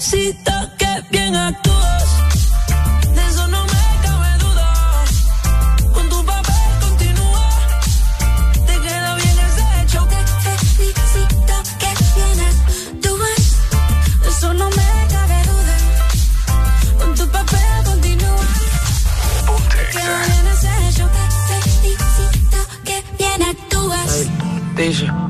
Felicito que bien actúas. De eso no me cabe duda. Con tu papel continúa. Te queda bien ese hecho. Te felicito que bien actúas. De eso no me cabe duda. Con tu papel continúa. Te queda bien ese hecho. Te felicito que bien actúas. Hablándote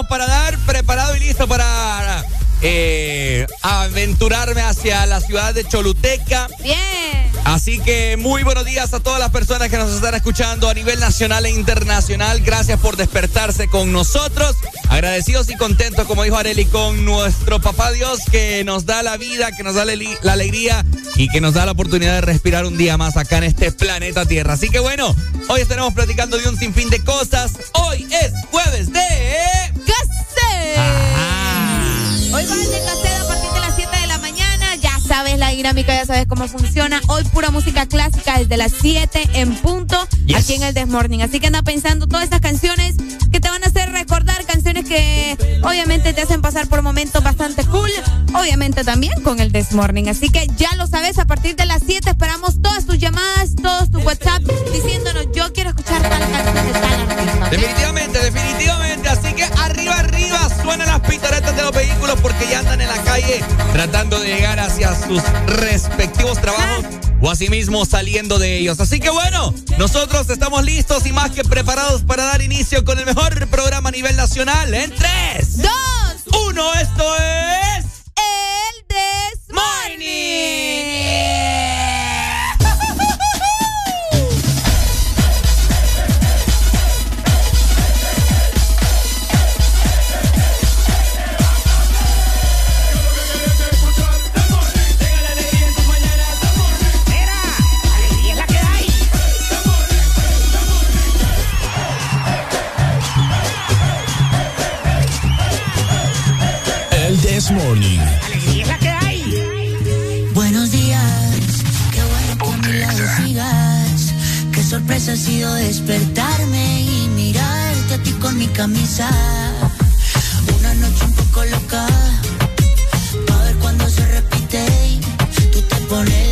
Ánimos para dar, preparado y listo para eh, aventurarme hacia la ciudad de Choluteca. Bien. Así que muy buenos días a todas las personas que nos están escuchando a nivel nacional e internacional. Gracias por despertarse con nosotros. Agradecidos y contentos, como dijo Areli, con nuestro papá Dios que nos da la vida, que nos da la alegría y que nos da la oportunidad de respirar un día más acá en este planeta Tierra. Así que bueno, hoy estaremos platicando de un sinfín de cosas. Dinámica, ya sabes cómo funciona. Hoy pura música clásica desde las 7 en punto aquí en el Desmorning. Así que anda pensando todas estas canciones que te van a hacer recordar, canciones que obviamente te hacen pasar por momentos bastante cool. Obviamente también con el Desmorning. Así que ya lo sabes, a partir de las 7 esperamos todas tus llamadas, todos tus WhatsApp diciéndonos yo quiero escuchar tal canción de tal calle tratando de llegar hacia sus respectivos trabajos o asimismo saliendo de ellos. Así que bueno, nosotros estamos listos y más que preparados para dar inicio con el mejor programa a nivel nacional en 3, 2, 1. Esto es... El This Morning. Alegría que hay. Buenos días, qué bueno que me sigas. Qué sorpresa ha sido despertarme y mirarte a ti con mi camisa. Una noche un poco loca, a ver cuando se repite. Tú te pones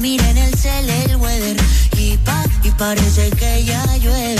mira en el cel el weather. Y pa, y parece que ya llueve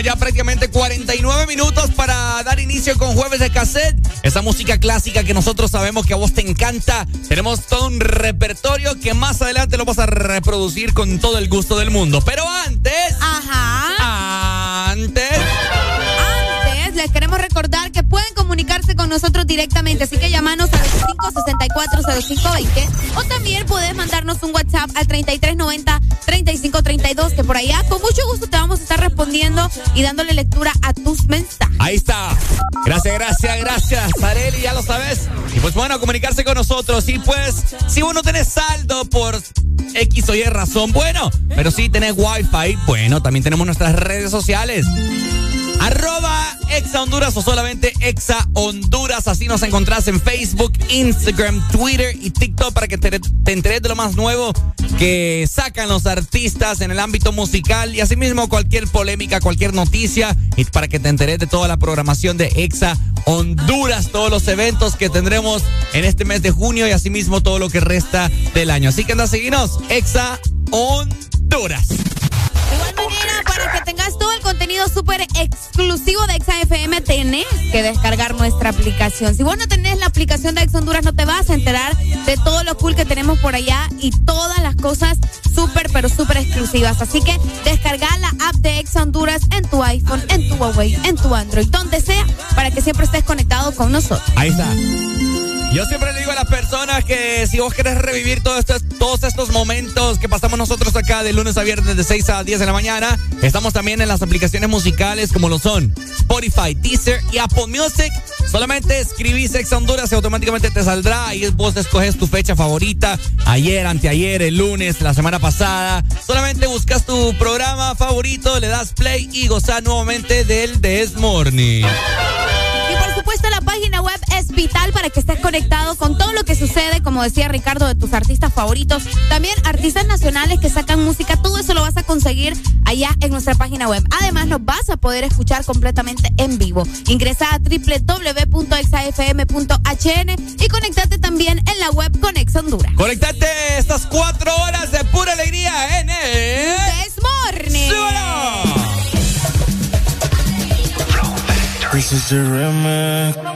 Ya prácticamente 49 minutos para dar inicio con Jueves de Cassette. Esa música clásica que nosotros sabemos que a vos te encanta. Tenemos todo un repertorio que más adelante lo vas a reproducir con todo el gusto del mundo. Pero antes. Ajá. Antes. Antes les queremos recordar que pueden comunicarse con nosotros directamente, así que llamanos al 5640520 o también puedes mandarnos un WhatsApp al 3390-3532, que por allá con mucho gusto te vamos y dándole lectura a tus mensajes. Ahí está. Gracias, gracias, gracias, Areli, ya lo sabes. Y pues bueno, comunicarse con nosotros. Y pues, si uno tenés saldo por X o Y razón, bueno, pero si tenés Wi-Fi, bueno, también tenemos nuestras redes sociales. Arroba Exa Honduras o solamente Exa Honduras. Así nos encontrás en Facebook, Instagram, Twitter y TikTok para que te, te enteres de lo más nuevo que sacan los artistas en el ámbito musical y asimismo cualquier polémica, cualquier noticia y para que te enteres de toda la programación de Exa Honduras, todos los eventos que tendremos en este mes de junio y asimismo todo lo que resta del año. Así que anda a seguirnos, Exa Honduras. Igual para que tengas todo el contenido súper exclusivo de Exa FM, tenés que descargar nuestra aplicación. Si vos no tenés aplicación de Exa Honduras, no te vas a enterar de todo lo cool que tenemos por allá y todas las cosas súper, pero súper exclusivas. Así que descarga la app de Exa Honduras en tu iPhone, en tu Huawei, en tu Android, donde sea, para que siempre estés conectado con nosotros. Ahí está. Yo siempre le digo a las personas que si vos querés revivir todos estos, todos estos momentos que pasamos nosotros acá de lunes a viernes de 6 a 10 de la mañana, estamos también en las aplicaciones musicales como lo son Spotify, Deezer y Apple Music. Solamente escribís Ex Honduras y automáticamente te saldrá. Ahí vos escoges tu fecha favorita. Ayer, anteayer, el lunes, la semana pasada. Solamente buscas tu programa favorito, le das play y gozas nuevamente del This Morning. Vital para que estés conectado con todo lo que sucede, como decía Ricardo, de tus artistas favoritos. También artistas nacionales que sacan música, todo eso lo vas a conseguir allá en nuestra página web. Además nos vas a poder escuchar completamente en vivo. Ingresa a www.exafm.hn y conectate también en la web con Ex Honduras. Conectate estas cuatro horas de pura alegría en el... This Morning. ¡Súbelo! This is the remix.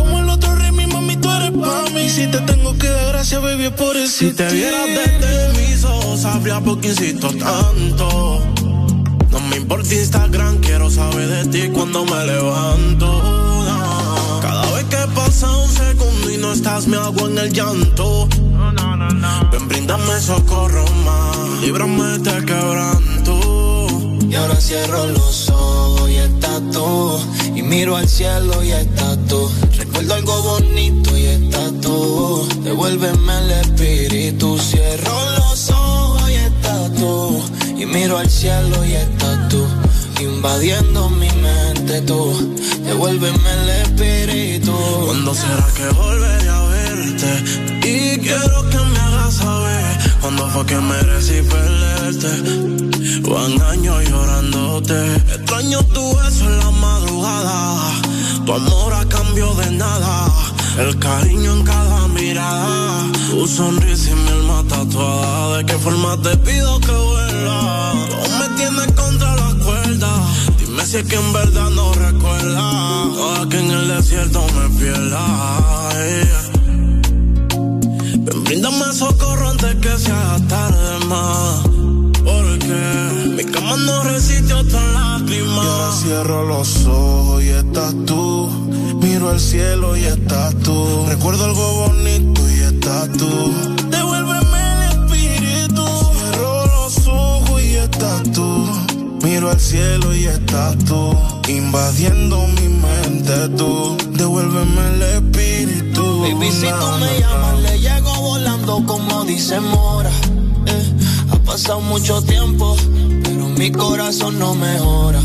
Mami. Si te tengo que dar gracias, baby, es por eso. Si te vieras desde mis ojos, sabría por qué insisto tanto. No me importa Instagram, quiero saber de ti cuando me levanto. no. Cada vez que pasa un segundo y no estás, me hago en el llanto. Ven, bríndame socorro más, líbrame de este quebranto. Y ahora cierro los ojos y estás tú. Y miro al cielo y estás tú. Recuerdo algo bonito. Devuélveme el espíritu. Cierro los ojos y estás tú. Y miro al cielo y estás tú. Invadiendo mi mente tú. Devuélveme el espíritu. ¿Cuándo será que volveré a verte? Y quiero que me hagas saber cuándo fue que merecí perderte. Van años llorándote. Extraño tu beso en la madrugada. Tu amor a cambio de nada. El cariño en cada mirada. Tu sonrisa y mi alma tatuada. ¿De qué forma te pido que vuelva? Tú me tienes contra la cuerda. Dime si es que en verdad no recuerdas. Toda que en el desierto me pierda. Ven, bríndame socorro antes que se haga tarde más. Porque mi cama no resiste otra lágrima. Y ahora cierro los ojos y estás tú. Miro al cielo y estás tú. Recuerdo algo bonito y estás tú. Devuélveme el espíritu. Cierro los ojos y estás tú. Miro al cielo y estás tú. Invadiendo mi mente tú. Devuélveme el espíritu. Baby, si tú me llamas, le llego volando como dice Mora. Eh, ha pasado mucho tiempo, pero mi corazón no mejora.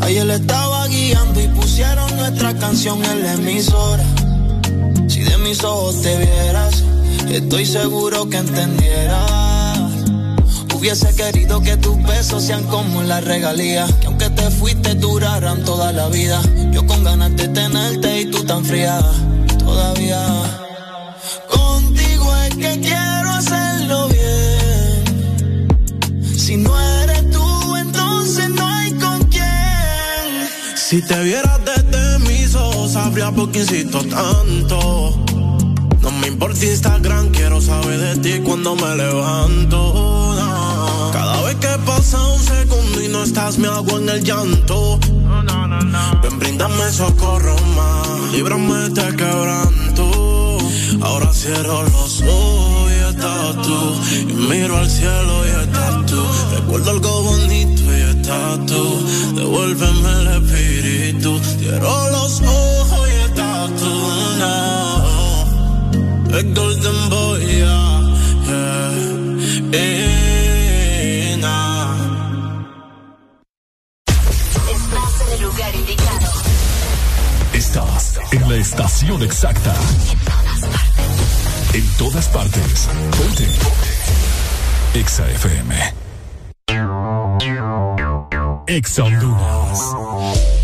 Ayer estaba guiando y pusieron nuestra canción en la emisora. Si de mis ojos te vieras, estoy seguro que entendieras. Hubiese querido que tus besos sean como la regalía. Que aunque te fuiste duraran toda la vida. Yo con ganas de tenerte y tú tan fría. Todavía. Contigo es que quiero hacerlo bien. Si no eres Si te vieras desde mis ojos, sabría por qué insisto tanto. No me importa Instagram, quiero saber de ti cuando me levanto. Cada vez que pasa un segundo y no estás, me hago en el llanto. Ven, brindame socorro más, líbrame de este quebranto. Ahora cierro los ojos y estás tú. Y miro al cielo y estás tú. Recuerdo algo bonito estás tú. Devuélveme el espíritu. Cierro los ojos y estás tú. No. El Golden Boy, yeah. yeah. Eh, nah. Estás en el lugar indicado. Estás en la estación exacta. En todas partes. Ponte. Exa FM. Exa Honduras.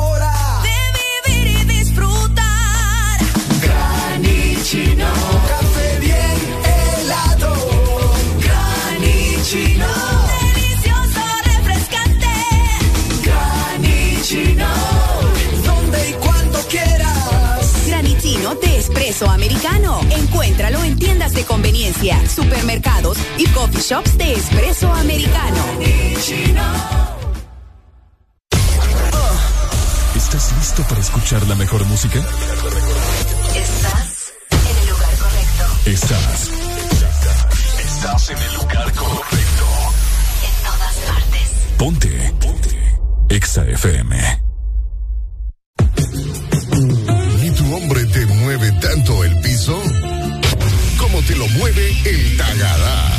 Espresso americano. Encuéntralo en tiendas de conveniencia, supermercados y coffee shops de espresso americano. ¿Estás listo para escuchar la mejor música? Estás en el lugar correcto. Estás. Estás en el lugar correcto. En todas partes. Ponte. Ponte. Exa FM. Hombre te mueve tanto el piso? Como te lo mueve el Tagadá.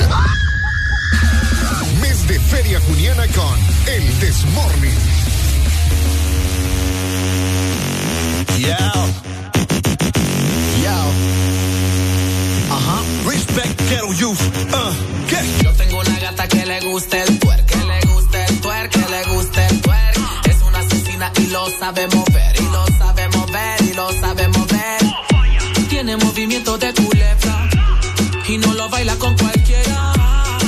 Mes de Feria Juniana con El Desmorning. Yeah. Yeah. Ajá. Respect ghetto youth. Uh, ¿qué? Yo tengo una gata que le gusta el twerk, que le gusta el twerk, que le gusta lo sabe mover, y lo sabe mover, y lo sabe mover. Tiene movimiento de culebra y no lo baila con cualquiera.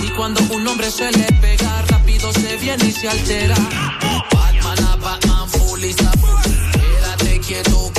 Y cuando un hombre se le pega, rápido se viene y se altera. Batman a Batman, full is a full. Quédate quieto,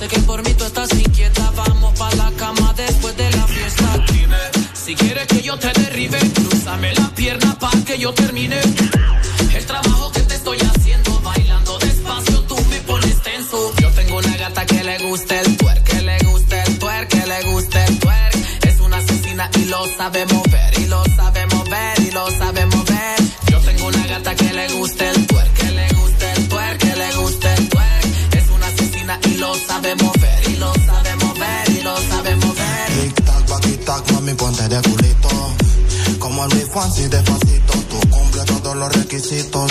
sé que por mí tú estás inquieta. Vamos pa' la cama después de la fiesta. Si quieres que yo te derribe. Cruzame la pierna pa' que yo termine. El trabajo que te estoy haciendo, bailando despacio, tú me pones tenso. Yo tengo una gata que le gusta el twerk, que le gusta el twerk, que le gusta el twerk. Es una asesina y lo sabe mover, y Fonsi, despacito. Tú cumples todos los requisitos.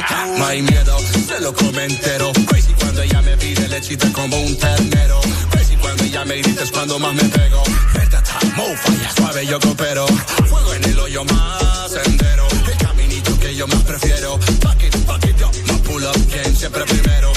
Cool. No hay miedo, se lo come entero. Crazy cuando ella me pide lechita como un ternero. Crazy cuando ella me grita es cuando más me pego. Verdad, mo falla, suave yo coopero. Fuego en el hoyo más sendero. El caminito que yo más prefiero. Fuck it, fuck it, yo. No pull up game, siempre primero.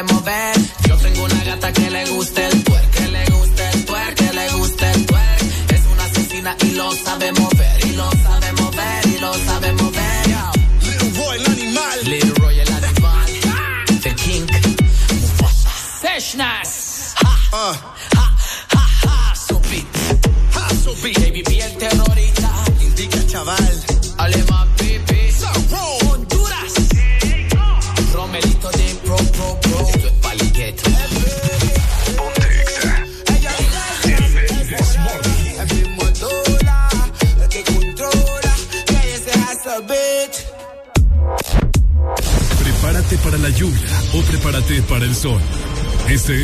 Y lo sabe mover.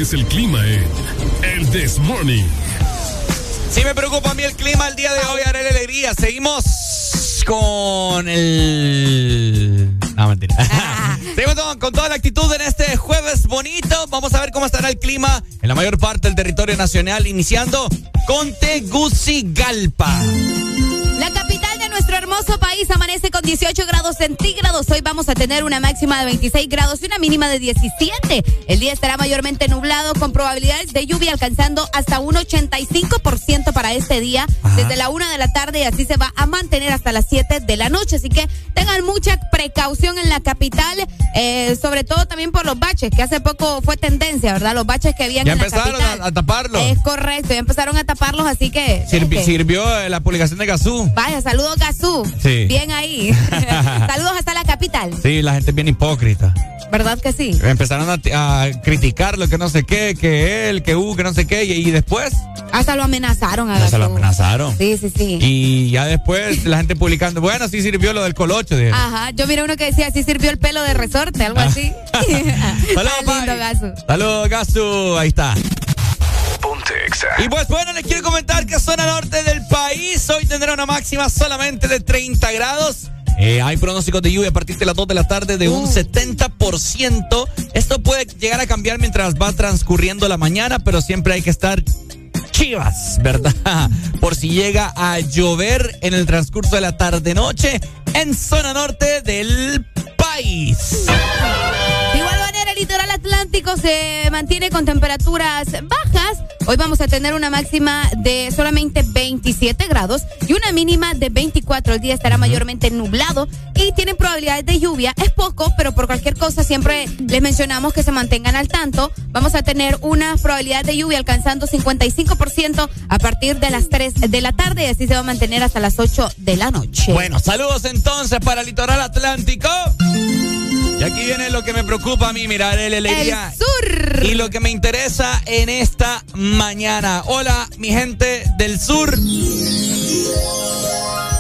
Es el clima en El This Morning. Sí me preocupa a mí el clima el día de hoy, haré alegría. Seguimos con el... No, mentira. Seguimos con, con toda la actitud en este jueves bonito. Vamos a ver cómo estará el clima en la mayor parte del territorio nacional, iniciando con Tegucigalpa. La capital de nuestro hermoso país amanece con 18 grados centígrados. Hoy vamos a tener una máxima de 26 grados y una mínima de 17. El día estará mayormente nublado con probabilidades de lluvia alcanzando hasta un 85% para este día desde la 1 de la tarde y así se va a mantener hasta las 7 de la noche. Así que tengan mucha precaución en la capital, eh, sobre todo también por los baches, que hace poco fue tendencia, ¿verdad? Los baches que habían Ya en la empezaron capital. a, a taparlo. Es correcto, ya empezaron a taparlos, así que... Sirvi-. Sirvió eh, la publicación de Gazú. Vaya, saludos Gazú. Sí. Bien ahí. saludos hasta la capital. Sí, la gente es bien hipócrita. ¿Verdad que sí? Empezaron a, a criticar lo que no sé qué, que él, que U, que no sé qué, y, y después Hasta lo amenazaron a se lo amenazaron. Sí, sí, sí. Y ya después la gente publicando, bueno, sí sirvió lo del colocho. dije. Ajá, yo miré uno que decía, así sirvió el pelo de resorte, algo así. Saludos, Gazú. Saludos, Gasu. Ahí está. Y pues bueno, les quiero comentar que zona norte del país hoy tendrá una máxima solamente de 30 grados. Eh, hay pronósticos de lluvia a partir de las 2 de la tarde de un 70%. Esto puede llegar a cambiar mientras va transcurriendo la mañana, pero siempre hay que estar chivas, ¿verdad? Por si llega a llover en el transcurso de la tarde-noche en zona norte del país. El litoral atlántico se mantiene con temperaturas bajas. Hoy vamos a tener una máxima de solamente 27 grados y una mínima de 24. El día estará mayormente nublado y tienen probabilidades de lluvia. Es poco, pero por cualquier cosa siempre les mencionamos que se mantengan al tanto. Vamos a tener una probabilidad de lluvia alcanzando 55% a partir de las 3 de la tarde y así se va a mantener hasta las 8 de la noche. Bueno, saludos entonces para el litoral atlántico. Y aquí viene lo que me preocupa a mí, mirar el alegría. sur. Y lo que me interesa en esta mañana. Hola, mi gente del sur.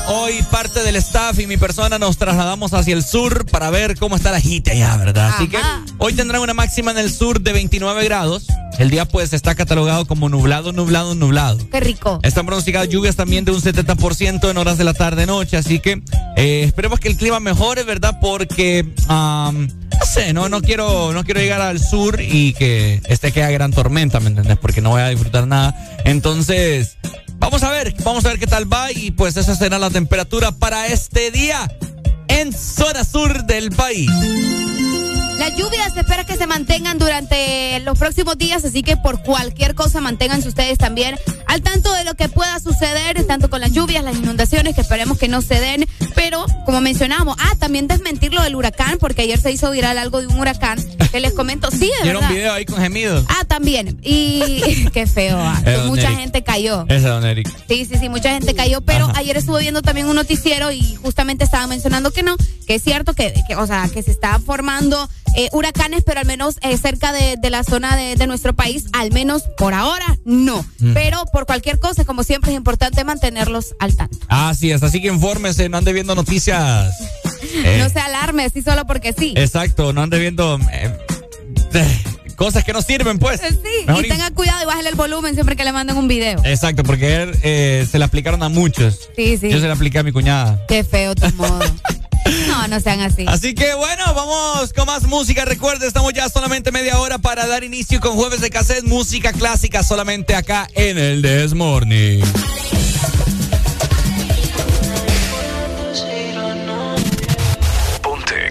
Hoy parte del staff y mi persona nos trasladamos hacia el sur para ver cómo está la gente allá, ¿verdad? Así que hoy tendrán una máxima en el sur de 29 grados. El día pues está catalogado como nublado, nublado, nublado. Qué rico. Están pronosticadas lluvias también de un 70% en horas de la tarde-noche, así que eh, esperemos que el clima mejore, ¿verdad? Porque, am, no sé, no, no, quiero, no quiero llegar al sur y que este quede gran tormenta, ¿me entendés? Porque no voy a disfrutar nada. Entonces, vamos a ver, vamos a ver qué tal va y pues esa será la temperatura para este día en zona sur del país. La Las lluvias se espera que se mantengan durante los próximos días, así que por cualquier cosa manténganse ustedes también al tanto de lo que pueda suceder, tanto con las lluvias, las inundaciones, que esperemos que no se den. Pero, como mencionamos, ah, también desmentir lo del huracán, porque ayer se hizo viral algo de un huracán, que les comento, sí, de verdad. un video ahí con gemidos? Ah, también. Y qué feo, ah, mucha gente cayó. Ese don Eric. Sí, sí, sí, mucha gente cayó, pero ayer estuve viendo también un noticiero y justamente estaba mencionando que no, que es cierto que, o sea, que se está formando eh, huracanes, pero al menos eh, cerca de, la zona de, nuestro país, al menos por ahora, no. Mm. Pero por cualquier cosa, como siempre, es importante mantenerlos al tanto. Así es, así que infórmese, no ande viendo noticias. no eh. se alarme, así solo porque sí. Exacto, no ande viendo cosas que no sirven, pues. Sí, y tenga cuidado y bájale el volumen siempre que le manden un video. Exacto, porque se le aplicaron a muchos. Sí, sí. Yo se le apliqué a mi cuñada. Qué feo tu modo. No, no sean así. Así que bueno, vamos con más música. Recuerda, estamos ya solamente media hora para dar inicio con Jueves de Cassette, música clásica solamente acá en el Desmorning. Ponte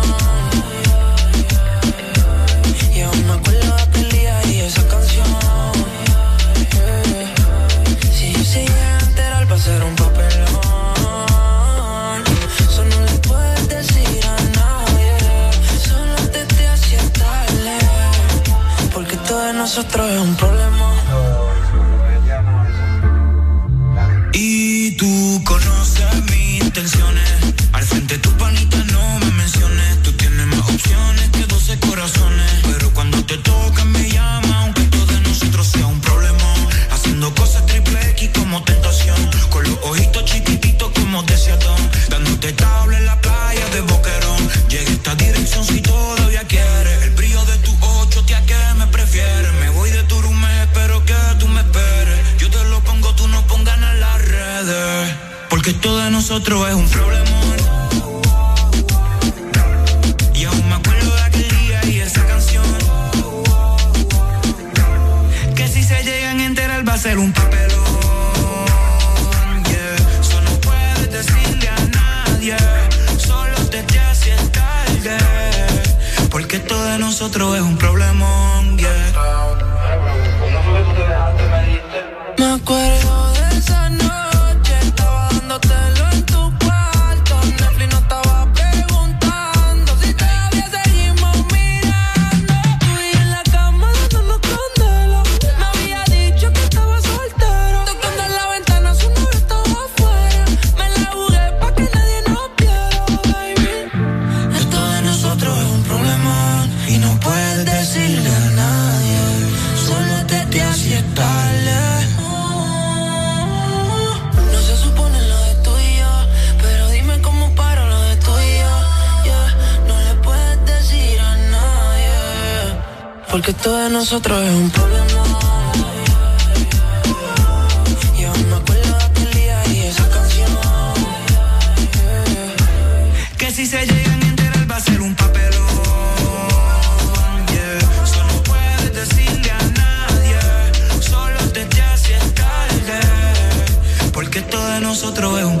nosotros es un problema. Y tú conoces mis intenciones Todo de nosotros es un problema. ser un papelón. Yeah. Eso no puedes decirle a nadie. Solo te hace tarde. Porque todo de nosotros es un problemón. Porque todo de nosotros es un problema. Si se llegan a enterar va a ser un papelón. Yeah. Solo puedes decirle a nadie. Solo te te hace tarde. Porque todo de nosotros es un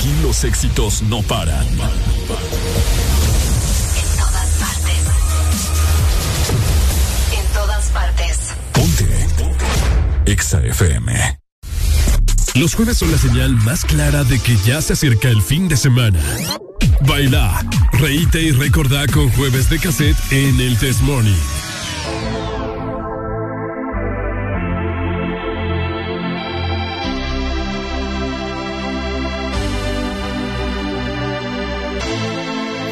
Aquí los éxitos no paran. Exa FM. Los jueves son la señal más clara de que ya se acerca el fin de semana. Baila, reíte y recordá con jueves de cassette en el Test Morning.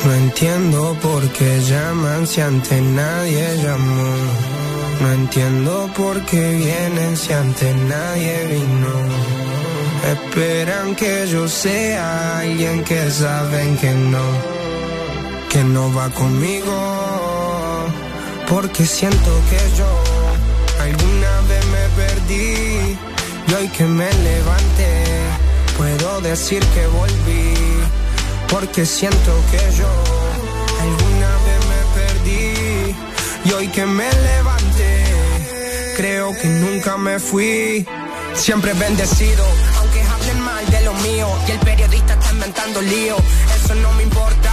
No entiendo por qué llaman si ante nadie llamó. No entiendo por qué vienen si ante nadie vino. Esperan que yo sea alguien que saben que no, que no va conmigo. Porque siento que yo alguna vez me perdí y hoy que me levanté puedo decir que volví. Porque siento que yo alguna vez me perdí y hoy que me levanté, creo que nunca me fui. Siempre bendecido, aunque hablen mal de lo mío. Y el periodista está inventando lío. Eso no me importa,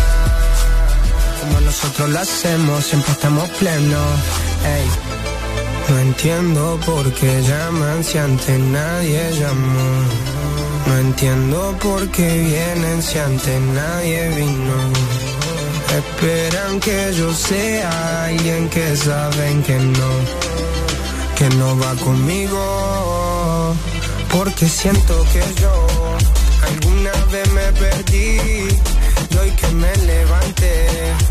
Nosotros lo hacemos, siempre estamos plenos. No entiendo por qué llaman si ante nadie llamó. No entiendo por qué vienen si ante nadie vino. Esperan que yo sea alguien que saben que no, que no va conmigo. Porque siento que yo alguna vez me perdí y hoy que me levanté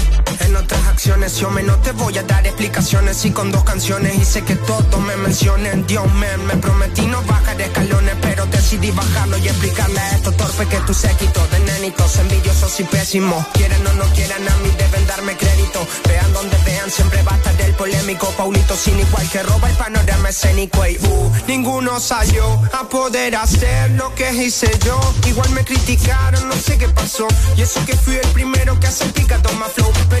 En otras acciones yo me no te voy a dar explicaciones y con dos canciones hice que todos me mencionen. Dios me, me prometí no bajar escalones, pero decidí bajarlo y explicarle a estos torpes que tu séquito de nenitos envidiosos y pésimos. Quieren o no quieran a mí deben darme crédito. Vean donde vean, siempre va a estar el polémico Paulito sin igual que roba el panorama escénico. Y uh, ninguno salió a poder hacer lo que hice yo. Igual me criticaron, no sé qué pasó. Y eso que fui el primero que hace pica toma flow. Pero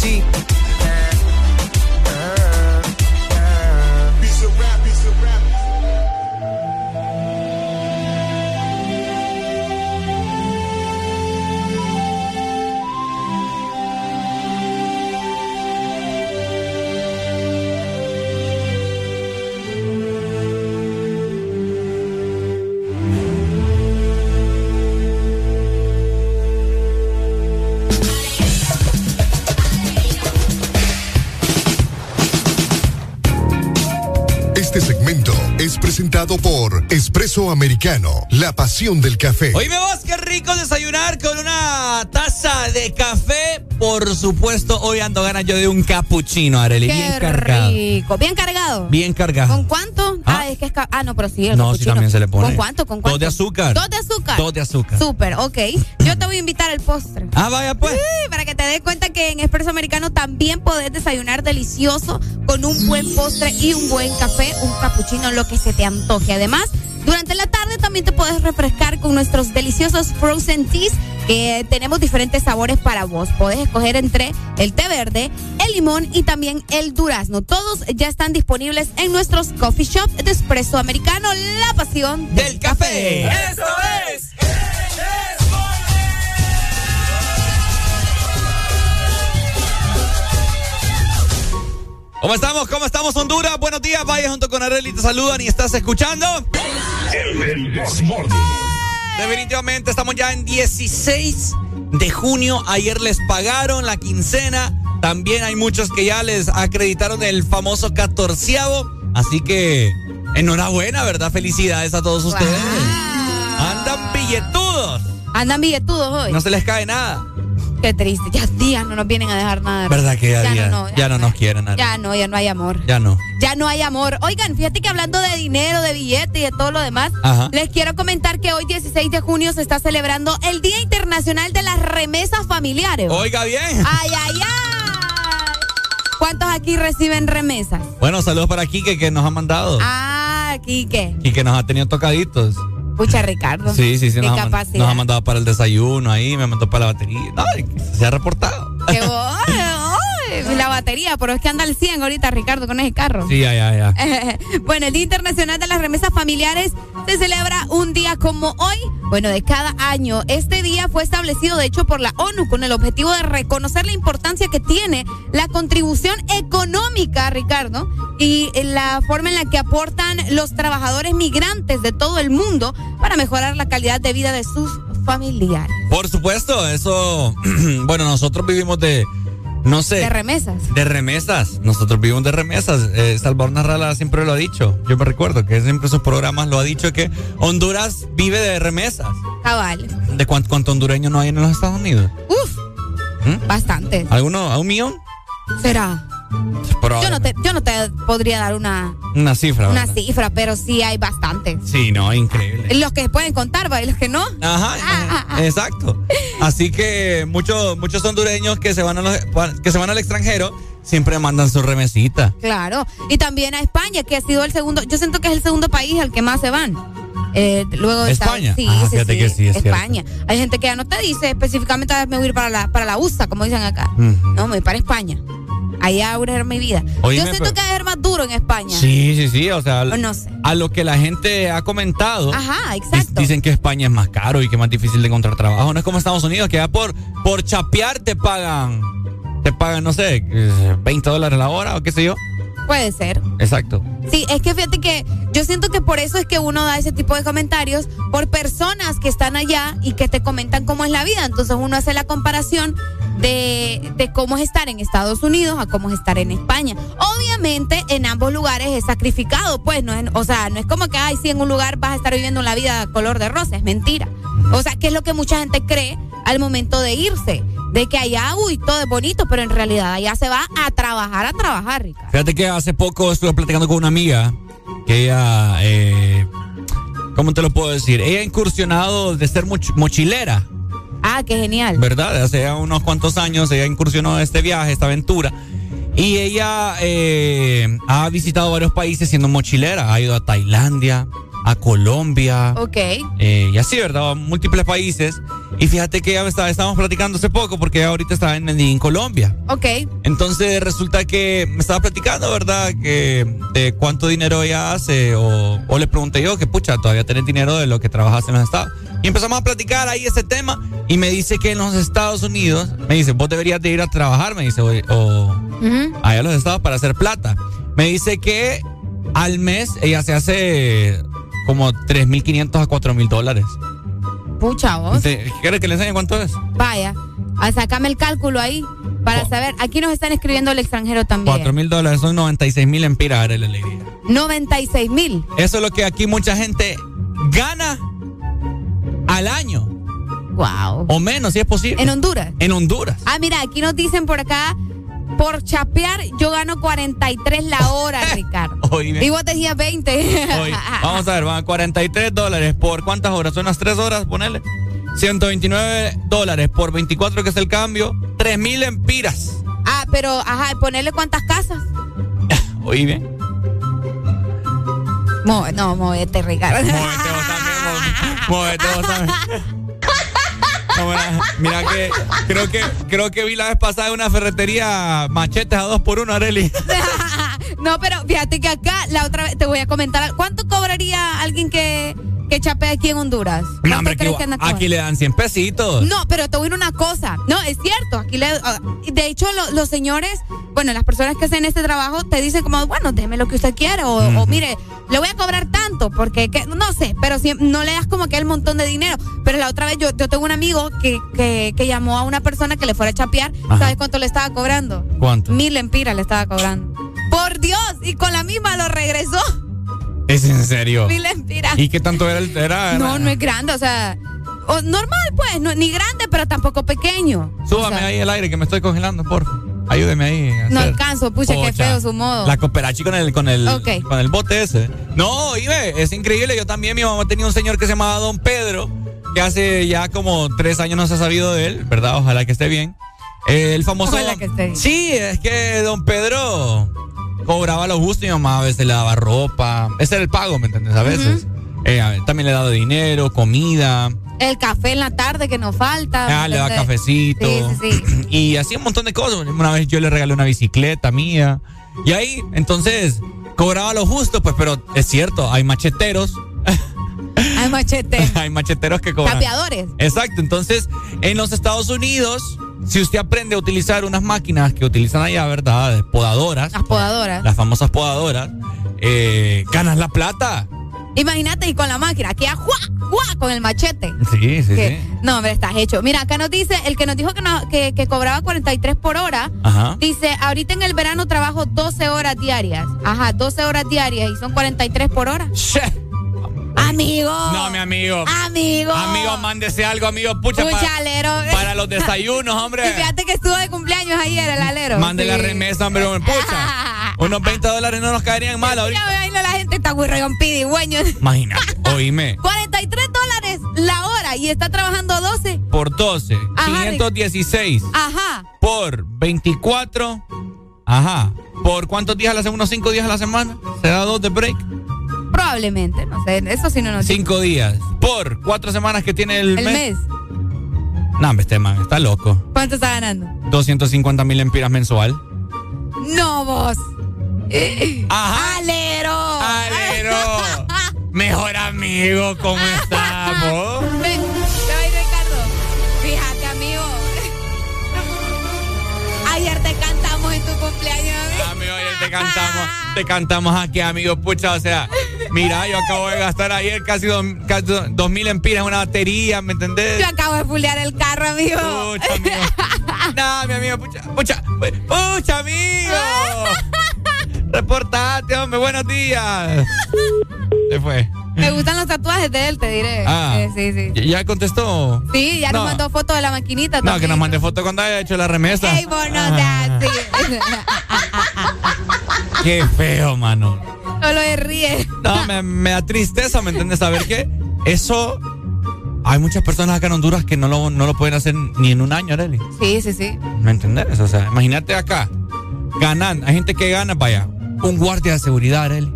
33. Es presentado por Espresso Americano, la pasión del café. Oíme vos, qué rico desayunar con una taza de café. Por supuesto, hoy ando ganas yo de un cappuccino, Arely. Qué bien cargado. rico. Bien cargado. Bien cargado. ¿Con cuánto? Ah, es que es. Ah, no, pero sí. el No, sí también se le pone. ¿Con cuánto? ¿Con cuánto? Dos de azúcar. Dos de azúcar. Dos de azúcar. Súper, ok. Yo te voy a invitar al postre. Ah, vaya pues. Sí, para que te des cuenta que en Espresso Americano también podés desayunar delicioso con un buen postre y un buen café, un cappuccino, lo que se te antoje. Además, durante la tarde también te puedes refrescar con nuestros deliciosos frozen teas que tenemos diferentes sabores para vos. Podés escoger entre el té verde, el limón y también el durazno. Todos ya están disponibles en nuestros coffee shops de Espresso Americano, la pasión del, café. ¡Eso es! ¿Cómo estamos? ¿Cómo estamos, Honduras? Buenos días, vaya junto con Arely, te saludan y estás escuchando. El Desmorning. Definitivamente estamos ya en 16 de junio. Ayer les pagaron la quincena. También hay muchos que ya les acreditaron el famoso catorceavo. Así que enhorabuena, ¿verdad? Felicidades a todos ustedes. Andan billetudos. Andan billetudos hoy. No se les cae nada. Qué triste. Ya días no nos vienen a dejar nada. ¿Verdad que ya, ya, no, no, ya no nos quieren? Arely? Ya no, ya no hay amor. Ya no. Ya no hay amor. Oigan, fíjate que hablando de dinero, de billetes y de todo lo demás, Ajá. les quiero comentar que hoy 16 de junio se está celebrando el Día Internacional de las Remesas Familiares. Oiga bien. Ay, ay, ay. ¿Cuántos aquí reciben remesas? Bueno, saludos para Kike que nos ha mandado. Ah, Quique. Y que nos ha tenido tocaditos. Pucha, Ricardo. Sí, sí, sí. Nos ha, nos ha mandado para el desayuno ahí, me mandó para la batería. No, se ha reportado. Qué ay, la batería, pero es que anda al 100 ahorita, Ricardo, con ese carro. Sí, ya, ya, ya. bueno, el Día Internacional de las Remesas Familiares se celebra un día como hoy, bueno, de cada año. Este día fue establecido, de hecho, por la ONU con el objetivo de reconocer la importancia que tiene la contribución económica, Ricardo, y la forma en la que aportan los trabajadores migrantes de todo el mundo para mejorar la calidad de vida de sus familiares. Por supuesto, eso. bueno, nosotros vivimos de. No sé. De remesas. De remesas. Nosotros vivimos de remesas. Eh, Salvador Narrala siempre lo ha dicho. Yo me recuerdo que siempre en sus programas lo ha dicho que Honduras vive de remesas. Cabal. ¿De cuánto, cuánto hondureños no hay en los Estados Unidos? Uf, ¿Mm? bastante. ¿Alguno? ¿A un millón? Será. Yo no, te, yo no te podría dar una, Una cifra. una ¿verdad? cifra, pero sí hay bastante. Sí, no, increíble. Los que pueden contar, ¿va? y los que no. Ajá, exacto. Así que muchos muchos hondureños que se van a los- que se van al extranjero siempre mandan su remesita. Claro. Y también a España, que ha sido el segundo. Yo siento que es el segundo país al que más se van. Eh, luego ¿España? Sí, Ah, sí, sí, que sí, es cierto. España. Hay gente que ya no te dice específicamente "Ah, me voy a ir para la, para la USA, como dicen acá. No, me voy para España. Allá voy a ser mi vida. Oíme, Yo siento que va a ser más duro en España. Sí, sí, sí, o sea, O no sé. a lo que la gente ha comentado, Ajá, exacto. dicen que España es más caro y que es más difícil de encontrar trabajo. No es como Estados Unidos, que ya por, por chapear te pagan, te pagan, no sé, eh, 20 dólares la hora o qué sé yo. Puede ser. Exacto. Sí, es que fíjate que yo siento que por eso es que uno da ese tipo de comentarios por personas que están allá y que te comentan cómo es la vida. Entonces uno hace la comparación de, de cómo es estar en Estados Unidos a cómo es estar en España. Obviamente en ambos lugares es sacrificado, pues, no es, o sea, no es como que, ay, sí, en un lugar vas a estar viviendo la vida color de rosa, es mentira. O sea, que es lo que mucha gente cree al momento de irse, de que allá, uy, todo es bonito, pero en realidad allá se va a trabajar, a trabajar, Rica. Fíjate que hace poco estuve platicando con una amiga que ella, eh, ¿cómo te lo puedo decir? Ella ha incursionado de ser moch- mochilera. Ah, qué genial. ¿verdad? Hace ya unos cuantos años ella incursionó en este viaje, esta aventura. Y ella eh, ha visitado varios países siendo mochilera. Ha ido a Tailandia, a Colombia. Ok. eh, y así, ¿verdad? A múltiples países. Y fíjate que ya me estaba, estábamos platicando hace poco porque ahorita está en, en Colombia. Ok. Entonces resulta que me estaba platicando, ¿verdad? Que de cuánto dinero ella hace o, o le pregunté yo que pucha, todavía tenés dinero de lo que trabajas en los estados. Y empezamos a platicar ahí ese tema y me dice que en los Estados Unidos, me dice, vos deberías de ir a trabajar, me dice, o, o Ujú. allá a los estados para hacer plata. Me dice que al mes ella se hace como 3.500 a 4.000 dólares. Pucha, vos. ¿Quieres que le enseñe cuánto es? Vaya, a sácame el cálculo ahí Para saber, aquí nos están escribiendo el extranjero también. 4 mil dólares son 96 mil empiras, Arely Alegría. 96 mil. Eso es lo que aquí mucha gente gana al año. Wow. O menos, si es posible. En Honduras. En Honduras. Ah, mira, aquí nos dicen por acá, por chapear yo gano 43 la hora, Ricardo. Oíme. Y vos decías 20. Oye, vamos a ver, van a 43 dólares por cuántas horas, son las 3 horas, ponele. 129 dólares por 24 que es el cambio, 3 mil empiras. ah, pero, ajá, ponerle cuántas casas. Oí bien. No, movete, Ricardo. Móvete vos también, móvete vos también. Mira que creo que creo que vi la vez pasada en una ferretería machetes a dos por uno, Areli. no, pero fíjate que acá la otra vez te voy a comentar. ¿Cuánto cobraría alguien que, que chapea aquí en Honduras? No, ¿Cuánto hombre, aquí, le dan 100 pesitos. No, pero te voy a decir una cosa. No, es cierto. Aquí le, ah, de hecho, lo- los señores, bueno, las personas que hacen este trabajo te dicen como, bueno, déme lo que usted quiera. O, o, mire, le voy a cobrar tanto, porque que- no sé, pero si, no le das como que el montón de dinero. Pero la otra vez yo, yo tengo un amigo que, que, que llamó a una persona que le fuera a chapear. Ajá. ¿Sabes cuánto le estaba cobrando? ¿Cuánto? Mil empiras le estaba cobrando. Por Dios, y con la misma lo regresó. Es en serio. Mil. ¿Y qué tanto era el era? No, no es grande, o sea, o- normal pues, no, ni grande, pero tampoco pequeño. Súbame O sea, ahí el aire que me estoy congelando, por. Ayúdeme ahí. No alcanzo, pucha, qué feo su modo. La cooperachi con el, con el, con el bote ese. No, Ibe, es increíble. Yo también, mi mamá tenía un señor que se llamaba Don Pedro, que hace ya como tres años no se ha sabido de él, ¿verdad? Ojalá que esté bien. Eh, el famoso. Ojalá que esté bien. Sí, es que Don Pedro cobraba lo justo y mi mamá a veces le daba ropa. Ese era el pago, ¿me entiendes? A veces. Eh, también le daba dinero, comida. El café en la tarde que nos falta. Ah, ¿me le da entendés? cafecito. Sí, sí, sí. Y así un montón de cosas. Una vez yo le regalé una bicicleta mía. Y ahí, entonces, cobraba lo justo, pues, pero es cierto, hay macheteros. Hay machete. hay macheteros que cobran. Capeadores. Exacto. Entonces, en los Estados Unidos, si usted aprende a utilizar unas máquinas que utilizan allá, ¿verdad? Podadoras. Las podadoras. Las famosas podadoras. eh, ganas la plata. Imagínate y con la máquina, que ¡juá! ¡juá! con el machete. Sí, sí, Que- sí. No, hombre, estás hecho. Mira, acá nos dice, el que nos dijo que, no- que, que cobraba 43 por hora, Ajá. dice, ahorita en el verano trabajo 12 horas diarias. Ajá, 12 horas diarias y son 43 por hora. Amigo. No, mi amigo. Amigo. Amigo, mándese algo, amigo. Pucha, Pucha, para, alero. para los desayunos, hombre. Y fíjate que estuvo de cumpleaños ayer el alero. Mande la remesa, hombre, pucha. Unos 20 dólares no nos caerían mal ahorita. Ya imagino la gente está muy regompidi, Imagínate, oíme. 43 dólares la hora y está trabajando 12. Por 12, Ajá, 516. Ajá. Por 24. Ajá. ¿Por cuántos días a la semana? ¿Unos 5 días a la semana? ¿Se da dos de break? Probablemente, no sé, eso sí no nos. 5 días. Por 4 semanas que tiene el, El mes. No, hombre, este man está loco. ¿Cuánto está ganando? 250 mil empiras mensual. No, vos. Ajá. Alero. Alero. Mejor amigo, ¿cómo estamos? Ve, ve, Ricardo. Fíjate, amigo. Ayer te cantamos en tu cumpleaños, amigo. Amigo, ayer te cantamos, te cantamos aquí, amigo. Pucha, o sea, mira, yo acabo de gastar ayer casi dos, casi dos mil empiras en una batería, ¿me entendés? Yo acabo de fulear el carro, amigo. Pucha, amigo. No, mi amigo, pucha, pucha, pucha, amigo. Reportate, hombre, buenos días. Se fue. Me gustan los tatuajes de él, te diré. Ah, Eh, sí, sí. ¿Ya contestó? Sí, ya No. nos mandó fotos de la maquinita No, también. que nos mande foto cuando haya hecho la remesa. Ey, vos no seas así. Qué feo, mano. Solo se ríe. No, me, me da tristeza, ¿me entiendes? Saber que eso. Hay muchas personas acá en Honduras que no lo, no lo pueden hacer ni en un año, Arely. Sí, sí, sí. ¿Me entendés? O sea, imagínate acá. Ganan. Hay gente que gana, vaya. Un guardia de seguridad, Arely.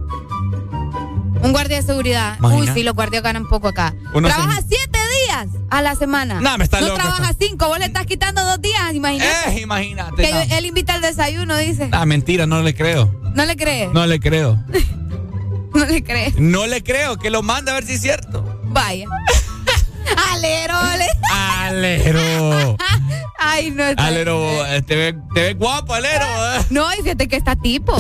Un guardia de seguridad. Imagina. Uy, sí, los guardias ganan poco acá. Uno se- Trabaja siete días a la semana. No, me está No loco trabaja cinco, vos le estás quitando dos días, imagínate. Eh, imagínate. que no. él invita al desayuno, dice. Ah, mentira, no le creo. ¿No le cree? No le creo. No le cree. No le creo. Que lo mande a ver si es cierto. Vaya. Alero, ale. Alero. Ay, no está. Alero, eh, te ves te ve guapo, Alero. eh. No, y fíjate que está tipo.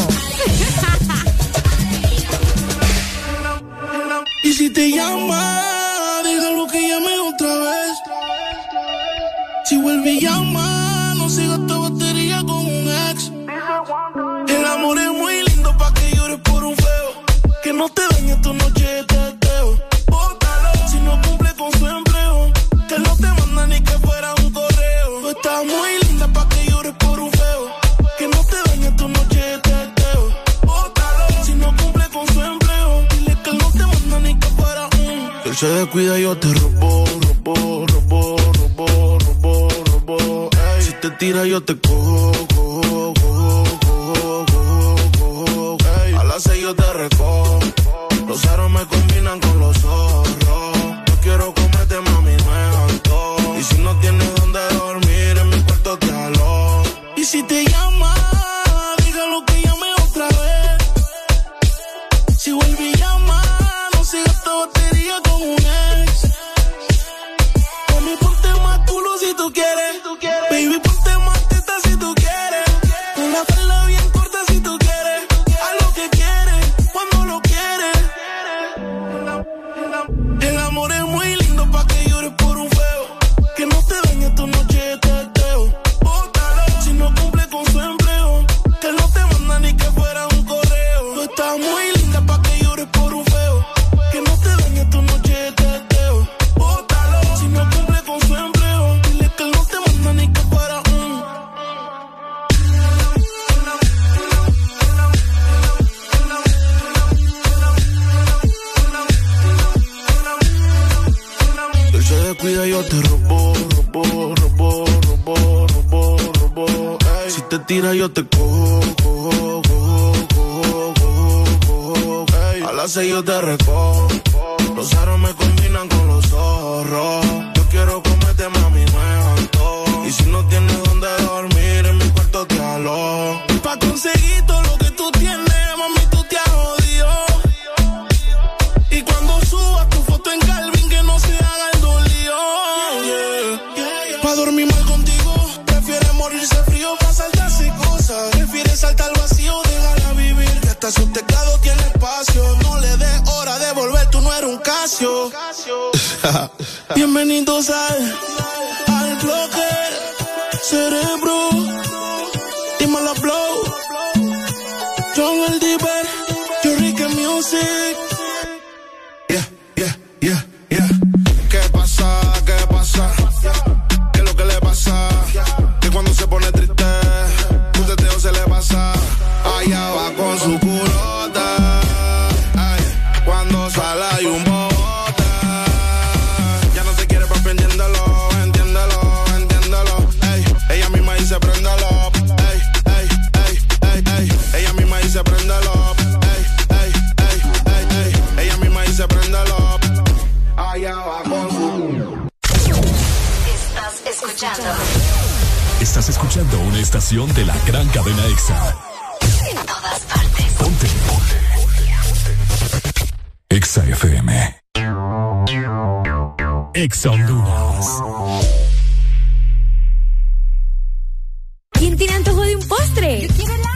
Y si te llama, dígalo que llame otra vez. Si vuelve y llama, no siga esta batería con un ex. El amor es muy lindo para que llores por un feo. Que no te dañe tu noche él se descuida, yo te robo, robo, robo, robo, robo, robo. Ey, si te tira, yo te cojo, cojo, cojo, cojo, cojo, cojo. Ey, a las seis yo te recojo. Los aros me combinan con los zorros. Yo quiero comerte, mami, no es. Y si no tienes donde dormir, en mi cuarto te alojo. Y si te yo te robo, robo, robo, robo, robo, robo. Ey, si te tira, yo te cojo, cojo, cojo, cojo, cojo, cojo. A las seis yo te recojo. Los aros me combinan con los zorros. Bienvenidos al, al bloque cerebro. Dímelo, blow. John el Diver, yo Music. Estás escuchando una estación de la gran cadena EXA. en todas partes. Ponte. Ponte. EXA FM. EXA Honduras. ¿Quién tiene antojo de un postre? Yo quiero helado.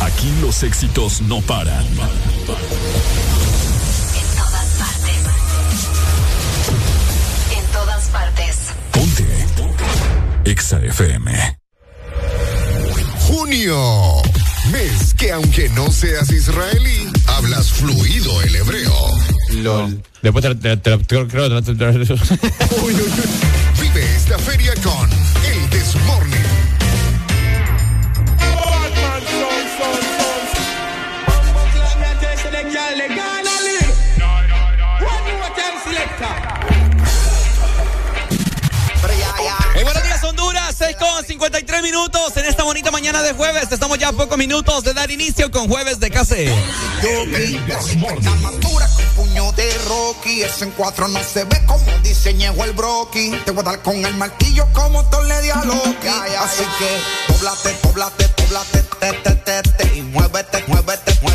Aquí los éxitos no paran. En todas partes. En todas partes. Ponte. Exa FM. Junio. Mes que aunque no seas israelí, hablas fluido el hebreo. LOL. Después te, te, Vive esta feria con El Desmorning. 53 minutos en esta bonita mañana de jueves. Estamos ya a pocos minutos de dar inicio con jueves de case. Armadura con puño de Rocky. Eso en cuatro no se ve como diseñó el broki. Te voy a dar con el martillo como Thor le a Loki. Así que, doblate, doblate, doblate, te, te, te, te, y muévete, muévete, muévete,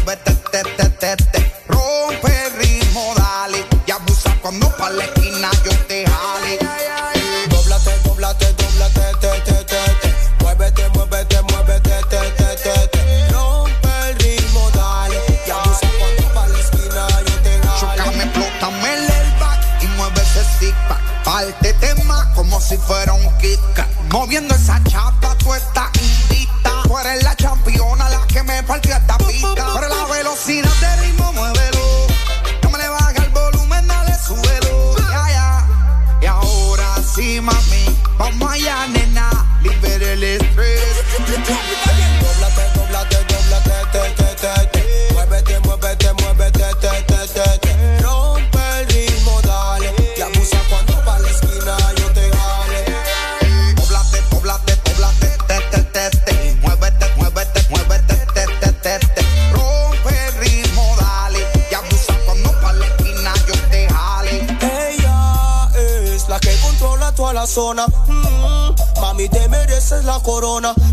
un Kit. Moviendo esa chapa, tú estás corona.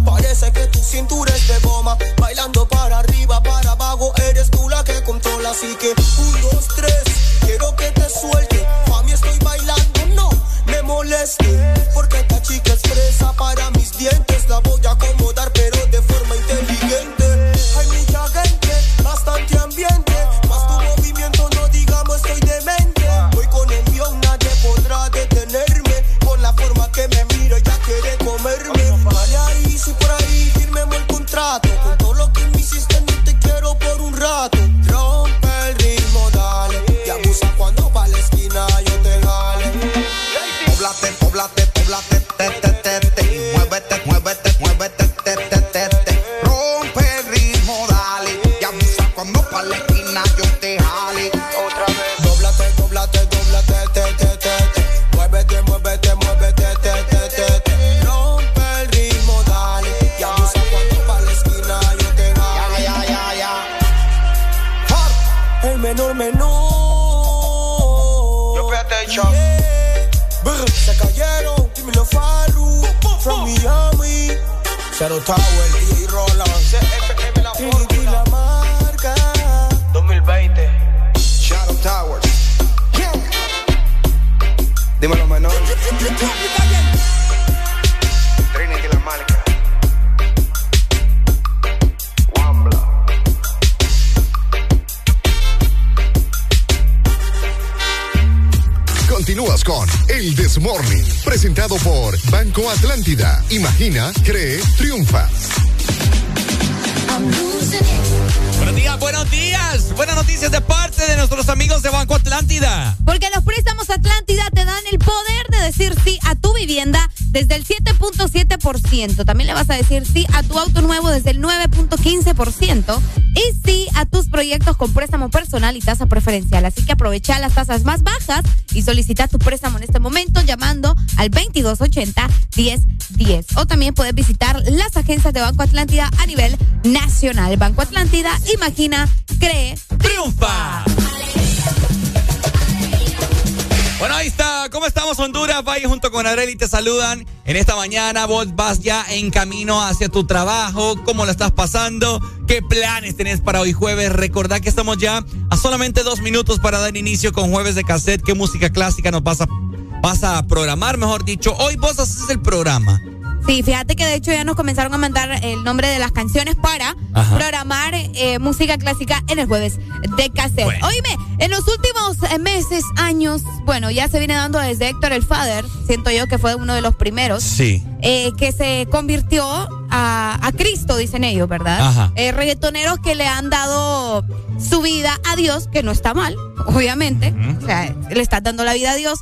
Imagina, cree, triunfa. Buenos días, buenos días. Buenas noticias de parte de nuestros amigos de Banco Atlántida. Porque los préstamos Atlántida te dan el poder de decir sí a tu vivienda desde el 7.7%. También le vas a decir sí a tu auto nuevo desde el 9.15%. Y sí a tus proyectos con préstamo personal y tasa preferencial. Así que aprovecha las tasas más bajas y solicita tu préstamo en este momento llamando al 2280-1010. O también puedes visitar las agencias de Banco Atlántida a nivel nacional. Banco Atlántida, imagina, cree, triunfa. Bueno, ahí está. ¿Cómo estamos, Honduras? Vaya junto con Areli te saludan. En esta mañana vos vas ya en camino hacia tu trabajo. ¿Cómo lo estás pasando? ¿Qué planes tenés para hoy jueves? Recordad que estamos ya a solamente dos minutos para dar inicio con jueves de cassette. ¿Qué música clásica nos vas a, a programar, mejor dicho? Hoy vos haces el programa. Sí, fíjate que de hecho ya nos comenzaron a mandar el nombre de las canciones para Ajá. programar eh, música clásica en el jueves de cassette. Oíme, en los últimos eh, meses, años, bueno, ya se viene dando desde Héctor el Father, siento yo que fue uno de los primeros, Sí. eh, que se convirtió a, a Cristo, dicen ellos, ¿verdad? Ajá. Eh, reggaetoneros que le han dado su vida a Dios, que no está mal, obviamente, o sea, le estás dando la vida a Dios,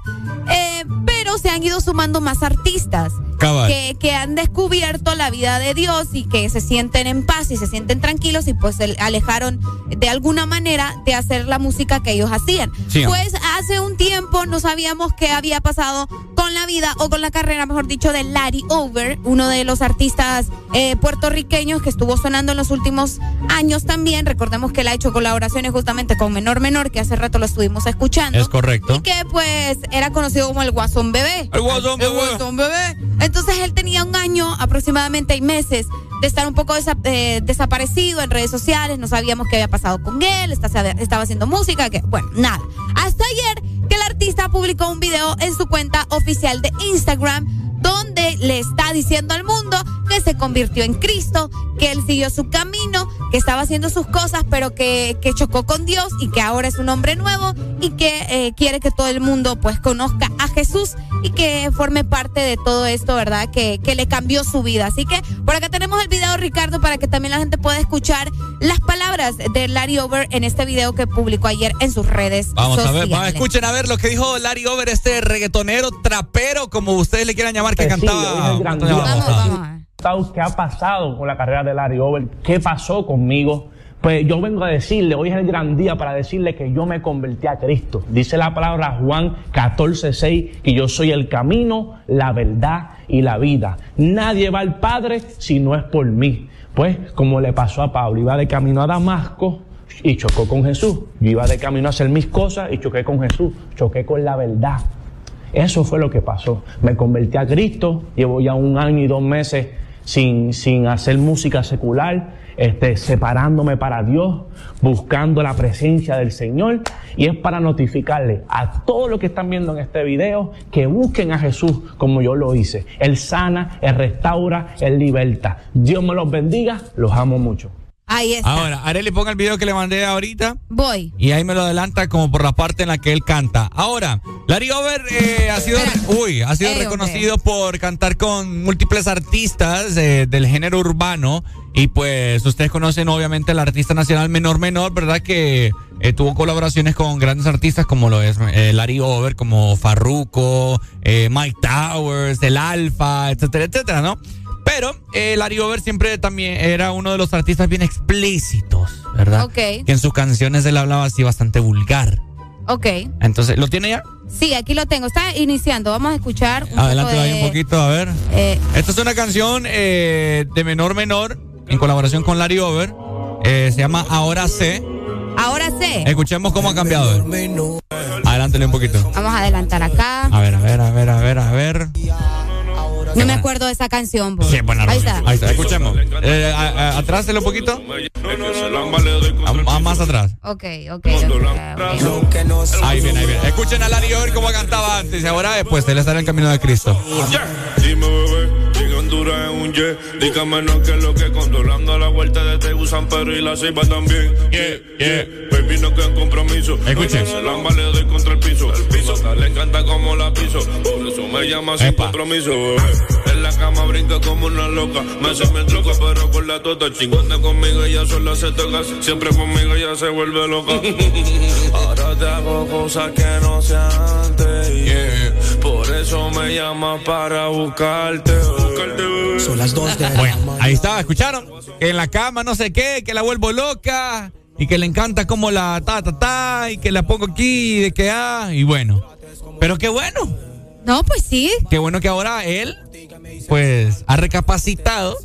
eh, pero se han ido sumando más artistas. que, que han descubierto la vida de Dios y que se sienten en paz y se sienten tranquilos y pues se alejaron de alguna manera de hacer la música que ellos hacían. Sí, pues hace un tiempo no sabíamos qué había pasado con la vida o con la carrera, mejor dicho, de Larry Over, uno de los artistas eh, puertorriqueños que estuvo sonando en los últimos años también. Recordemos que él ha hecho colaboraciones justamente con Menor Menor, que hace rato lo estuvimos escuchando. Es correcto. Y que pues era conocido como el Guasón Bebé. El Guasón Bebé. Guasón Bebé. Entonces él tenía un año aproximadamente y meses de estar un poco desa- eh, desaparecido en redes sociales, no sabíamos qué había pasado con él, está- estaba haciendo música, que bueno, nada. Hasta ayer que el artista publicó un video en su cuenta oficial de Instagram donde le está diciendo al mundo que se convirtió en Cristo, que él siguió su camino, que estaba haciendo sus cosas, pero que, que chocó con Dios y que ahora es un hombre nuevo y que eh, quiere que todo el mundo pues conozca a Jesús y que forme parte de todo esto, ¿verdad? Que, que le cambió su vida. Así que por acá tenemos el video, Ricardo, para que también la gente pueda escuchar las palabras de Larry Over en este video que publicó ayer en sus redes Vamos a ver, sociales. vamos, escuchen a ver lo que dijo Larry Over, este reggaetonero, trapero, como ustedes le quieran llamar, que sí, cantaba. hoy es el gran día. ¿Qué ha pasado con la carrera de Larry Over? ¿Qué pasó conmigo? Pues yo vengo a decirle, hoy es el gran día para decirle que yo me convertí a Cristo. Dice la palabra Juan 14:6 que yo soy el camino, la verdad y la vida. Nadie va al Padre si no es por mí. Pues como le pasó a Pablo, iba de camino a Damasco y chocó con Jesús. Yo iba de camino a hacer mis cosas y choqué con Jesús, choqué con la verdad. Eso fue lo que pasó. Me convertí a Cristo, llevo ya un año y dos meses sin, sin hacer música secular, este, separándome para Dios, buscando la presencia del Señor. Y es para notificarle a todos los que están viendo en este video que busquen a Jesús como yo lo hice. Él sana, Él restaura, Él liberta. Dios me los bendiga, los amo mucho. Ahí está. Ahora, Areli, ponga el video que le mandé ahorita. Voy. Y ahí me lo adelanta como por la parte en la que él canta. Ahora, Larry Over eh, ha sido, uy, ha sido Eh, reconocido por cantar con múltiples artistas eh, del género urbano. Y pues ustedes conocen obviamente al artista nacional Menor Menor, ¿verdad? Que eh, tuvo colaboraciones con grandes artistas como lo es Larry Over, como Farruko, Mike Towers, El Alfa, etcétera, etcétera, ¿no? Pero eh, Larry Over siempre también era uno de los artistas bien explícitos, ¿verdad? Ok. Que en sus canciones él hablaba así bastante vulgar. Ok. Entonces, ¿lo tiene ya? Sí, aquí lo tengo. Está iniciando. Vamos a escuchar un Adelante poco ahí un poquito, a ver. eh, Esta es una canción eh, de menor menor en colaboración con Larry Over. Eh, se llama Ahora sé. ahora sé. Escuchemos cómo ha cambiado. él. Adelántale un poquito. Vamos a adelantar acá. A ver, a ver, a ver, a ver, a ver. No me acuerdo de esa canción. bo. Sí, buena Ahí está. Ahí está, escuchemos. Eh, a- a- atrásele un poquito. A- a- más atrás. Ok, ok, ok. Ahí viene, ahí viene. Escuchen a Larry Over cómo cantaba antes y ahora después él está en el camino de Cristo. Dime, bebé, en en un jet. Dígame no que lo que controlando la vuelta de Tegu, San Pedro y la Ceiba también. Yeah, yeah. Baby, no queda compromiso. Escuchen. Se la le doy contra el piso. El piso le encanta como la piso. Por eso me llama sin compromiso. En la cama brinca como una loca. Me hace me troca, pero con la tota. Chingando conmigo, ella sola se toca. Siempre conmigo ella se vuelve loca. Ahora te hago cosas que no se antes. yeah. Por eso me llamas para buscarte. Son las dos de Bueno, ahí estaba, ¿escucharon? Que en la cama no sé qué, que la vuelvo loca y que le encanta como la ta ta ta y que la pongo aquí y de que ah y bueno. Pero qué bueno, No, pues sí. qué bueno que ahora él pues ha recapacitado,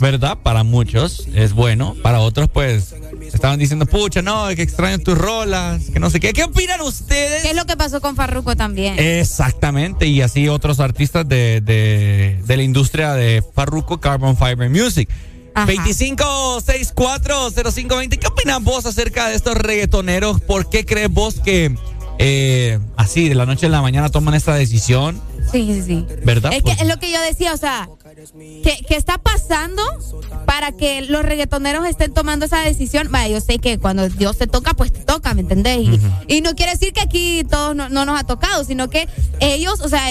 ¿verdad? Para muchos es bueno, para otros pues estaban diciendo, "Pucha, no, que extraño tus rolas, que no sé qué." ¿Qué opinan ustedes? ¿Qué es lo que pasó con Farruko también? Exactamente, y así otros artistas de, de, de la industria de Farruko Carbon Fiber Music. Ajá. 25640520, ¿qué opinas vos acerca de estos reggaetoneros? ¿Por qué crees vos que eh, así de la noche a la mañana toman esta decisión? Sí, sí, sí. ¿Verdad? Es que Pues- es lo que yo decía, o sea, ¿qué, qué está pasando para que los reggaetoneros estén tomando esa decisión? Vaya, yo sé que cuando Dios te toca, pues te toca, ¿me entendés? Y, y no quiere decir que aquí todos no, no nos ha tocado, sino que ellos, o sea,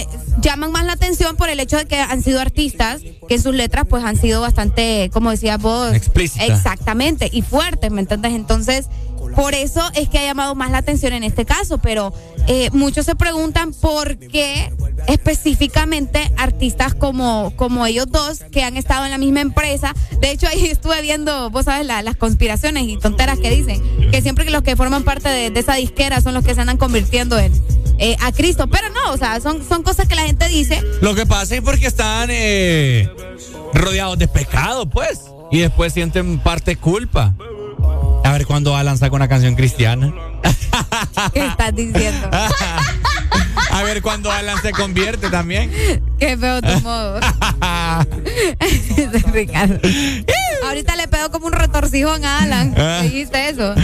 llaman más la atención por el hecho de que han sido artistas, que en sus letras pues han sido bastante, como decías vos, Explícitas. Exactamente, y fuertes, ¿me entiendes? Entonces, por eso es que ha llamado más la atención en este caso, pero eh, muchos se preguntan por qué específicamente artistas como, como ellos dos que han estado en la misma empresa. De hecho, ahí estuve viendo, vos sabes, las conspiraciones y tonteras que dicen, que siempre que los que forman parte de, esa disquera son los que se andan convirtiendo en, eh, a Cristo. Pero no, o sea, son, son cosas que la gente dice. Lo que pasa es porque están eh, rodeados de pecado, pues. Y después sienten parte culpa. A ver cuándo Alan saca una canción cristiana. ¿Qué estás diciendo? A ver cuándo Alan se convierte también. Qué feo tu modo. Ricardo. Ahorita le pego como un retorcijón a Alan. Ah. ¿Dijiste eso?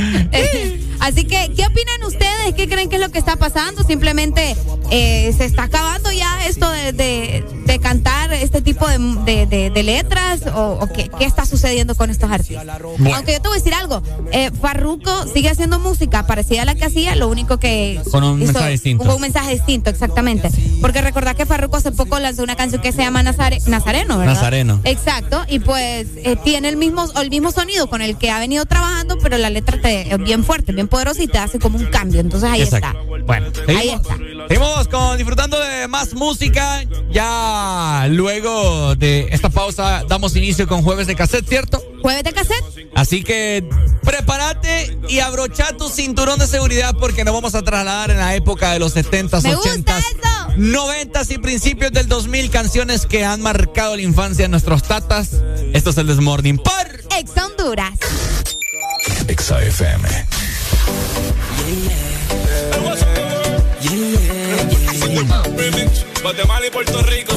Así que, ¿qué opinan ustedes? ¿Qué creen que es lo que está pasando? Simplemente eh, se está acabando ya esto de, cantar este tipo de, letras o, qué, está sucediendo con estos artistas. Aunque yo te voy a decir algo, eh, Farruko sigue haciendo música parecida a la que hacía, lo único que con un mensaje distinto. un mensaje distinto, exactamente. Porque recordad que Farruko hace poco lanzó una canción que se llama Nazareno, ¿verdad? Nazareno. Exacto, y pues eh, tiene el mismo el mismo sonido con el que ha venido trabajando, pero la letra es bien fuerte, bien poderosa y te hace como un cambio. Entonces ahí está. Bueno, ahí está. Seguimos con disfrutando de más música. Ya luego de esta pausa damos inicio con jueves de cassette, ¿cierto? Jueves de cassette. Así que prepárate y abrocha tu cinturón de seguridad porque nos vamos a trasladar en la época de los 70s, 80s, 90s y principios del 2000 canciones que han marcado la infancia de nuestros tatas. Esto es el Desmorning por Ex Honduras. Exa FM. Guatemala y Puerto Rico.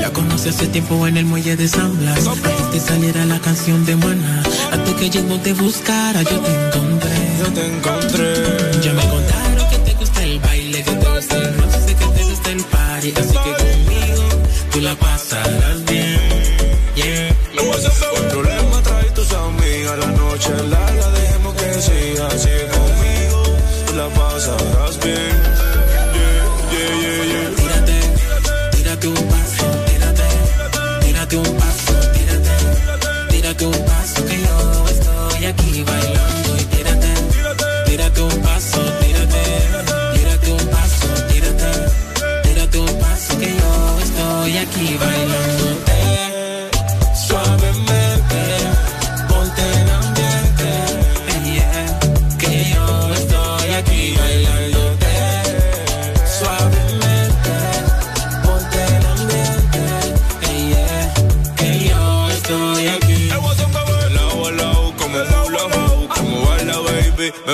La conocí hace tiempo en el muelle de San Blas. Antes que saliera la canción de Mana. Antes que yo no te buscara, yo te encontré. Yo te encontré. Ya me contaron que te gusta el baile, que te gusta el que te gusta el party. Así que conmigo tú la pasarás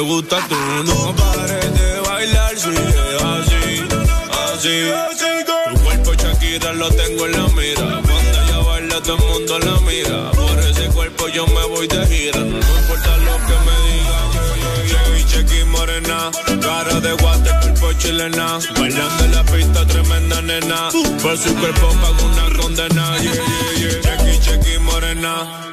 gusta tu no pares de bailar, sigue así, así lo tengo en la mira. Cuando ella baila, todo el mundo la mira. Por ese cuerpo yo me voy de gira. No importa lo que me digan. Chequi, chequi, morena. Cara de guate, cuerpo chilena. Bailando en la pista, tremenda nena. Por su cuerpo pago una condena. Yeah, yeah, Chequi, chequi, morena.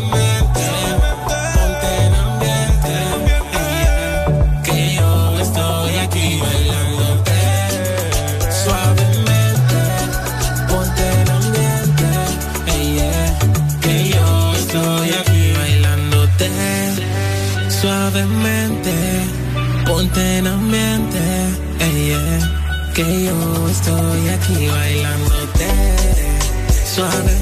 que yo estoy aquí bailándote. Suavemente,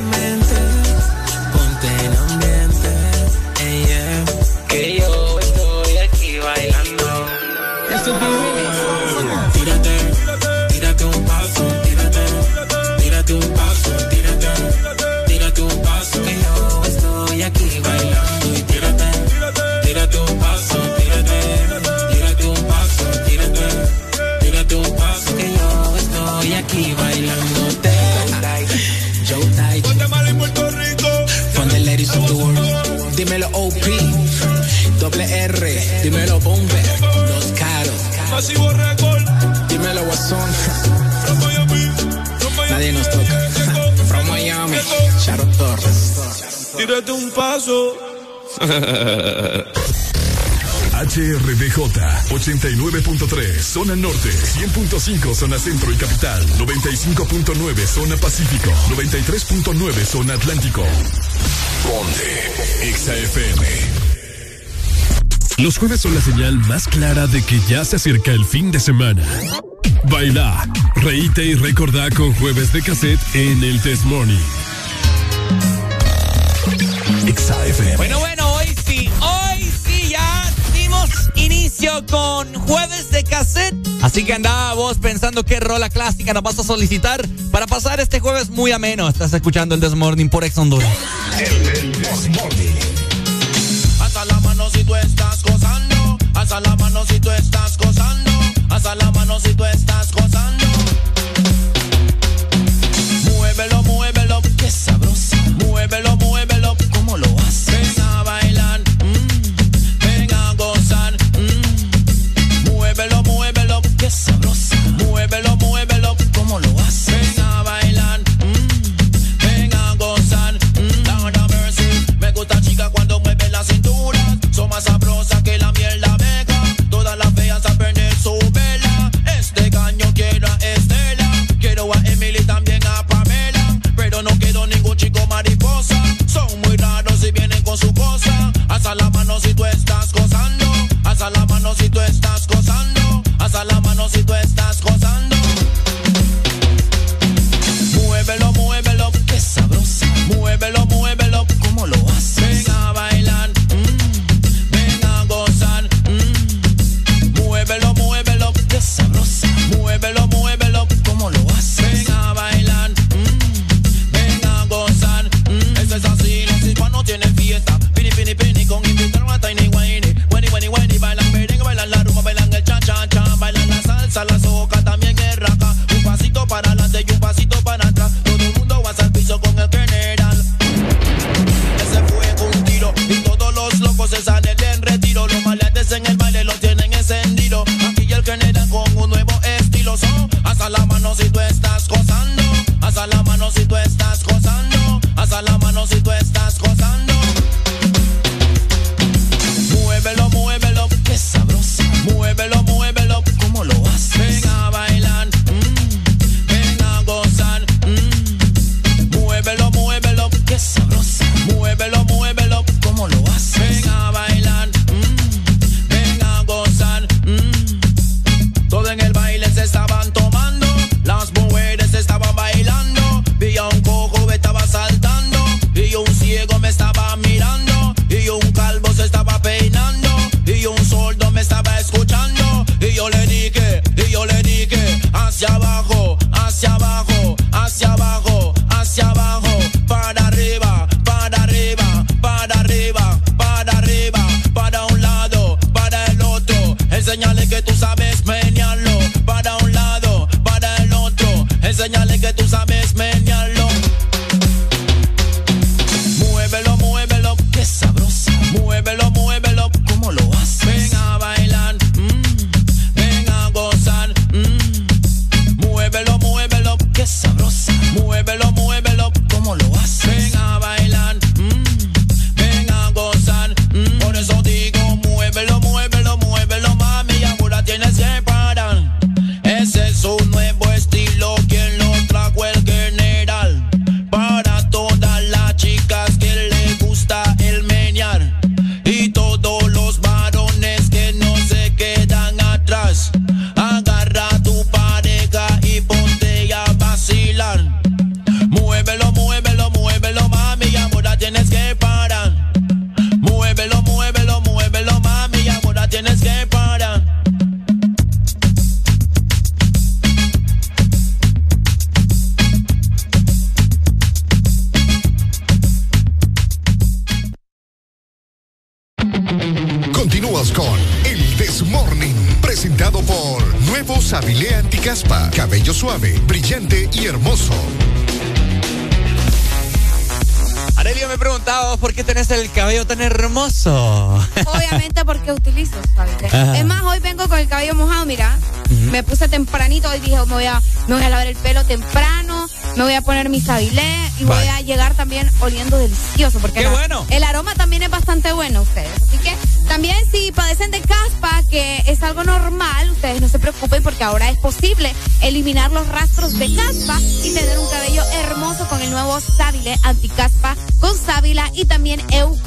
échate un paso. HRBJ 89.3 Zona Norte 100.5 Zona Centro y Capital 95.9 Zona Pacífico 93.9 Zona Atlántico. Ponte XAFM Los jueves son la señal más clara de que ya se acerca el fin de semana. Baila, reíte y recordá con Jueves de Cassette en el Test Morning. Bueno, bueno, hoy sí, hoy sí ya dimos inicio con Jueves de Cassette. Así que andaba vos pensando qué rola clásica nos vas a solicitar para pasar este jueves muy ameno. Estás escuchando el Desmorning por Ex Honduras. El. Hasta la mano si tú estás gozando. Hasta la mano si tú estás gozando. Hasta la mano si tú estás gozando.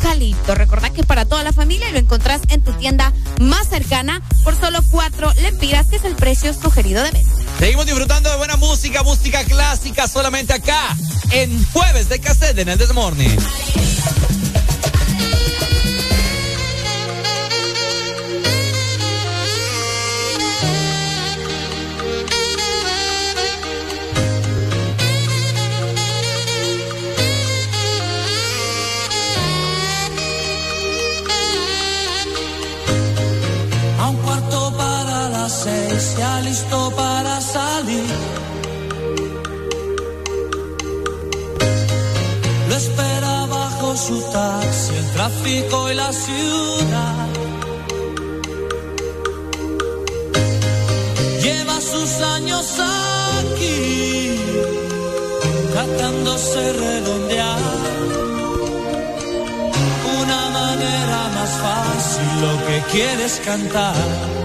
Eucalipto. Recordad que es para toda la familia y lo encontrás en tu tienda más cercana por solo cuatro lempiras, que es el precio sugerido de venta. Seguimos disfrutando de buena música, música clásica, solamente acá, en Jueves de Cassette en el Desmorning. Tráfico y la ciudad. Lleva sus años aquí, tratándose redondear. Una manera más fácil, lo que quieres cantar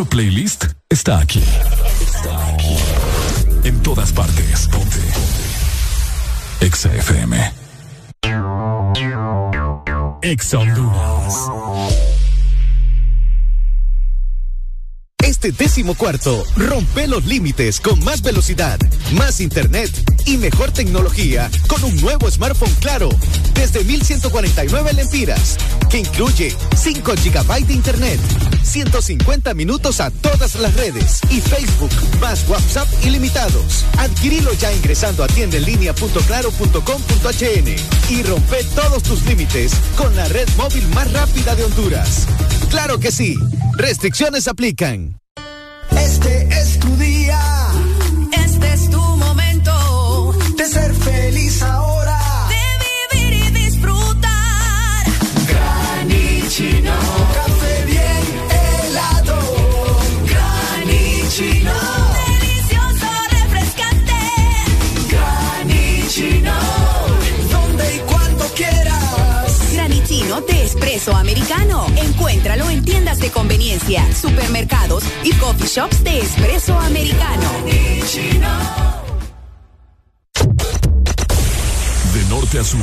verdadero playlist está aquí. Está aquí. En todas partes. Ponte. Exa FM. Este décimo cuarto, rompe los límites con más velocidad, más internet y mejor tecnología con un nuevo smartphone claro desde 1149 lempiras, que incluye 5 GB de internet, 150 minutos a todas las redes y Facebook, más WhatsApp ilimitados. Adquirilo ya ingresando a tiendaenlinea.claro.com.hn y rompe todos tus límites con la red móvil más rápida de Honduras. Claro que sí. Restricciones aplican. Espresso americano. Encuéntralo en tiendas de conveniencia, supermercados y coffee shops de espresso americano. De norte a sur.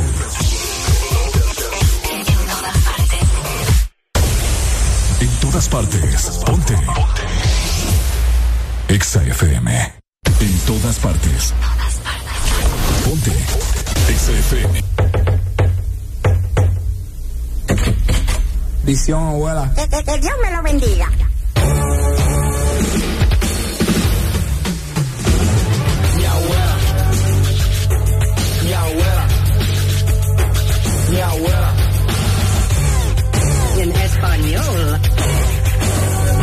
En todas partes. Ponte. Exa FM. Abuela. Que, que, que Dios me lo bendiga. Mi abuela. Mi abuela. Mi abuela. En español.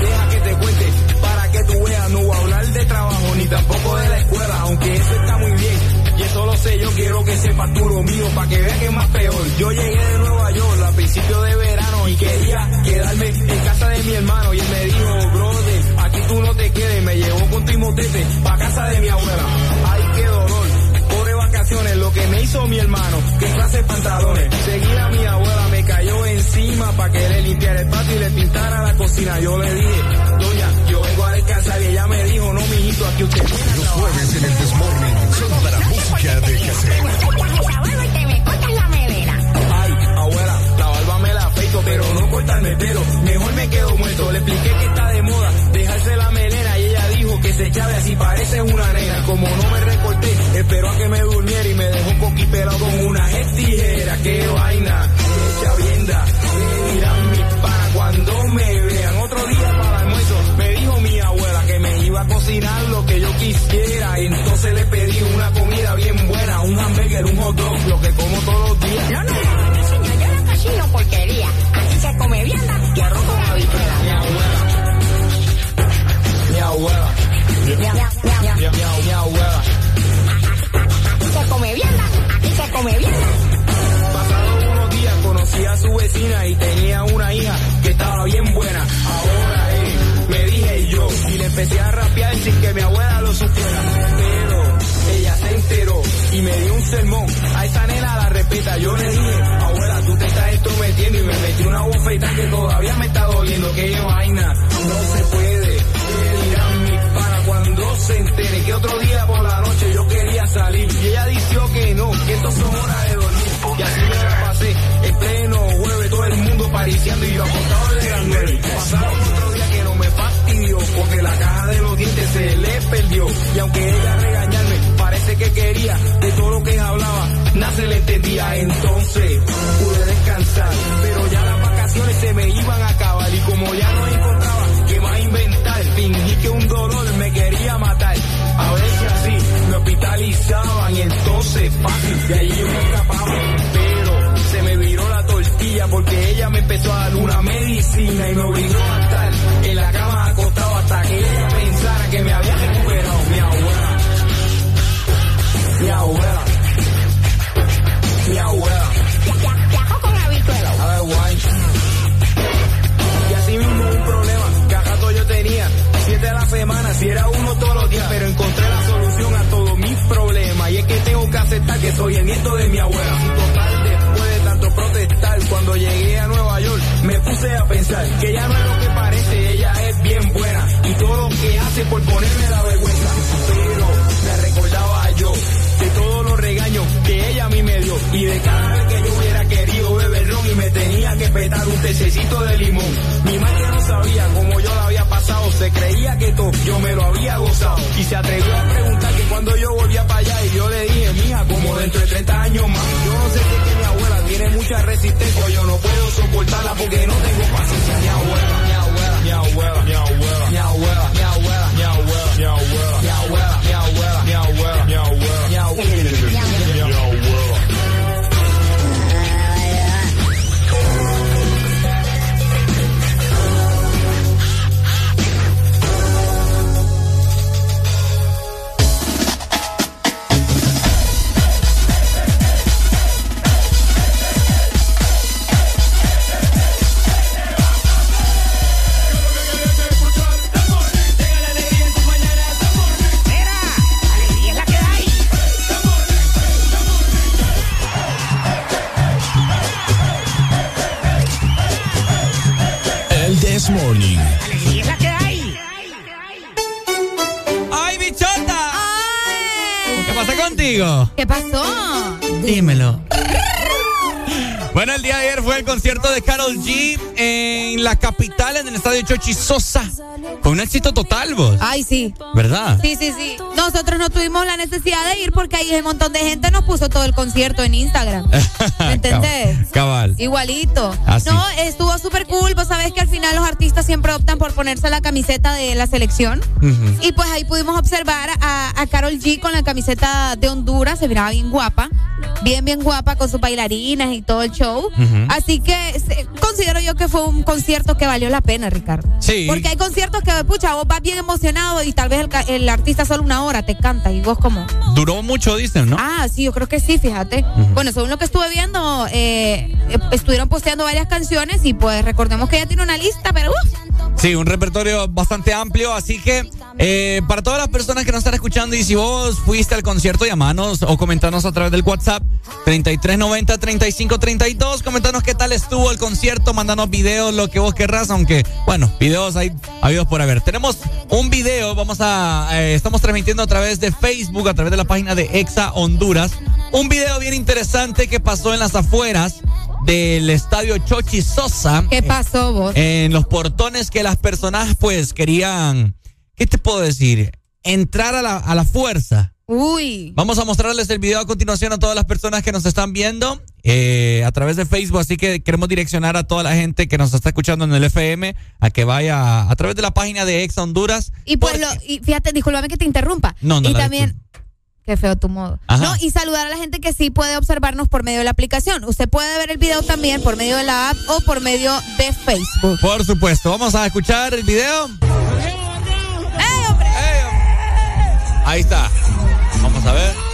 Deja que te cuente para que tú veas. No voy a hablar de trabajo ni tampoco de la escuela, aunque eso está muy bien. Y eso lo sé, yo quiero que sepas tú lo mío, para que veas que es más peor. Yo llegué de Nueva York a principios de verano y quería quedarme en casa de mi hermano. Y él me dijo, brother, aquí tú no te quedes. Me llevó con Timotete pa' casa de mi abuela. Ay, qué dolor. Pobre vacaciones, lo que me hizo mi hermano. Qué clase de pantalones. Seguida mi abuela me cayó encima pa' que le limpiara el patio y le pintara la cocina. Yo le dije, doña, yo vengo a descansar y ella me dijo, no, mijito, aquí usted viene a Los jueves en el Desmorning son para música de cassette. Pero no cortarme el pelo. Mejor me quedo muerto. Le expliqué que está de moda dejarse la melena y ella dijo que se echaba así parece una nena. Como no me recorté, esperó a que me durmiera y me dejó un coquipelado con una tijera. Qué vaina, qué chavienda. Me dirán mis panas cuando me vean. Otro día para el almuerzo me dijo mi abuela que me iba a cocinar lo que yo quisiera. Entonces le pedí una comida bien buena, un hamburger, un hot dog, lo que como todos los días. Se come aquí se come vianda. Pasados unos días conocí a su vecina y tenía una hija que estaba bien buena. Ahora eh, me dije yo y le empecé a rapear sin que mi abuela lo supiera. Pero ella se enteró y me dio un sermón. A esa nena la respeta. Yo le dije, abuela, tú te estás entrometiendo y me metí una bofeta que todavía me está doliendo. Que vaina, no se puede. Se entere que otro día por la noche yo quería salir? Y ella dijo que no, que esto son horas de dormir. Y así me la pasé, en pleno jueves, todo el mundo pariciando y yo acostado desde las nueve. Pasaron otro día que no me fastidió, porque la caja de los dientes se fácil, de allí yo me escapaba. Pero se me viró la tortilla porque ella me empezó a dar una medicina y me obligó a estar en la cama soy el nieto de mi abuela. Total, después de tanto protestar, cuando llegué a Nueva York, me puse a pensar que ella no es lo que parece, ella es bien buena. Y todo lo que hace por ponerme la vergüenza. Pero me recordaba yo de todos los regaños que ella a mí me dio. Y de cada vez que yo hubiera querido beber ron y me tenía que petar un tececito de limón. Mi madre no sabía cómo yo la había se creía que todo yo me lo había gozado. Y se atrevió a preguntar que cuando yo volvía para allá y yo le dije, mija, como dentro de 30 años más. Yo no sé si es que mi abuela tiene mucha resistencia, yo no puedo soportarla porque no tengo paciencia. Mi abuela, mi abuela, mi abuela, mi abuela, mi abuela, mi abuela, mi abuela. Mi abuela. El concierto de Carol G en la capital, en el estadio Chochi Sosa. Fue un éxito total, vos. Ay, sí. ¿Verdad? Sí, sí, sí. Nosotros no tuvimos la necesidad de ir porque ahí un montón de gente nos puso todo el concierto en Instagram. ¿Me entendés? Cabal. Igualito. Ah, sí. No, estuvo súper cool. Vos sabés que al final los artistas siempre optan por ponerse la camiseta de la selección. Y pues ahí pudimos observar a, a Carol G con la camiseta de Honduras. Se miraba bien guapa. Bien, bien guapa con sus bailarinas y todo el show. Así que se- considero yo que fue un concierto que valió la pena, Ricardo. Sí. Porque hay conciertos que, pucha, vos vas bien emocionado y tal vez el, el artista solo una hora te canta y vos como... Duró mucho, dicen, ¿no? Ah, sí, yo creo que sí, fíjate. Bueno, según lo que estuve viendo, eh, estuvieron posteando varias canciones y pues recordemos que ella tiene una lista, pero... ¡uh! Sí, un repertorio bastante amplio, así que eh, para todas las personas que nos están escuchando y si vos fuiste al concierto, llamanos o comentanos a través del WhatsApp 3390-3532, comentanos qué tal estuvo el concierto, mandanos videos, lo que vos querrás, aunque, bueno, videos hay habidos por haber. Tenemos un video, vamos a, eh, estamos transmitiendo a través de Facebook, a través de la página de Exa Honduras, un video bien interesante que pasó en las afueras del estadio Chochi Sosa. ¿Qué pasó vos? En los portones que las personas pues querían, ¿qué te puedo decir? Entrar a la, a la fuerza. Uy. Vamos a mostrarles el video a continuación a todas las personas que nos están viendo eh, a través de Facebook, así que queremos direccionar a toda la gente que nos está escuchando en el FM a que vaya a través de la página de Ex Honduras. Y pues lo, y fíjate, discúlpame que te interrumpa. No, no, Y también, qué feo tu modo. Ajá. No, y saludar a la gente que sí puede observarnos por medio de la aplicación. Usted puede ver el video también por medio de la app o por medio de Facebook. Por supuesto, vamos a escuchar el video. ¡Ey, hombre! Ahí está. Vamos a ver.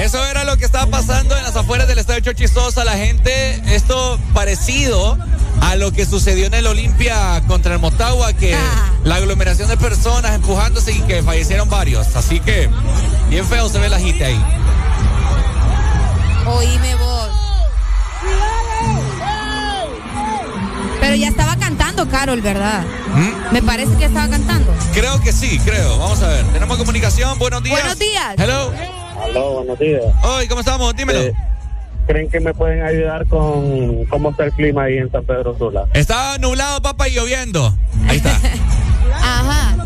Eso era lo que estaba pasando en las afueras del estadio Chochi Sosa. La gente, esto parecido a lo que sucedió en el Olimpia contra el Motagua, que la aglomeración de personas empujándose y que fallecieron varios. Así que, bien feo se ve la gente ahí. Oíme vos. Pero ya estaba cantando Carol, ¿verdad? ¿Mm? Me parece que estaba cantando. Creo que sí, creo. Vamos a ver. Tenemos comunicación. Buenos días. Buenos días. Hello. Aló, buenos días. Hoy, ¿cómo estamos? Dímelo. Eh, ¿Creen que me pueden ayudar con cómo está el clima ahí en San Pedro Sula? Está nublado, papá, y lloviendo. Ahí está. Ajá.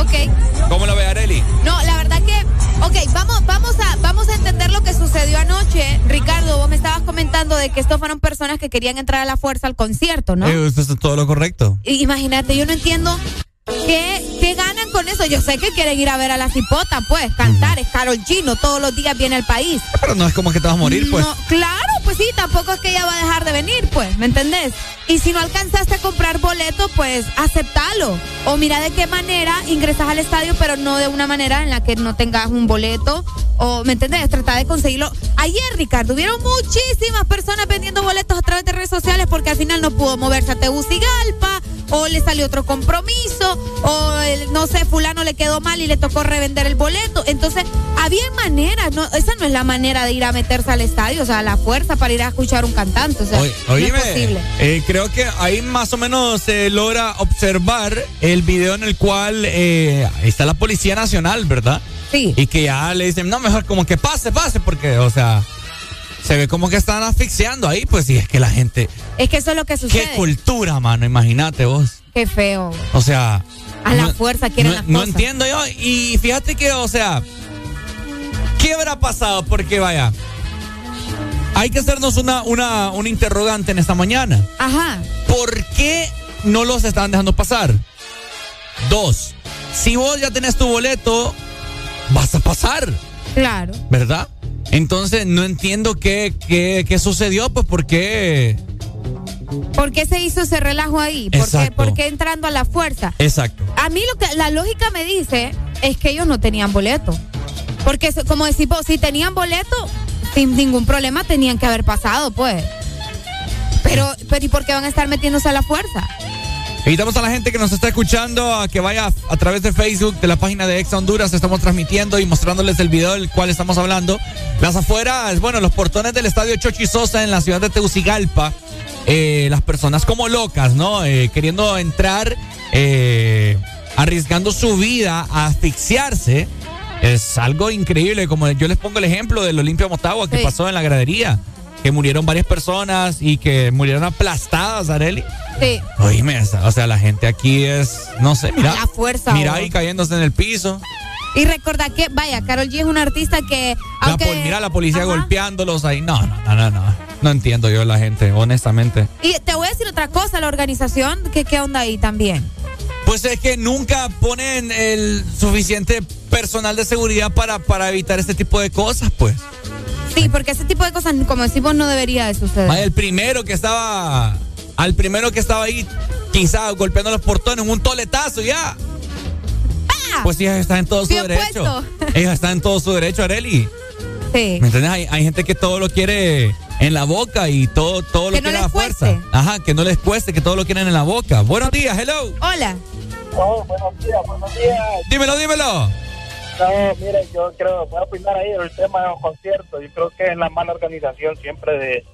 Ok. ¿Cómo lo ve Areli? No, la verdad que, ok, vamos, vamos a, vamos a entender lo que sucedió anoche. Ricardo, vos me estabas comentando de que estos fueron personas que querían entrar a la fuerza al concierto, ¿no? Eh, usted está todo lo correcto. Y Imagínate, yo no entiendo qué, qué ganan con eso. Yo sé que quieren ir a ver a la cipota, pues, cantar, es Carol Gino, todos los días viene al país. Pero no es como que te vas a morir, pues. No, claro, pues sí, tampoco es que ella va a dejar de venir, pues, ¿me entendés? Y si no alcanzaste a comprar boleto, pues aceptalo. O mira de qué manera ingresas al estadio, pero no de una manera en la que no tengas un boleto. O, ¿me entendés? Trata de conseguirlo. Ayer, Ricardo, hubieron muchísimas personas vendiendo boletos a través de redes sociales porque al final no pudo moverse a Tegucigalpa o le salió otro compromiso, o no sé, fulano le quedó mal y le tocó revender el boleto. Entonces, había maneras, no, esa no es la manera de ir a meterse al estadio, o sea, la fuerza para ir a escuchar un cantante. O sea, no es posible. Eh, creo que ahí más o menos se logra observar el video en el cual eh, está la Policía Nacional, ¿verdad? Sí. Y que ya le dicen, no, mejor como que pase, pase, porque, o sea, se ve como que están asfixiando ahí, pues sí, es que la gente. Es que eso es lo que sucede. Qué cultura, mano, imagínate vos. Qué feo. O sea. A la fuerza quieren no, las No entiendo yo. Y fíjate que, o sea, ¿qué habrá pasado? Porque vaya. Hay que hacernos una, una, una interrogante en esta mañana. Ajá. ¿Por qué no los están dejando pasar? Dos, si vos ya tenés tu boleto, vas a pasar. Claro. ¿Verdad? Entonces no entiendo qué, qué, qué sucedió, pues por qué... ¿Por qué se hizo ese relajo ahí? ¿Por qué, ¿Por qué, entrando a la fuerza? Exacto. A mí lo que la lógica me dice es que ellos no tenían boleto. Porque como decimos, si tenían boleto, sin ningún problema tenían que haber pasado, pues. Pero, pero ¿y por qué van a estar metiéndose a la fuerza? Invitamos a la gente que nos está escuchando a que vaya a través de Facebook de la página de Exa Honduras. Estamos transmitiendo y mostrándoles el video del cual estamos hablando. Las afueras, bueno, los portones del estadio Chochi Sosa en la ciudad de Tegucigalpa. Eh, las personas como locas, ¿no? Eh, queriendo entrar, eh, arriesgando su vida a asfixiarse. Es algo increíble. Como yo les pongo el ejemplo del Olimpia Motagua que pasó en la gradería que murieron varias personas y que murieron aplastadas, Areli. Sí. Oíme, o sea, la gente aquí es, no sé, mira. La fuerza. Mira ahí cayéndose en el piso. Y recordad que, vaya, Carol G es una artista que. Aunque, mira la policía golpeándolos ahí. No, no, no, no, no. No entiendo yo la gente, honestamente. Y te voy a decir otra cosa, la organización, que qué onda ahí también? Pues es que nunca ponen el suficiente personal de seguridad para, para evitar este tipo de cosas, pues. Sí, porque ese tipo de cosas, como decimos, no debería de suceder. el primero que estaba, al primero que estaba ahí, quizá golpeando los portones, un toletazo ya. ¡Ah! Pues sí, está en todo su derecho. Ella está en todo su derecho, Areli. Sí. ¿Me entiendes? Hay, hay, gente que todo lo quiere en la boca y todo, todo lo quiere a la fuerza. Ajá, que no les cueste, que todo lo quieren en la boca. Buenos días, hello. Hola. Oh, buenos días, buenos días. Dímelo, dímelo. No, mire, yo creo, voy a opinar ahí el tema de los conciertos. Yo creo que es la mala organización siempre de,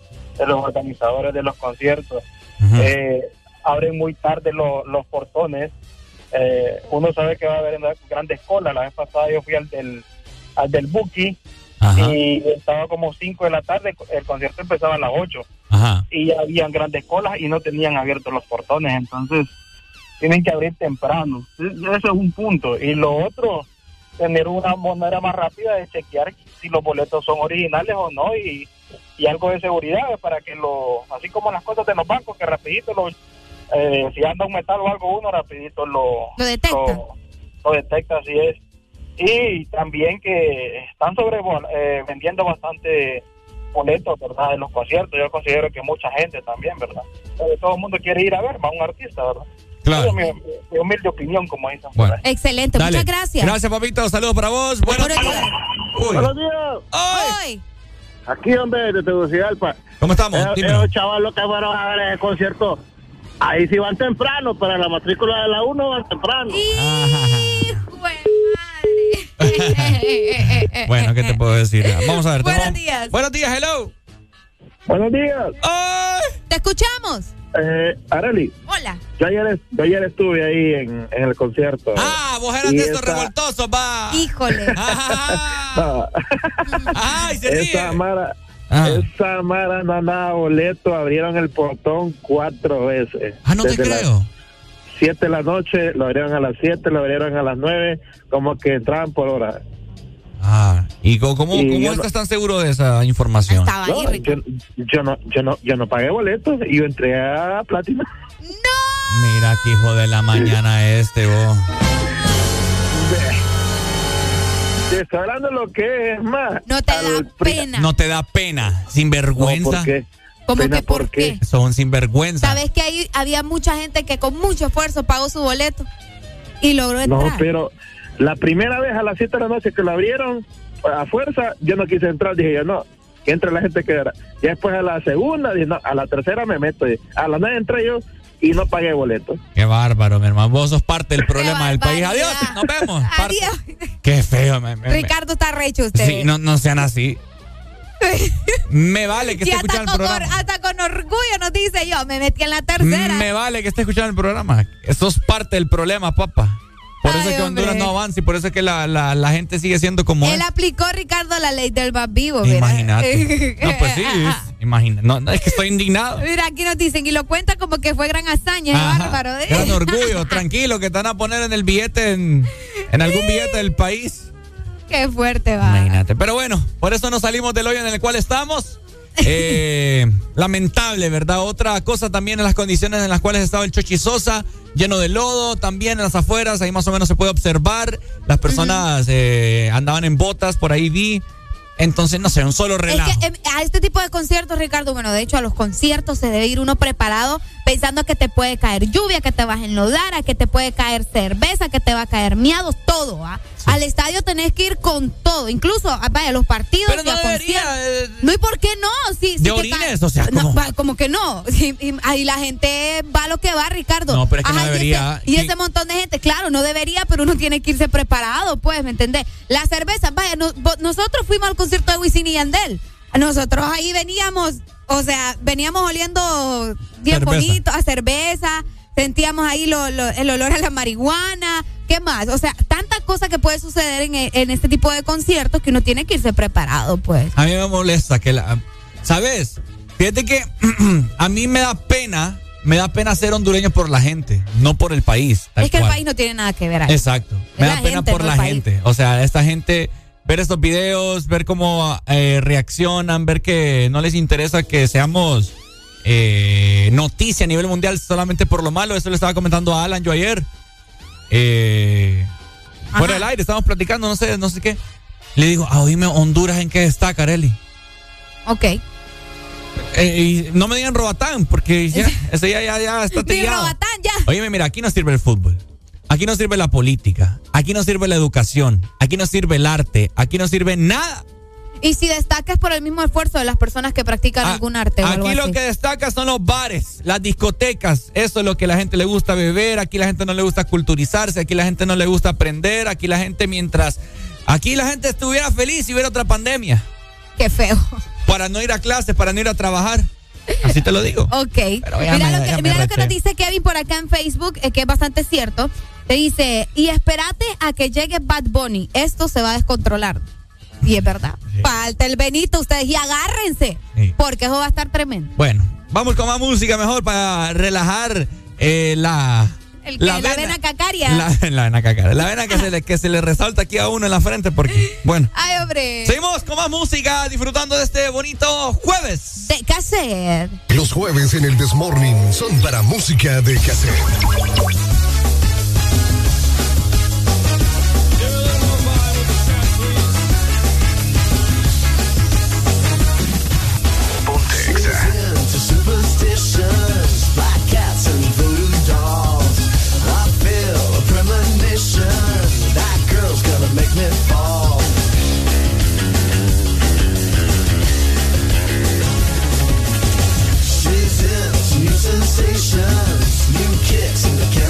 los organizadores de los conciertos. eh, abren muy tarde los portones. Eh, uno sabe que va a haber grandes colas. La vez pasada yo fui al del, al del Buki y estaba como 5 de la tarde. El concierto empezaba a las 8 y habían grandes colas y no tenían abiertos los portones. Entonces, tienen que abrir temprano. Eso es un punto. Y lo otro tener una manera más rápida de chequear si los boletos son originales o no y, algo de seguridad para que lo, así como las cosas de los bancos, que rapidito lo, eh, si anda un metal o algo uno, rapidito lo, lo detecta. Lo, detecta, así es. Y también que están sobre eh, vendiendo bastante boletos, ¿verdad? En los conciertos. Yo considero que mucha gente también, ¿verdad? todo el mundo quiere ir a ver a un artista, ¿verdad? Claro. Mi, humilde opinión, como dicen. Bueno. Excelente, muchas gracias. Gracias, papito. Saludos para vos. Buenos, días. Buenos días. Hoy. Aquí, hombre, de Tegucigalpa. ¿Cómo estamos? Esos chavales que fueron a ver el concierto, ahí sí van temprano, pero la matrícula de la 1 van temprano. bueno, ¿qué te puedo decir? Vamos a ver. Buenos días. Buenos días, hello. Buenos días. Te escuchamos. Eh, Areli. Hola. Yo ayer, yo ayer estuve ahí en, en, el concierto. Ah, vos eras de estos revoltosos, va. Híjole. Ay, se ríe. Esa Mara, ah. esa Mara no nada boleto, abrieron el portón cuatro veces. Ah, no te creo. Siete de la noche, lo abrieron a las siete, lo abrieron a las nueve, como que entraban por hora. Ah, ¿y cómo, cómo, estás tan seguro de esa información? No, yo, yo, no, yo no, yo no pagué boletos, yo entré a Platina. ¡No! Mira qué hijo de la mañana este, vos. Te estoy hablando de lo que es más. No te da pena. No te da pena, sinvergüenza. ¿Por qué? ¿Cómo que por, qué? Son sinvergüenza. Sabes que ahí había mucha gente que con mucho esfuerzo pagó su boleto y logró entrar. No, pero la primera vez a las 7 de la noche que lo abrieron, a fuerza, yo no quise entrar, dije yo, no, que entre la gente que era. Y después a la segunda, dije, no, a la tercera me meto. A la nueve entré yo y no pagué boleto. Qué bárbaro, mi hermano. Vos sos parte del problema del país. Adiós, nos vemos. Adiós. Qué feo. Ricardo está recho usted. Sí, no, no sean así. me vale que esté escuchando el programa. hasta con orgullo nos dice yo, me metí en la tercera. Me vale que esté escuchando el programa. Eso es parte del problema, papá. Por eso es que Honduras no avanza y por eso es que la, la, la gente sigue siendo como Él aplicó, Ricardo, la ley del más vivo. Imagínate. no, pues sí, imagina. No, es que estoy indignado. Mira, aquí nos dicen y lo cuenta como que fue gran hazaña, bárbaro. ¿eh? Gran orgullo, tranquilo, que te van a poner en el billete, en, en algún billete del país. Qué fuerte va. Imagínate. Pero bueno, por eso nos salimos del hoyo en el cual estamos. Eh, lamentable, ¿verdad? Otra cosa también en las condiciones en las cuales estaba el Chochizosa, lleno de lodo, también en las afueras, ahí más o menos se puede observar. Las personas eh, andaban en botas, por ahí vi. Entonces, no sé, un solo relajo. Es que em, a este tipo de conciertos, Ricardo, bueno, de hecho a los conciertos se debe ir uno preparado pensando que te puede caer lluvia, que te vas a enlodar, a que te puede caer cerveza, que te va a caer miado, todo. ¿ah? Al estadio tenés que ir con todo, incluso, ah, vaya, los partidos. Pero no debería, eh, no, ¿y por qué no? Si, de orines, o sea. No, como que no. ahí la gente va lo que va, Ricardo. No, pero es que no debería. Y ese, montón de gente, claro, no debería, pero uno tiene que irse preparado, pues, ¿me entendés? La cerveza, vaya, nosotros fuimos al concierto de Wisin y Yandel. Nosotros ahí veníamos, o sea, veníamos oliendo bien bonito a cerveza sentíamos ahí lo, el olor a la marihuana, ¿qué más? O sea, tantas cosas que puede suceder en, en, este tipo de conciertos que uno tiene que irse preparado, pues. A mí me molesta que la... ¿Sabes? Fíjate que a mí me da pena, me da pena ser hondureño por la gente, no por el país. Es que el país no tiene nada que ver ahí. Exacto. me da pena por la gente. O sea, esta gente ver estos videos, ver cómo eh, reaccionan, ver que no les interesa que seamos eh, noticia a nivel mundial solamente por lo malo. Eso le estaba comentando a Alan yo ayer. Eh, fuera del aire, estábamos platicando, no sé, no sé qué. Le digo, ah, oíme, Honduras en qué está, Carelli. Ok. Eh, y no me digan Robatán, porque ya, ese ya, ya, ya está sí, Robatán, ya. Oíme, mira, aquí no sirve el fútbol. Aquí no sirve la política. Aquí no sirve la educación. Aquí no sirve el arte. Aquí no sirve nada. Y si destacas por el mismo esfuerzo de las personas que practican ah, algún arte. O aquí lo que destaca son los bares, las discotecas. Eso es lo que la gente le gusta beber. Aquí la gente no le gusta culturizarse. Aquí la gente no le gusta aprender. Aquí la gente mientras... Aquí la gente estuviera feliz si hubiera otra pandemia. Qué feo. Para no ir a clases, para no ir a trabajar. Así te lo digo. Ok. mira, lo, que, mira lo, que, nos dice Kevin por acá en Facebook, eh, que es bastante cierto. Te dice, y espérate a que llegue Bad Bunny. Esto se va a descontrolar. Y es verdad. Falta el Benito, ustedes y agárrense. Porque eso va a estar tremendo. Bueno, vamos con más música mejor para relajar eh, la. la, vena, cacaria. La, vena cacaria. La vena que se, le, que se le resalta aquí a uno en la frente porque, bueno. Ay, hombre. Seguimos con más música, disfrutando de este bonito jueves. De cassette. Los jueves en el Desmorning son para música de cassette. Conversations, new kicks in the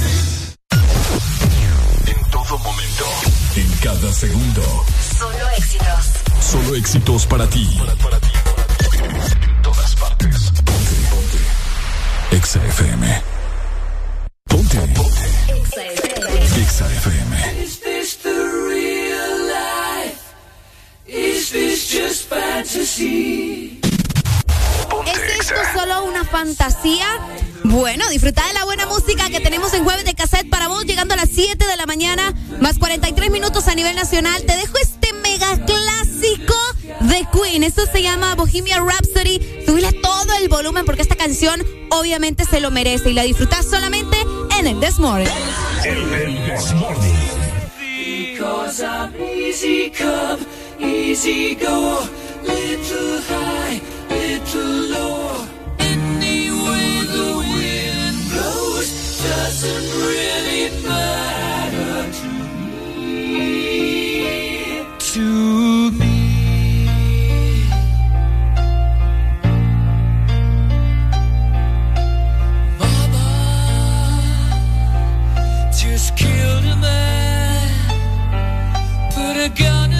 Cada segundo. Solo éxitos. Solo éxitos para ti. En todas partes. Ponte, ponte. Exa FM. Ponte. Ponte. Exa FM. Is this the real life? Is this just fantasy? ¿Es esto solo una fantasía? Bueno, disfruta de la buena música que tenemos en jueves de cassette para vos, llegando a las 7 de la mañana, más 43 minutos a nivel nacional. Te dejo este mega clásico de Queen. Esto se llama Bohemian Rhapsody. Subile todo el volumen porque esta canción obviamente se lo merece y la disfrutas solamente en el This Morning. Because I'm easy come, easy go, little high, little low. Any way the wind blows doesn't really matter to me. To me. Mama just killed a man. Put a gun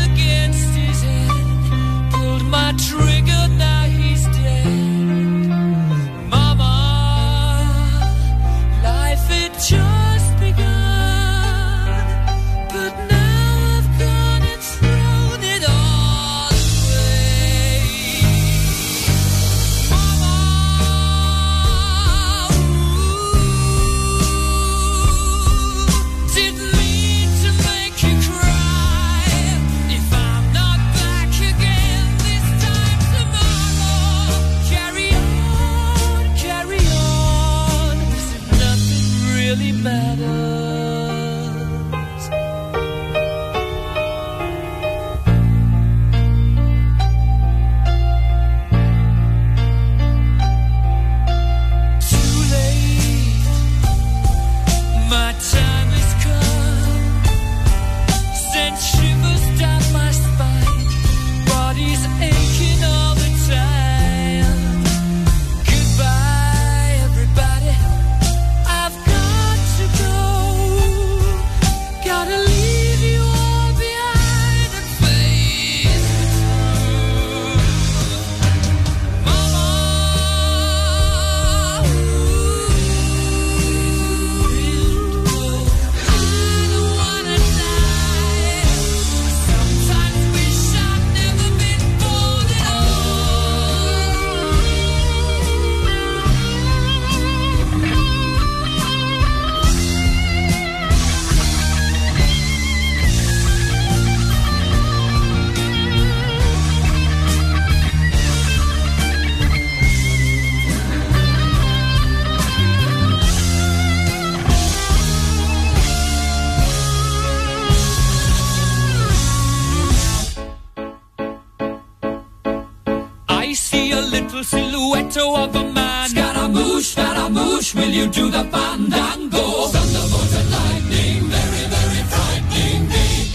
little silhouette of a man. Scaramouche, Scaramouche, will you do the fandango? Thunderbolt and lightning, very, very frightening me.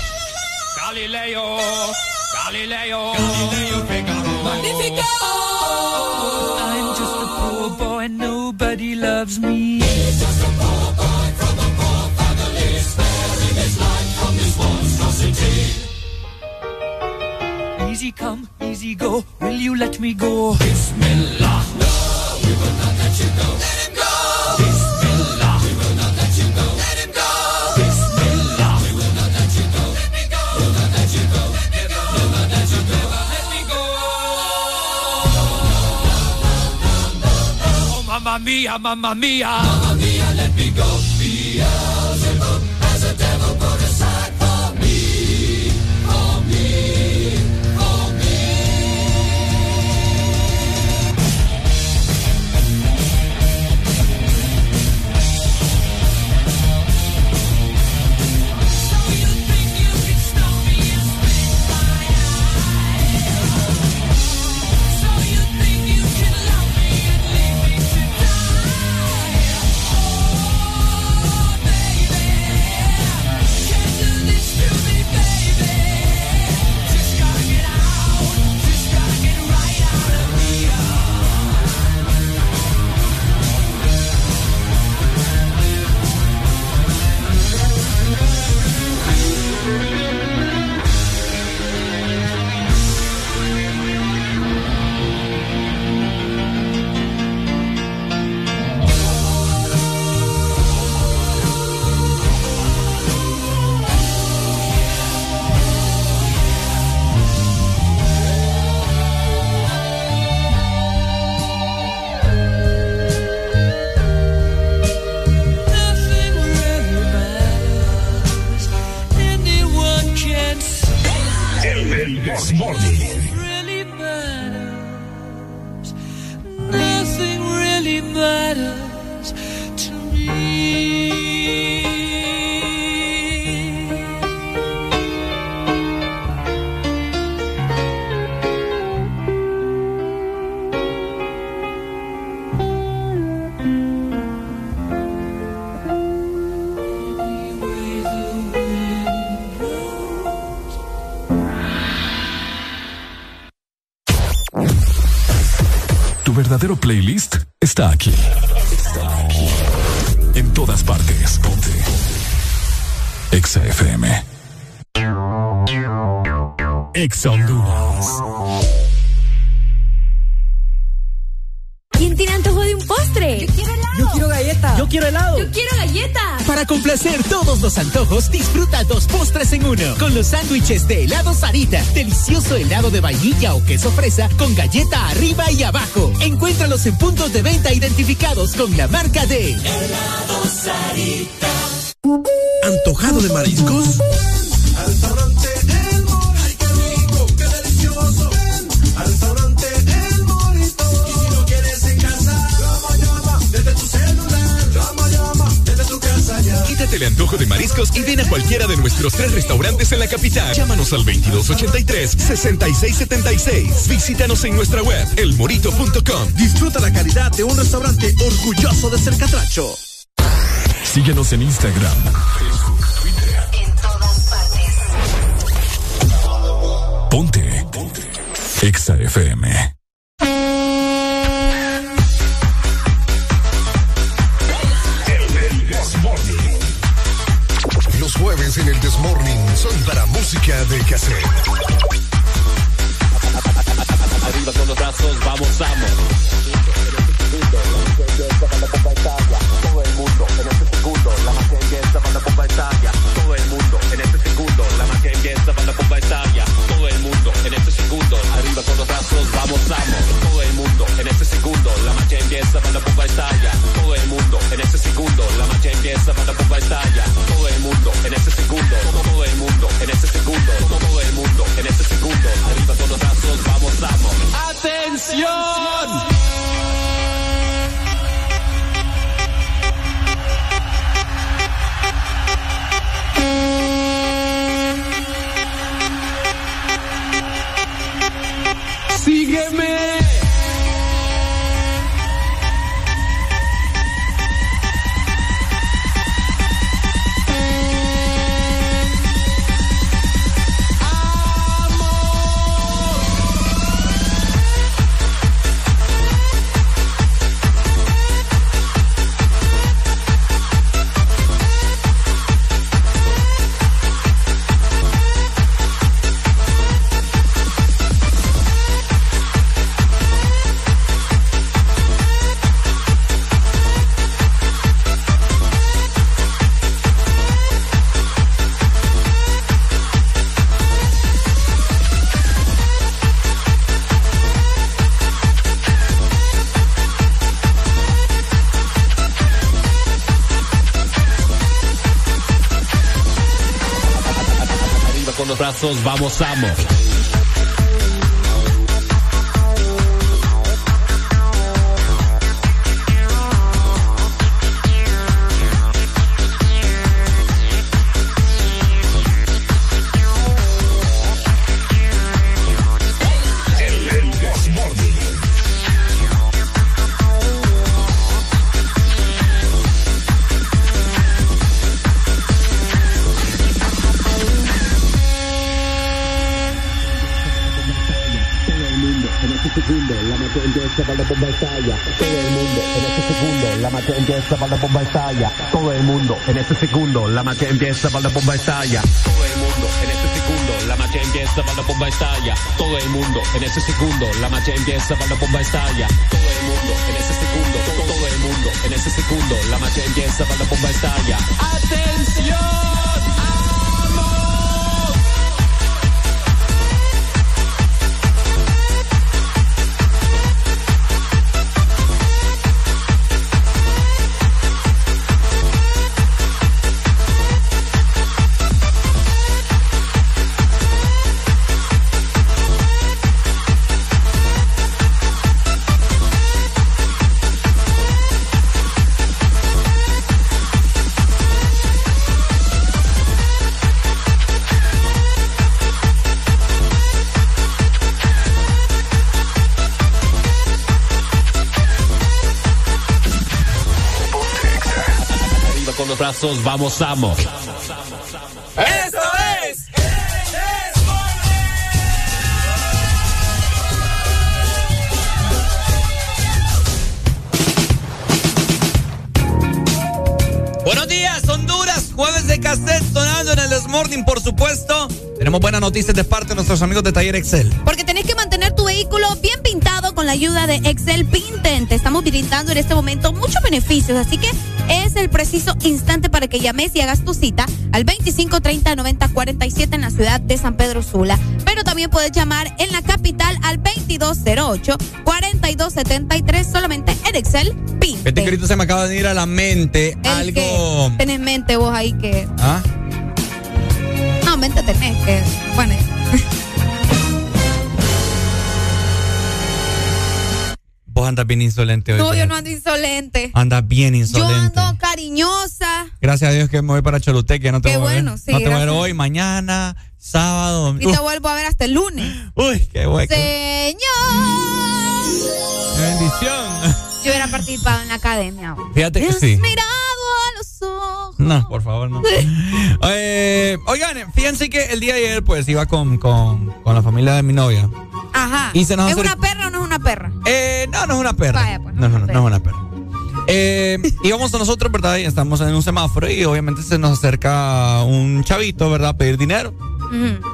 Galileo, Galileo, Galileo Figaro. Magnifico! I'm just a poor boy, nobody loves me. Easy come, easy go. Will you let me go? Bismillah. No, we will not let you go. Let him go. Bismillah. We will not let you go. Let him go. Bismillah. We will not let you go. Let me go. Will not let you go. Let go. Let you go. Let me go. Oh, mamma mia, mamma mia. Mamma mia, let me go. Sándwiches de helado Sarita. Delicioso helado de vainilla o queso fresa con galleta arriba y abajo. Encuéntralos en puntos de venta identificados con la marca de Helado Sarita. ¿Antojado de mariscos? Antojo de mariscos y ven a cualquiera de nuestros tres restaurantes en la capital. Llámanos al 2283-6676. Visítanos en nuestra web, elmorito.com. Disfruta la calidad de un restaurante orgulloso de ser catracho. Síguenos en Instagram, En todas partes. Ponte. Ponte. Exa FM. En el Desmorning son para música de cassette. Arriba con los brazos, vamos, vamos. Todo el mundo en este segundo, la magia empieza cuando la bomba estalla. Todo el mundo en este segundo, la magia empieza cuando la bomba estalla. Todo el mundo en este segundo, arriba con los brazos, vamos, vamos. Todo el mundo en este segundo, la magia empieza cuando la bomba estalla. Todo el mundo en este segundo, la magia empieza cuando la bomba estalla. Todo el mundo en ¡Atención! Sígueme. Brazos, vamos, amo. Empieza para la bomba estalla. Todo el mundo en ese segundo, la magia empieza para la bomba estalla. Todo el mundo en ese segundo, la magia empieza para la bomba estalla. Todo el mundo en ese segundo, la magia empieza para la bomba estalla. Todo el mundo en ese segundo, todo el mundo en ese segundo, la magia empieza para la bomba estalla. ¡Atención! Brazos, vamos, vamos. ¡Eso es! Buenos días, Honduras. Jueves de cassette sonando en el Desmorning, por supuesto. Tenemos buenas noticias de parte de nuestros amigos de Taller Excel. Porque tenés que mantener tu vehículo bien pintado con la ayuda de Excel Pinten. Te estamos brindando en este momento muchos beneficios, así que es el preciso instante para que llames y hagas tu cita al 2530-9047 en la ciudad de San Pedro Sula. Pero también puedes llamar en la capital al 2208-4273 solamente en Excel Pinte. Este escrito se me acaba de venir a la mente algo. Tenés mente vos ahí que. ¿Ah? No, mente tenés que. Bueno. Vos andas bien insolente hoy. No, yo no ando insolente. Andas bien insolente. Yo ando cariñosa. Gracias a Dios que me voy para Choluteca. No te Qué voy bueno, a ver. sí, no te voy a ver hoy, mañana, sábado. Y te vuelvo a ver hasta el lunes. Uy, qué bueno. Señor. Bendición. Yo hubiera participado en la academia. Fíjate que sí. mirado a ojos. No, por favor, no. Eh, oigan, fíjense que el día de ayer, pues, iba con, con, con la familia de mi novia. Ajá. Y se nos ¿Es una perra o no es una perra? Eh, no, no es una perra. Vaya, pues, no, no, no, no es una perra. Eh, íbamos nosotros, ¿verdad? Y estamos en un semáforo y obviamente se nos acerca un chavito, ¿verdad? A pedir dinero.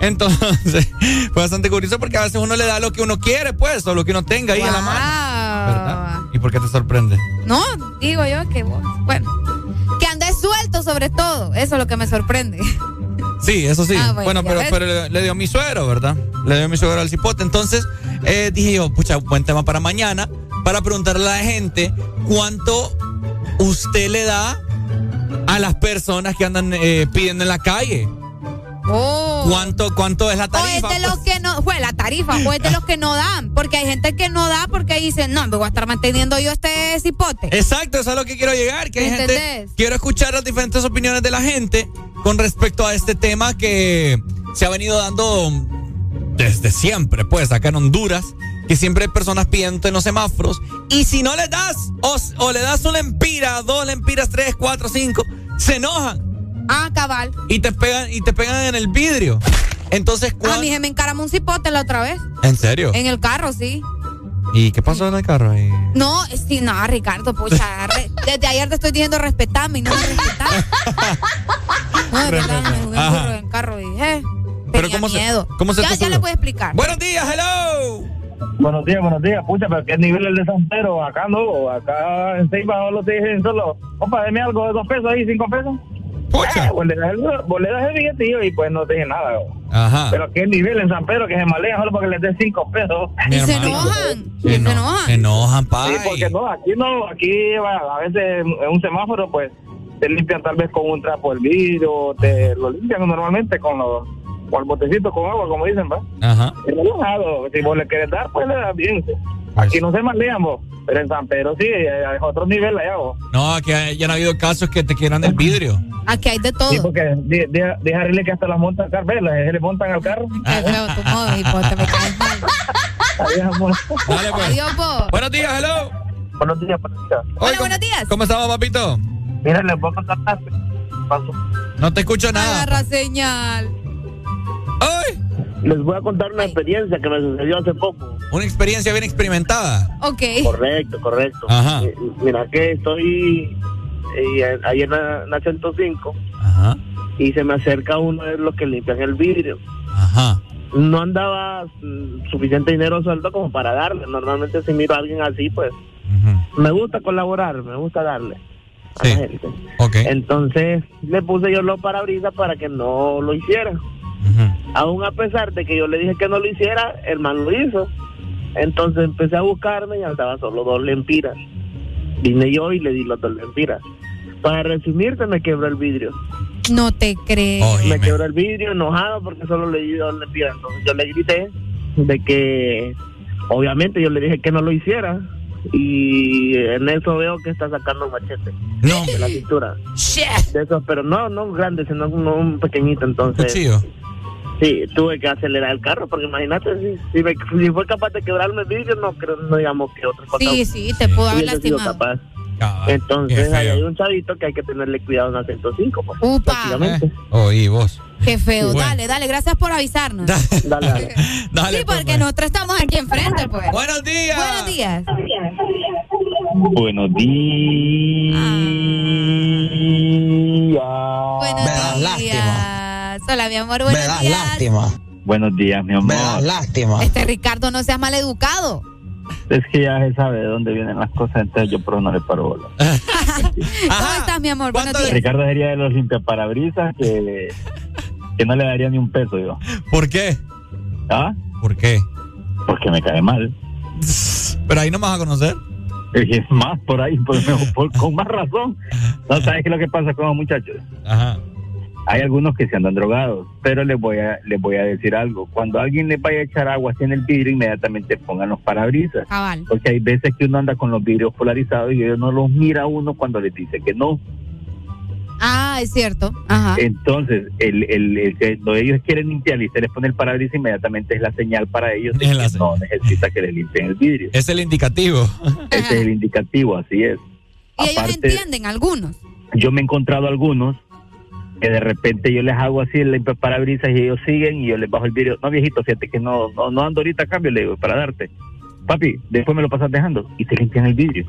Entonces, fue bastante curioso porque a veces uno le da lo que uno quiere, pues, o lo que uno tenga ahí en la mano. ¿Verdad? ¿Y por qué te sorprende? No, digo yo que vos, bueno, sobre todo, eso es lo que me sorprende. Sí, eso sí. Ah, bueno, pero, le, le dio mi suegro, ¿verdad? Le dio mi suegro al cipote. Entonces, eh, dije yo, pucha, buen tema para mañana, para preguntarle a la gente cuánto usted le da a las personas que andan eh, pidiendo en la calle. Oh. ¿Cuánto, ¿Cuánto es la O tarifa? es de los pues? que no, fue la tarifa, o es de los que no dan, porque hay gente que no da porque dicen, no, me voy a estar manteniendo yo este cipote. Exacto, eso es a lo que quiero llegar. Que hay ¿Me gente. entendés? Quiero escuchar las diferentes opiniones de la gente con respecto a este tema que se ha venido dando desde siempre, pues, acá en Honduras. Que siempre hay personas pidiendo en los semáforos. Y si no les das, o, o le das una empira, dos lempiras, tres, cuatro, cinco, se enojan Ah, cabal. y te pegan, y te pegan en el vidrio. Entonces, A ¿cuán- mí se me encaramó un cipote la otra vez. ¿En serio? En el carro, sí. ¿Y qué pasó en el carro ahí? No, sí, no, Ricardo, pucha. re- desde ayer te estoy diciendo respetame y no me respetas. No, de verdad, me jugué en carro y eh, Pero tenía ¿cómo se- miedo. cómo se ya, le voy a explicar. Buenos días, hello. Buenos días, buenos días. Pucha, pero qué nivel el de San Pedro. Acá no, acá en Ceiba solo te dicen solo, opa, deme algo de dos pesos ahí, cinco pesos. Pucha. Eh, vos le das el, vos le das el billetillo y pues no te dicen nada. ¿no? Ajá. Pero qué nivel en San Pedro que se malean solo para que les den cinco pesos. Y se enojan. Se Se eno- enojan. Se enojan, pa. Sí, porque no, aquí no, aquí bueno, a veces en un semáforo pues te limpian tal vez con un trapo el vidrio, te lo limpian normalmente con los o al botecito con agua, como dicen, ¿va? Ajá. Es relajado. Si vos le querés dar, pues le das bien. Aquí no se maldean, vos. Pero en San Pedro sí, hay otro nivel allá, vos. No, aquí ya no ha habido casos que te quieran el vidrio. Aquí hay de todo. Sí, porque de- de- dejarle que hasta las montan al carro, ¿ves? Le montan al carro. Qué tu te me caes mal. Adiós, amor. Dale, pues. Adiós, po. Buenos días, hello. Buenos días, buenos días. Hola, buenos días. ¿Cómo estamos, papito? Mira, les voy a contar pasó. No te escucho nada. Agarra señal. Les voy a contar una experiencia que me sucedió hace poco. Una experiencia bien experimentada. Ok. Correcto, correcto. Ajá. Eh, Mira que estoy eh, ahí en la, en la 105 Ajá. y se me acerca uno de los que limpian el vidrio. Ajá. No andaba mm, suficiente dinero sueldo como para darle. Normalmente si miro a alguien así, pues me gusta colaborar, me gusta darle a la gente. Entonces le puse yo los parabrisas para que no lo hiciera. Aún a pesar de que yo le dije que no lo hiciera, el man lo hizo. Entonces empecé a buscarme y andaba solo dos lempiras. Vine yo y le di los dos lempiras. Para resumirte, me quebró el vidrio. No te creo. Me quebró el vidrio enojado porque solo le di dos lempiras. Entonces yo le grité de que, obviamente, yo le dije que no lo hiciera. Y en eso veo que está sacando un machete no. de la cintura. De esos, pero no, no un grande, sino un pequeñito. Entonces, Cuchillo. Sí, tuve que acelerar el carro porque imagínate, si, si, me- si fue capaz de quebrarme el vidrio, no creo, no digamos que otra cosa. Sí, sí, te pudo haber lastimado. capaz. qué Entonces, ahí hay un chavito que hay que tenerle cuidado en la 105. Pues, Upa. prácticamente. Oí vos. Qué feo. Bueno. Dale, dale, gracias por avisarnos. Dale, dale. Dale, sí, pues, porque nosotros estamos aquí enfrente, pues. Buenos días. Buenos días. Buenos días. Buenos días. Hola, mi amor, buenos días. Buenos días, mi amor. Me das lástima. Este Ricardo no seas maleducado. Es que ya se sabe de dónde vienen las cosas, entonces yo por eso no le paro bola. ¿Cómo estás, mi amor? Buenos días. Ricardo sería de los limpiaparabrisas que, que no le daría ni un peso yo. ¿Por qué? ¿Ah? ¿Por qué? Porque me cae mal. Pero ahí no me vas a conocer. Es más, por ahí, por, por- con más razón. No sabes qué es lo que pasa con los muchachos. Ajá. Hay algunos que se andan drogados, pero les voy a les voy a decir algo. Cuando alguien les vaya a echar agua así en el vidrio, inmediatamente pongan los parabrisas. Cabal. Porque hay veces que uno anda con los vidrios polarizados y ellos no los mira a uno cuando les dice que no. Ah, es cierto. Ajá. Entonces, el, el, el que cuando ellos quieren limpiar y se les pone el parabrisas, inmediatamente es la señal para ellos de que no necesita que les limpien el vidrio. Es el indicativo. Ese es el indicativo, así es. Y ellos Aparte- entienden, algunos. yo me he encontrado algunos que de repente yo les hago así el parabrisas y ellos siguen y yo les bajo el vidrio. No, viejito, fíjate que no, no, no ando ahorita a cambio, le digo, para darte. Papi, después me lo pasas dejando y te limpian el vidrio.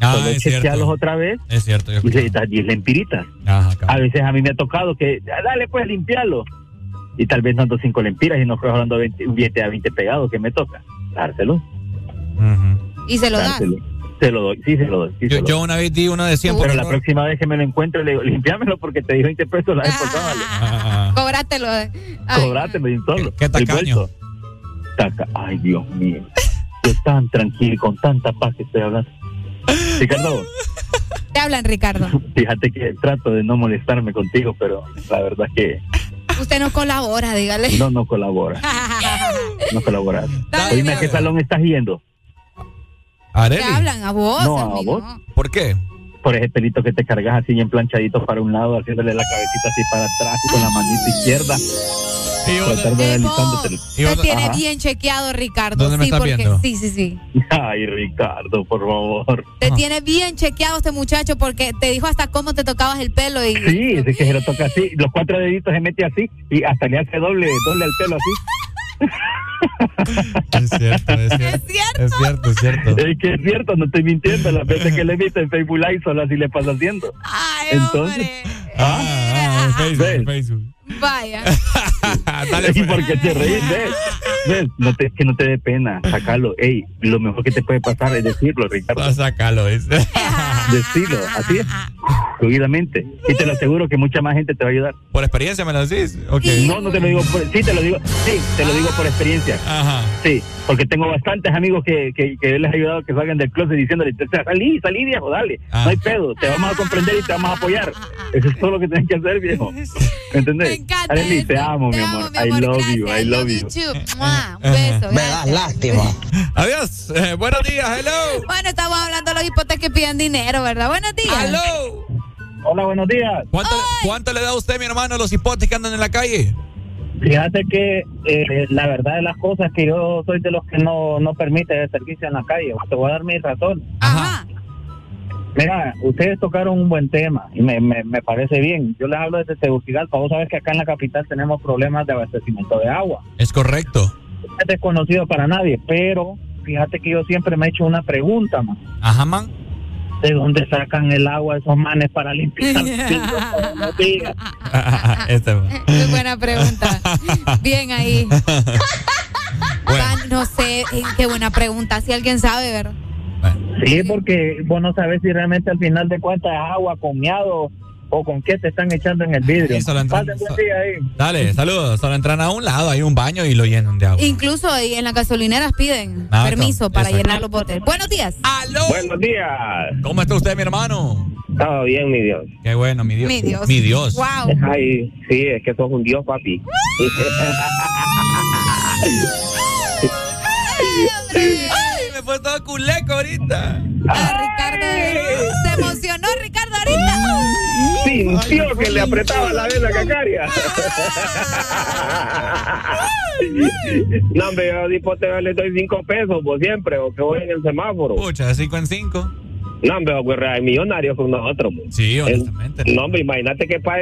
Ah, Solo es chequealos cierto. otra vez Es cierto. yo y le das 10 lempiritas. Ajá, A veces a mí me ha tocado que, "Ah, dale pues, limpiarlo. Y tal vez no ando 5 lempiras y no estoy hablando de 20, un billete a 20 pegado que me toca. Dárselo. Y se lo das. Se lo doy, sí se lo doy. sí se Yo, lo yo doy. una vez di uno de 100 por Pero la próxima vez que me lo encuentre, le digo, limpiámelo porque te di 20 pesos la vez Ah, Cóbratelo. Ay, Cobrátelo y solo. qué el tacaño. Taca- Ay, Dios mío. Yo tan tranquilo y con tanta paz que estoy hablando. Ricardo, Te hablan, Ricardo. fíjate que trato de no molestarme contigo, pero la verdad es que Usted no colabora, dígale. no, no colabora. No colabora. Oíme, ¿a qué salón estás yendo? Te hablan a vos, No, a vos. ¿Por qué? Por ese pelito que te cargas así bien planchadito para un lado, haciéndole la cabecita así para atrás y con la manita izquierda. Tratar de alisándote. Te tiene bien chequeado, Ricardo. ¿Dónde me sí, estás porque viendo? sí, sí, sí. Ay, Ricardo, por favor. Te tiene bien chequeado este muchacho porque te dijo hasta cómo te tocabas el pelo y Sí, ese que se lo toca así, los cuatro deditos se mete así y hasta le hace doble, doble al pelo así. Es cierto, es cierto. Es cierto, es cierto. Es que es cierto, no estoy mintiendo. Las veces que le viste en Facebook Live solo así le pasa haciendo. Entonces, Ah, en Facebook, en. Facebook. vaya. Dale, ¿Y pues. por qué te reís? ¿Ves? ¿Ves? No te, que no te dé pena, sacalo. Ey, lo mejor que te puede pasar es decirlo, Ricardo. Va a sacarlo, dice. Decirlo, así es. fluidamente. Y te lo aseguro que mucha más gente te va a ayudar. Por experiencia me lo decís. Ok. No, no te lo digo por, sí te lo digo, sí, te lo digo por experiencia. Ajá. Sí, porque tengo bastantes amigos que, que, que les he ayudado a que salgan del closet diciéndole, salí, salí viejo, dale, no hay pedo, te vamos a comprender y te vamos a apoyar. Eso es todo lo que tienes que hacer, viejo. ¿Entendés? Me encanta Arely, te amo, mi Te amor. amo, mi I amor, love gracias. you, I love you. too. Mua, Un beso. gracias. lástima. Adiós. Eh, buenos días, hello. Bueno, estamos hablando de los hipotes que piden dinero, ¿verdad? Buenos días. Aló. Hola, buenos días. ¿Cuánto, ¿Cuánto le da a usted, mi hermano, a los hipotes que andan en la calle? Fíjate que eh, la verdad de las cosas que yo soy de los que no, no permite el servicio en la calle. Te voy a dar mi razón. Ajá. Mira, ustedes tocaron un buen tema y me, me, me parece bien. Yo les hablo desde Tegucigalpa. Vos sabes que acá en la capital tenemos problemas de abastecimiento de agua. Es correcto. Es desconocido para nadie, pero fíjate que yo siempre me he hecho una pregunta, man. Ajá, man. ¿De dónde sacan el agua esos manes para limpiar los pisos todos los días? este, Muy buena pregunta. Bien ahí. Van, no sé, eh, qué buena pregunta. Si alguien sabe, ¿verdad? Sí, porque vos no sabes si realmente al final de cuentas es agua con miado o con qué te están echando en el vidrio. Sí, entran- Pasen buen día ahí. Dale, saludos. Solo entran a un lado, hay un baño y lo llenan de agua. Incluso ahí en las gasolineras piden Ah, permiso para exacto. llenar los botes. Buenos días. ¡Aló! Buenos días. ¿Cómo está usted, mi hermano? Todo bien, mi Dios. Qué bueno, mi Dios. Mi Dios. Mi Dios. Wow. Ay, sí, es que sos un Dios, papi. Ay, me fue todo culeco ahorita. Ah, Ricardo. Se emocionó Ricardo ahorita. Sintió que le apretaba la vena cacaria. no, hombre, yo a Dipote le doy cinco pesos, por siempre, o que voy en el semáforo. Pucha, de 5 en 5. No, hombre, güey, hay millonarios con nosotros. pues. Sí, El- honestamente. no, hombre, imagínate que, pa-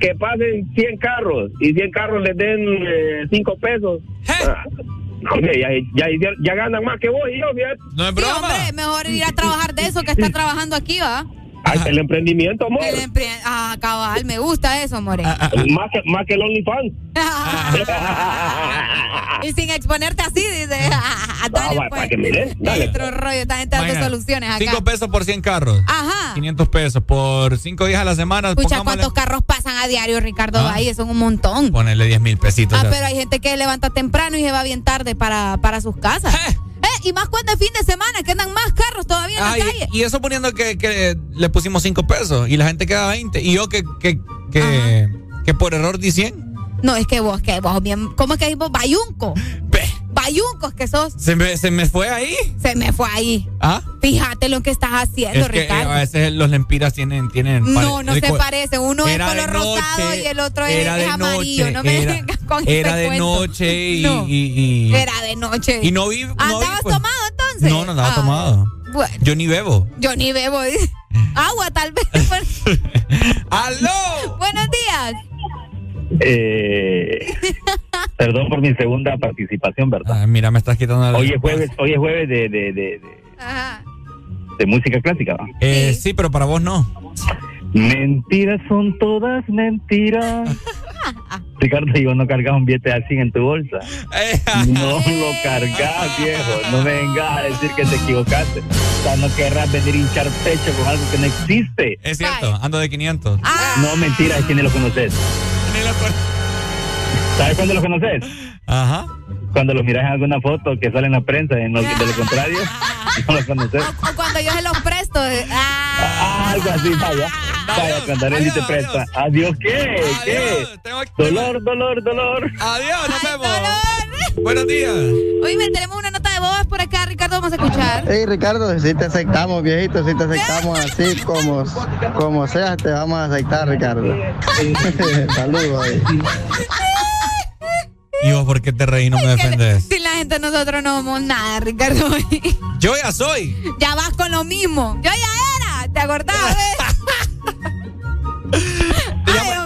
que pasen 100 carros y 100 carros les den 5 pesos. Ah, no, hombre, ya, ya, ya, ya ganan más que vos y yo, fíjate. No es Sí, broma. hombre, mejor ir a trabajar de eso que estar trabajando aquí, ¿va? Ay, el emprendimiento, amor. El empre- ah, cabal, me gusta eso, more. Ah, Más que, más que el OnlyFans. y sin exponerte así, dice. ah, dale, Ah, pues. para que mire, dale. Otro rollo, esta gente soluciones acá. 5 pesos por 100 carros. Ajá. 500 pesos por 5 días a la semana. Escucha pongámosle- cuántos carros pasan a diario, Ricardo Ah. Valle, son un montón. Ponerle 10 mil pesitos. Ah, pero hay gente que levanta temprano y se va bien tarde para, para sus casas. Eh. Y más cuando es fin de semana, que andan más carros todavía en Ah, la calle. y, y eso poniendo que, que le pusimos 5 pesos y la gente queda 20. Y yo que, que, que, que por error di 100. No, es que vos, que vos bien, ¿cómo es que vos? Bayunco. Bayunco es que sos. Se me, se me fue ahí. Se me fue ahí. ¿Ah? Fíjate lo que estás haciendo, Es que eh, Ricardo. a veces los lempiras tienen. tienen No, no se parecen. Uno es color rosado y el otro es, amarillo. noche, no me era- con Era de cuento. noche y. No. y- y- Era de noche. Y no vi. no vi, ¿Andabas pues. tomado entonces? No, no andaba Ah, tomado. Bueno, Yo ni bebo. yo ni bebo. Agua, tal vez. ¡Aló! Buenos días. Eh, perdón por mi segunda participación, ¿verdad? Ah, mira, me estás quitando la Hoy es jueves, hoy es jueves de, de, de, de- Ajá. de música clásica. Eh, sí, pero para vos no. Mentiras son todas mentiras. Ricardo, yo no cargas un billete así en tu bolsa. No lo cargas, viejo. No me vengas a decir que te equivocaste. O sea, no querrás venir a hinchar pecho con algo que no existe. Es cierto, ando de 500. No, mentira, es que ni lo conoces. ¿Sabes cuándo lo conoces? Ajá. Cuando lo miras en alguna foto que sale en la prensa, en lo, de lo contrario, no lo conoces. O cuando yo se los presto. Ah, Algo así, vaya. Vaya, cuando Arely te presta. Adiós, ¿qué? ¿Qué? Dolor, dolor, dolor. Adiós, nos vemos. Buenos días. Hoy me tenemos una nota de voz por acá, Ricardo, vamos a escuchar. Hey Ricardo, si te aceptamos, viejito, si te aceptamos así como, como seas, te vamos a aceptar, Ricardo. Saludos. ahí. ¿Y vos por qué te reí y no me defendes? Si la gente nosotros no somos nada, Ricardo. Yo ya soy. ya vas con lo mismo. Yo ya era, ¿te acordás?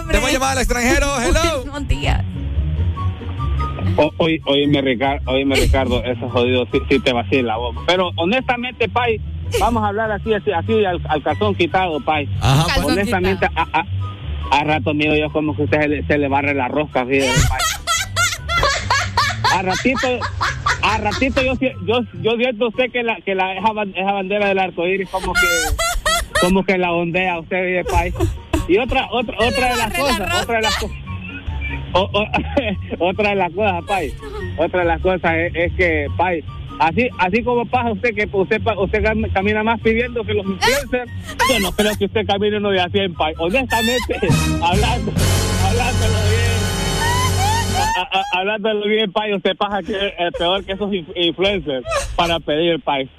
Tenemos llamada al extranjero. Hello. Buenos días. Hoy, hoy me Ricardo, hoy me Ricardo, ese jodido sí, sí te vacila vos. Pero honestamente, Pai, vamos a hablar así, así, así al, al calzón quitado, Pai. Ajá, pues. Calzón honestamente, a, a, a rato mío yo como que usted se le, se le barre la rosca, fíjate, Pai. A ratito, a ratito yo, si- yo, yo siento usted que la, que la, esa, ban- esa bandera del arco iris como que, como que la ondea usted vive país. Y otra, otra, otra de las cosas, otra de las cosas. O- o- otra de las cosas, Pai. Otra de las cosas es, es que, Pai, así, así como pasa usted, que usted, usted cam- camina más pidiendo que los influencers, yo no creo que usted camine uno de a 100, Pai. Honestamente, hablando, hablándolo bien. a- a- Hablándolo bien, Pai, usted pasa que es peor que esos inf- influencers para pedir, Pai.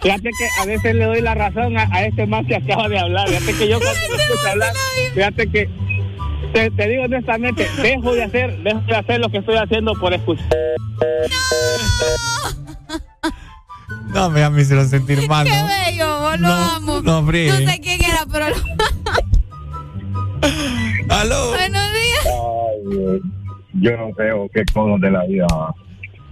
Fíjate que a veces le doy la razón a, a este man que acaba de hablar. Fíjate que yo cuando lo escucho hablar, fíjate que te, te digo honestamente, dejo de hacer, dejo de hacer lo que estoy haciendo por escuchar. No, me, me hicieron sentir mal. Qué ¿no? bello, vos lo amo. no. No sé quién era, pero lo... Aló. Buenos días. Ay, yo no creo qué cosas de la vida.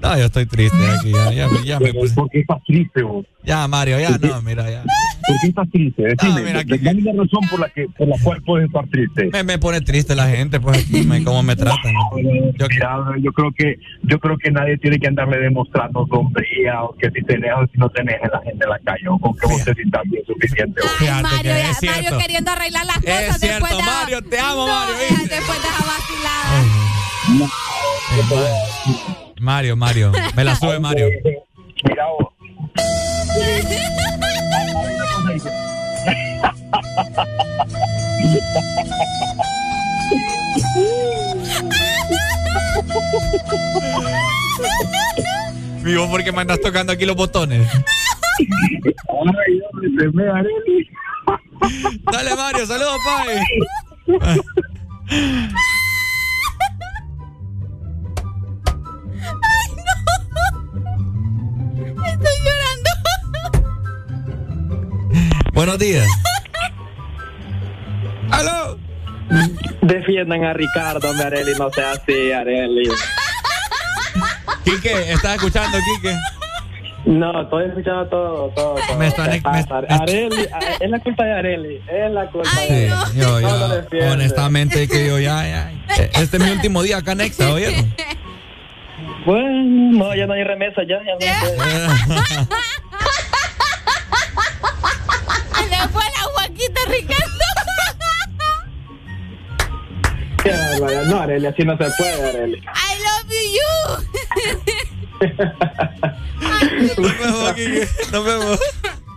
No, yo estoy triste aquí. Ya, ya, ya me puse. ¿Por qué estás triste vos? Ya, Mario, ya, no, mira, ya. ¿Por qué estás triste? Decime, mira, de- dame una razón por la, que, por la cual puedes estar triste. Me, me pone triste la gente, pues, aquí, me, cómo me tratan. Yo, Mira, yo creo que yo creo que nadie tiene que andarle demostrando sombría o que si tenés o si no tenés a la gente en la calle o con que vos te sientas bien suficiente. Fíjate Mario, que ya- es cierto. Mario queriendo arreglar las cosas Es cierto, después de... Mario, te amo, No, Mario, ya, después de esa vacilada. Mario, Mario. Me la sube, Mario. Mira vos. Vivo, ¿por qué me andas tocando aquí los botones? Ay, hombre, se me Areli. Dale, Mario, saludos, Pai. Estoy llorando. Buenos días. ¡Aló! Defiendan a Ricardo, hombre, Areli, no sea así, Areli. Quique, ¿estás escuchando, Quique? No, estoy escuchando todo, todo. todo. Me están- ¿Qué me-? Areli, es la culpa de Areli, es la culpa de Areli. Yo, No yo, lo defiende. honestamente, que yo ya, ya. Este es mi último día acá en Exa, ¿oyeron? Bueno, no, ya no hay remesa, ya, ya no hay. Se le fue la Joaquita Ricardo. No, Areli, así no se puede, Areli. I love you, Nos vemos. Nos vemos.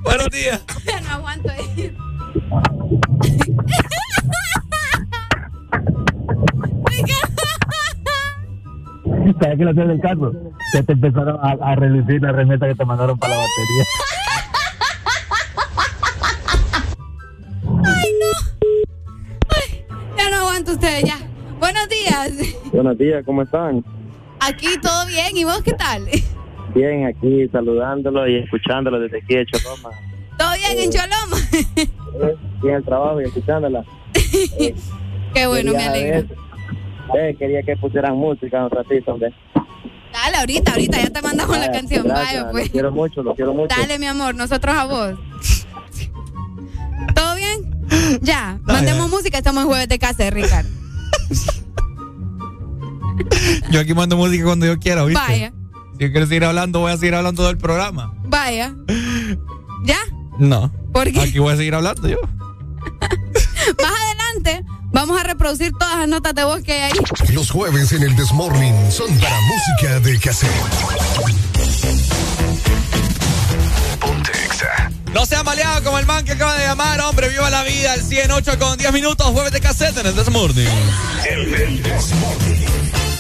Buenos días. No aguanto ahí. ¿Sabes qué lo hacía del carro? Que te empezaron a, a reducir la remeta que te mandaron para la batería. Ay, no. Ay, ya no aguanto ustedes, ya. Buenos días. Buenos días, ¿cómo están? Aquí todo bien. ¿Y vos qué tal? Bien, aquí saludándolo y escuchándolo desde aquí de Choloma. ¿Todo bien en Choloma? Bien el trabajo y escuchándola. Qué bueno, me ver- eh, quería que pusieran música un ratito, hombre. Dale, ahorita, ahorita ya te mandamos la canción. Gracias, Vaya, Lo pues. quiero mucho, lo quiero mucho. Dale, mi amor, nosotros a vos. ¿Todo bien? Ya, mandemos música, estamos en jueves de casa, Ricardo. Yo aquí mando música cuando yo quiera, ¿viste? Vaya, Si yo quiero seguir hablando, voy a seguir hablando del programa. vaya. ¿Ya? No. ¿Por qué? Aquí voy a seguir hablando yo. Más vamos a reproducir todas las notas de voz que hay ahí. Los jueves en el Desmorning son para música de cassette. Ponte Exa. No sean maleados como el man que acaba de llamar, hombre. Viva la vida, el 108 con 10 minutos, jueves de cassette en el This Morning. El Desmorning.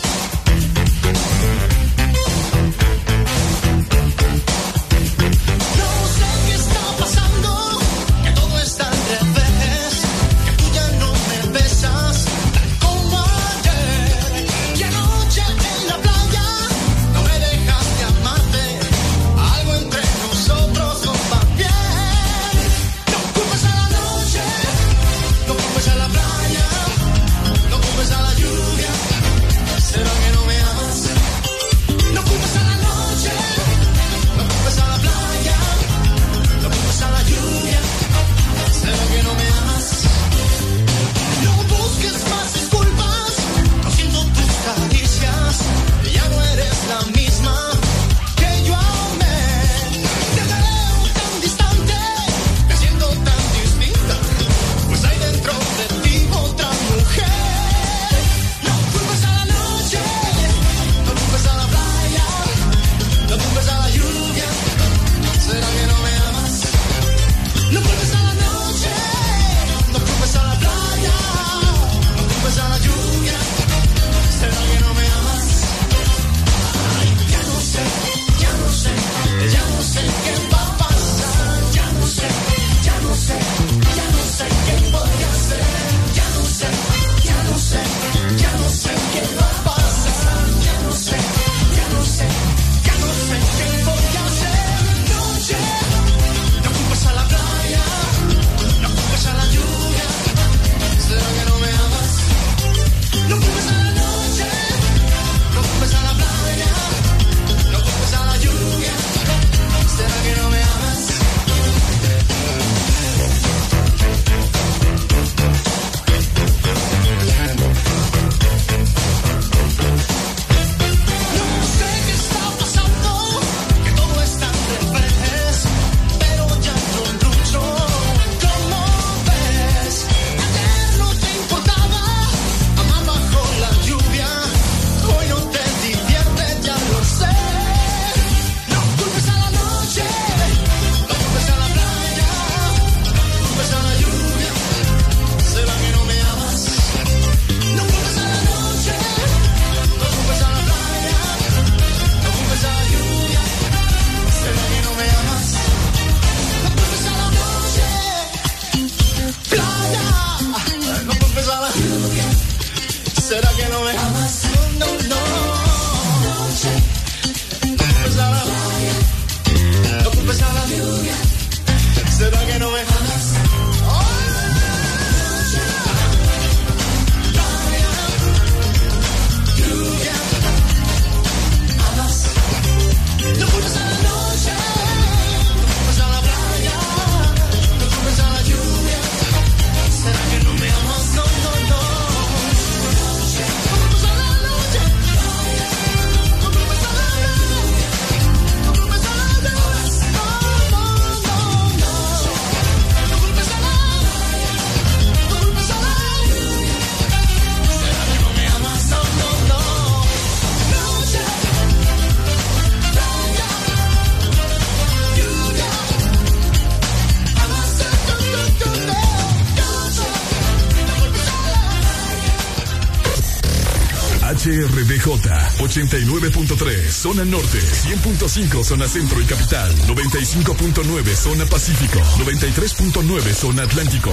Zona norte, 100.5 zona centro y capital, 95.9 zona pacífico, 93.9 zona atlántico.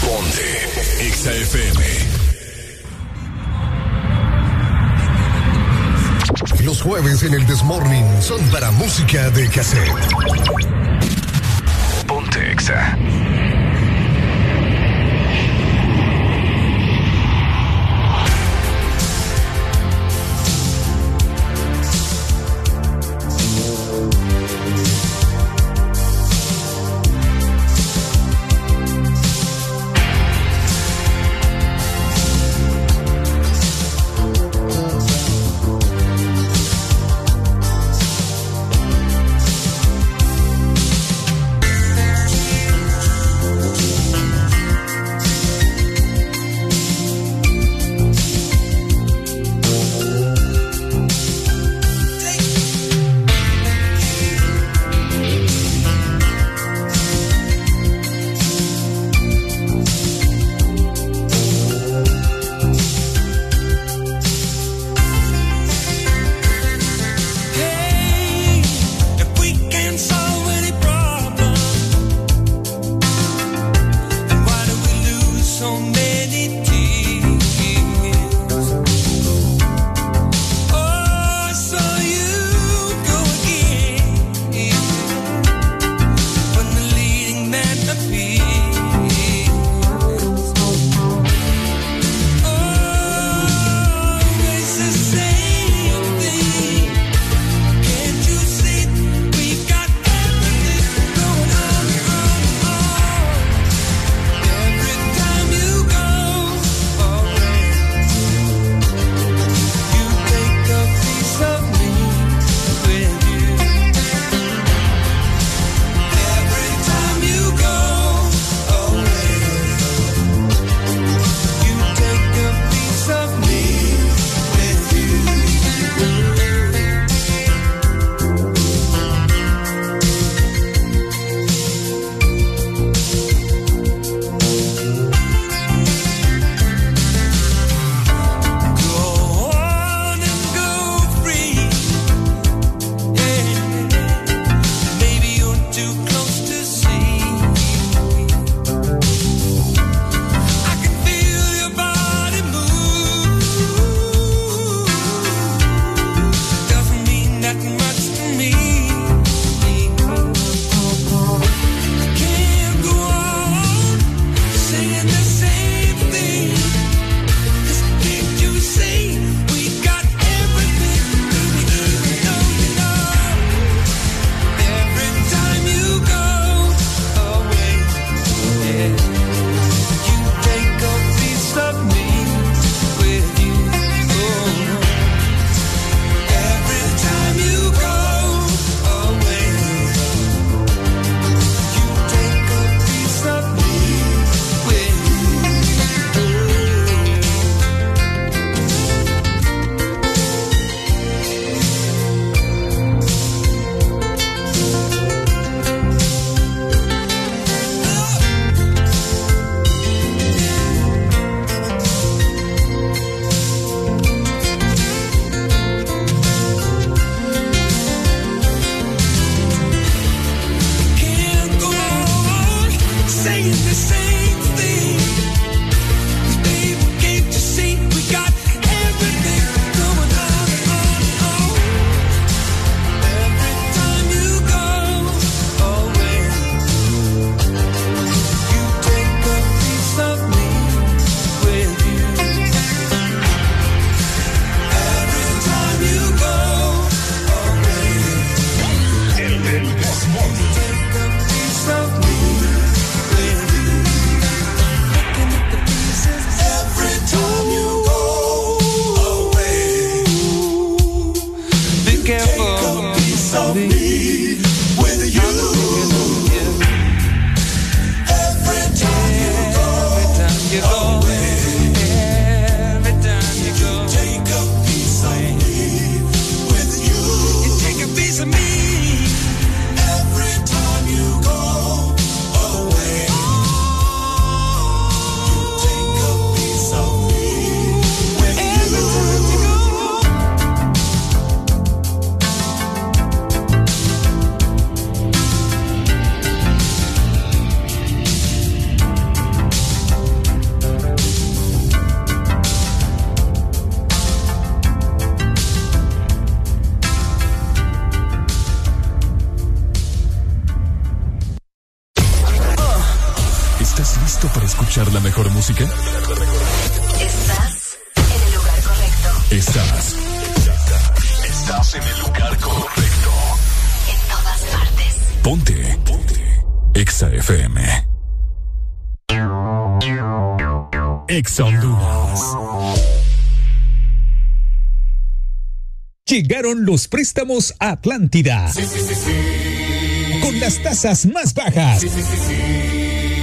Ponte XAFM. Los jueves en el Desmorning son para música de cassette. Ponte Exa. FM. Exa Honduras. Llegaron los préstamos a Atlántida. Con las tasas más bajas.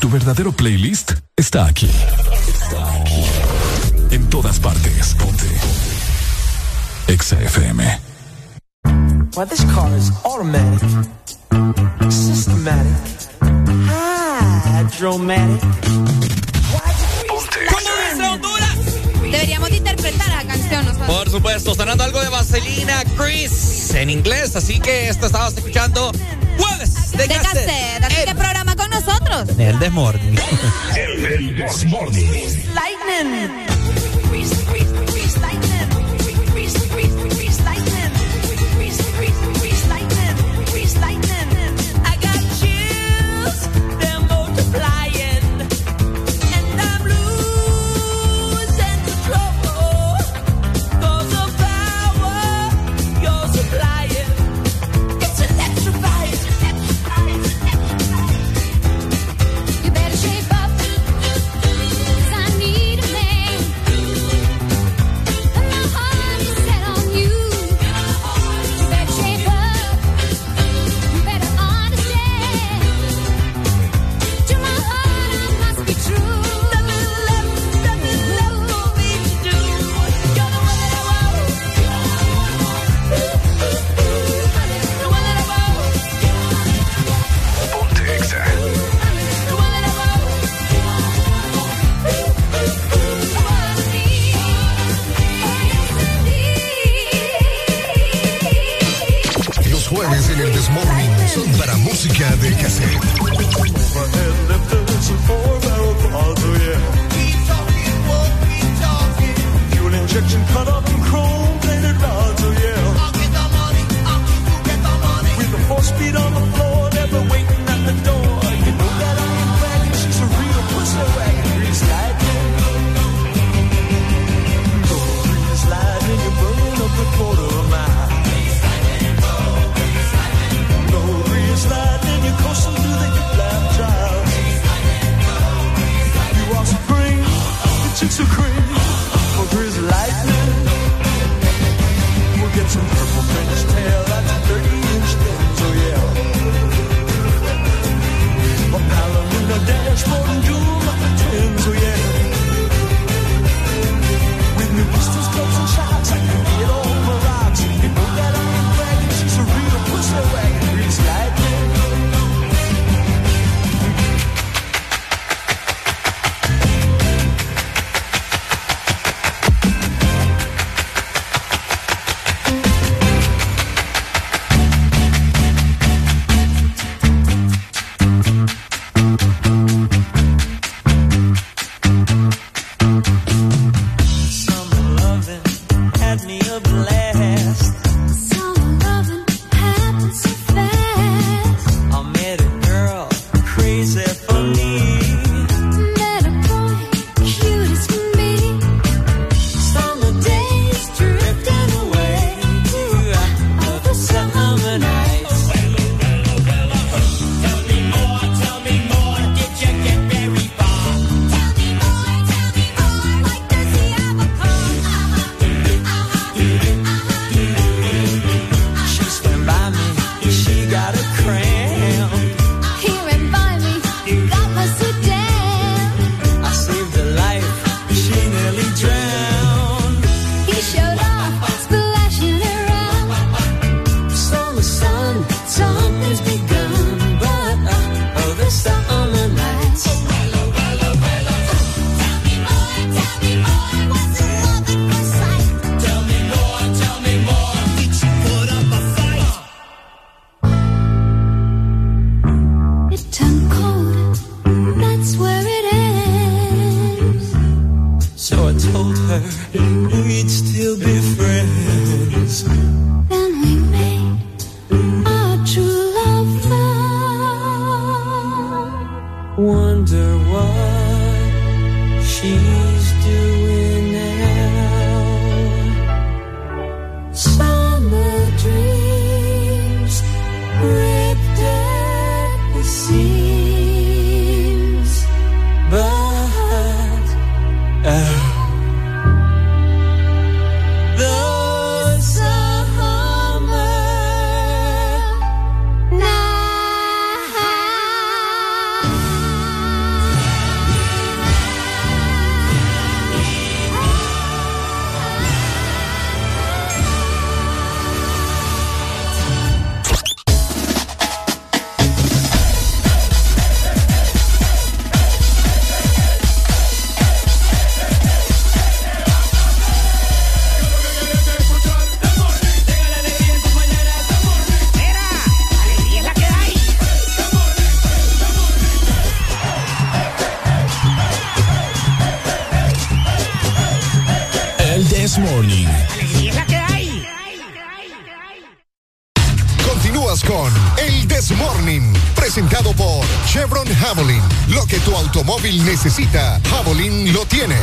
Tu verdadero playlist está aquí. Está aquí. En todas partes. Ponte. Exa FM. Well, this car is automatic, systematic, hydromatic. ¿Cómo dice Honduras? Deberíamos de interpretar la canción nosotros. Por supuesto, sonando algo de Vaselina Chris en inglés, así que esto estabas escuchando jueves de, De cassette, así que programa con nosotros. El Desmorning. El Desmorning. Lightning. Música de cassette. Chicks are cream. For grease lightning, we'll get some purple French tail, that's 30 inch things, oh yeah. A ballerina dashboard and jewel like the twins, oh yeah. With new pistols, clubs, and shots, I can get all necesita, Javelin lo tiene.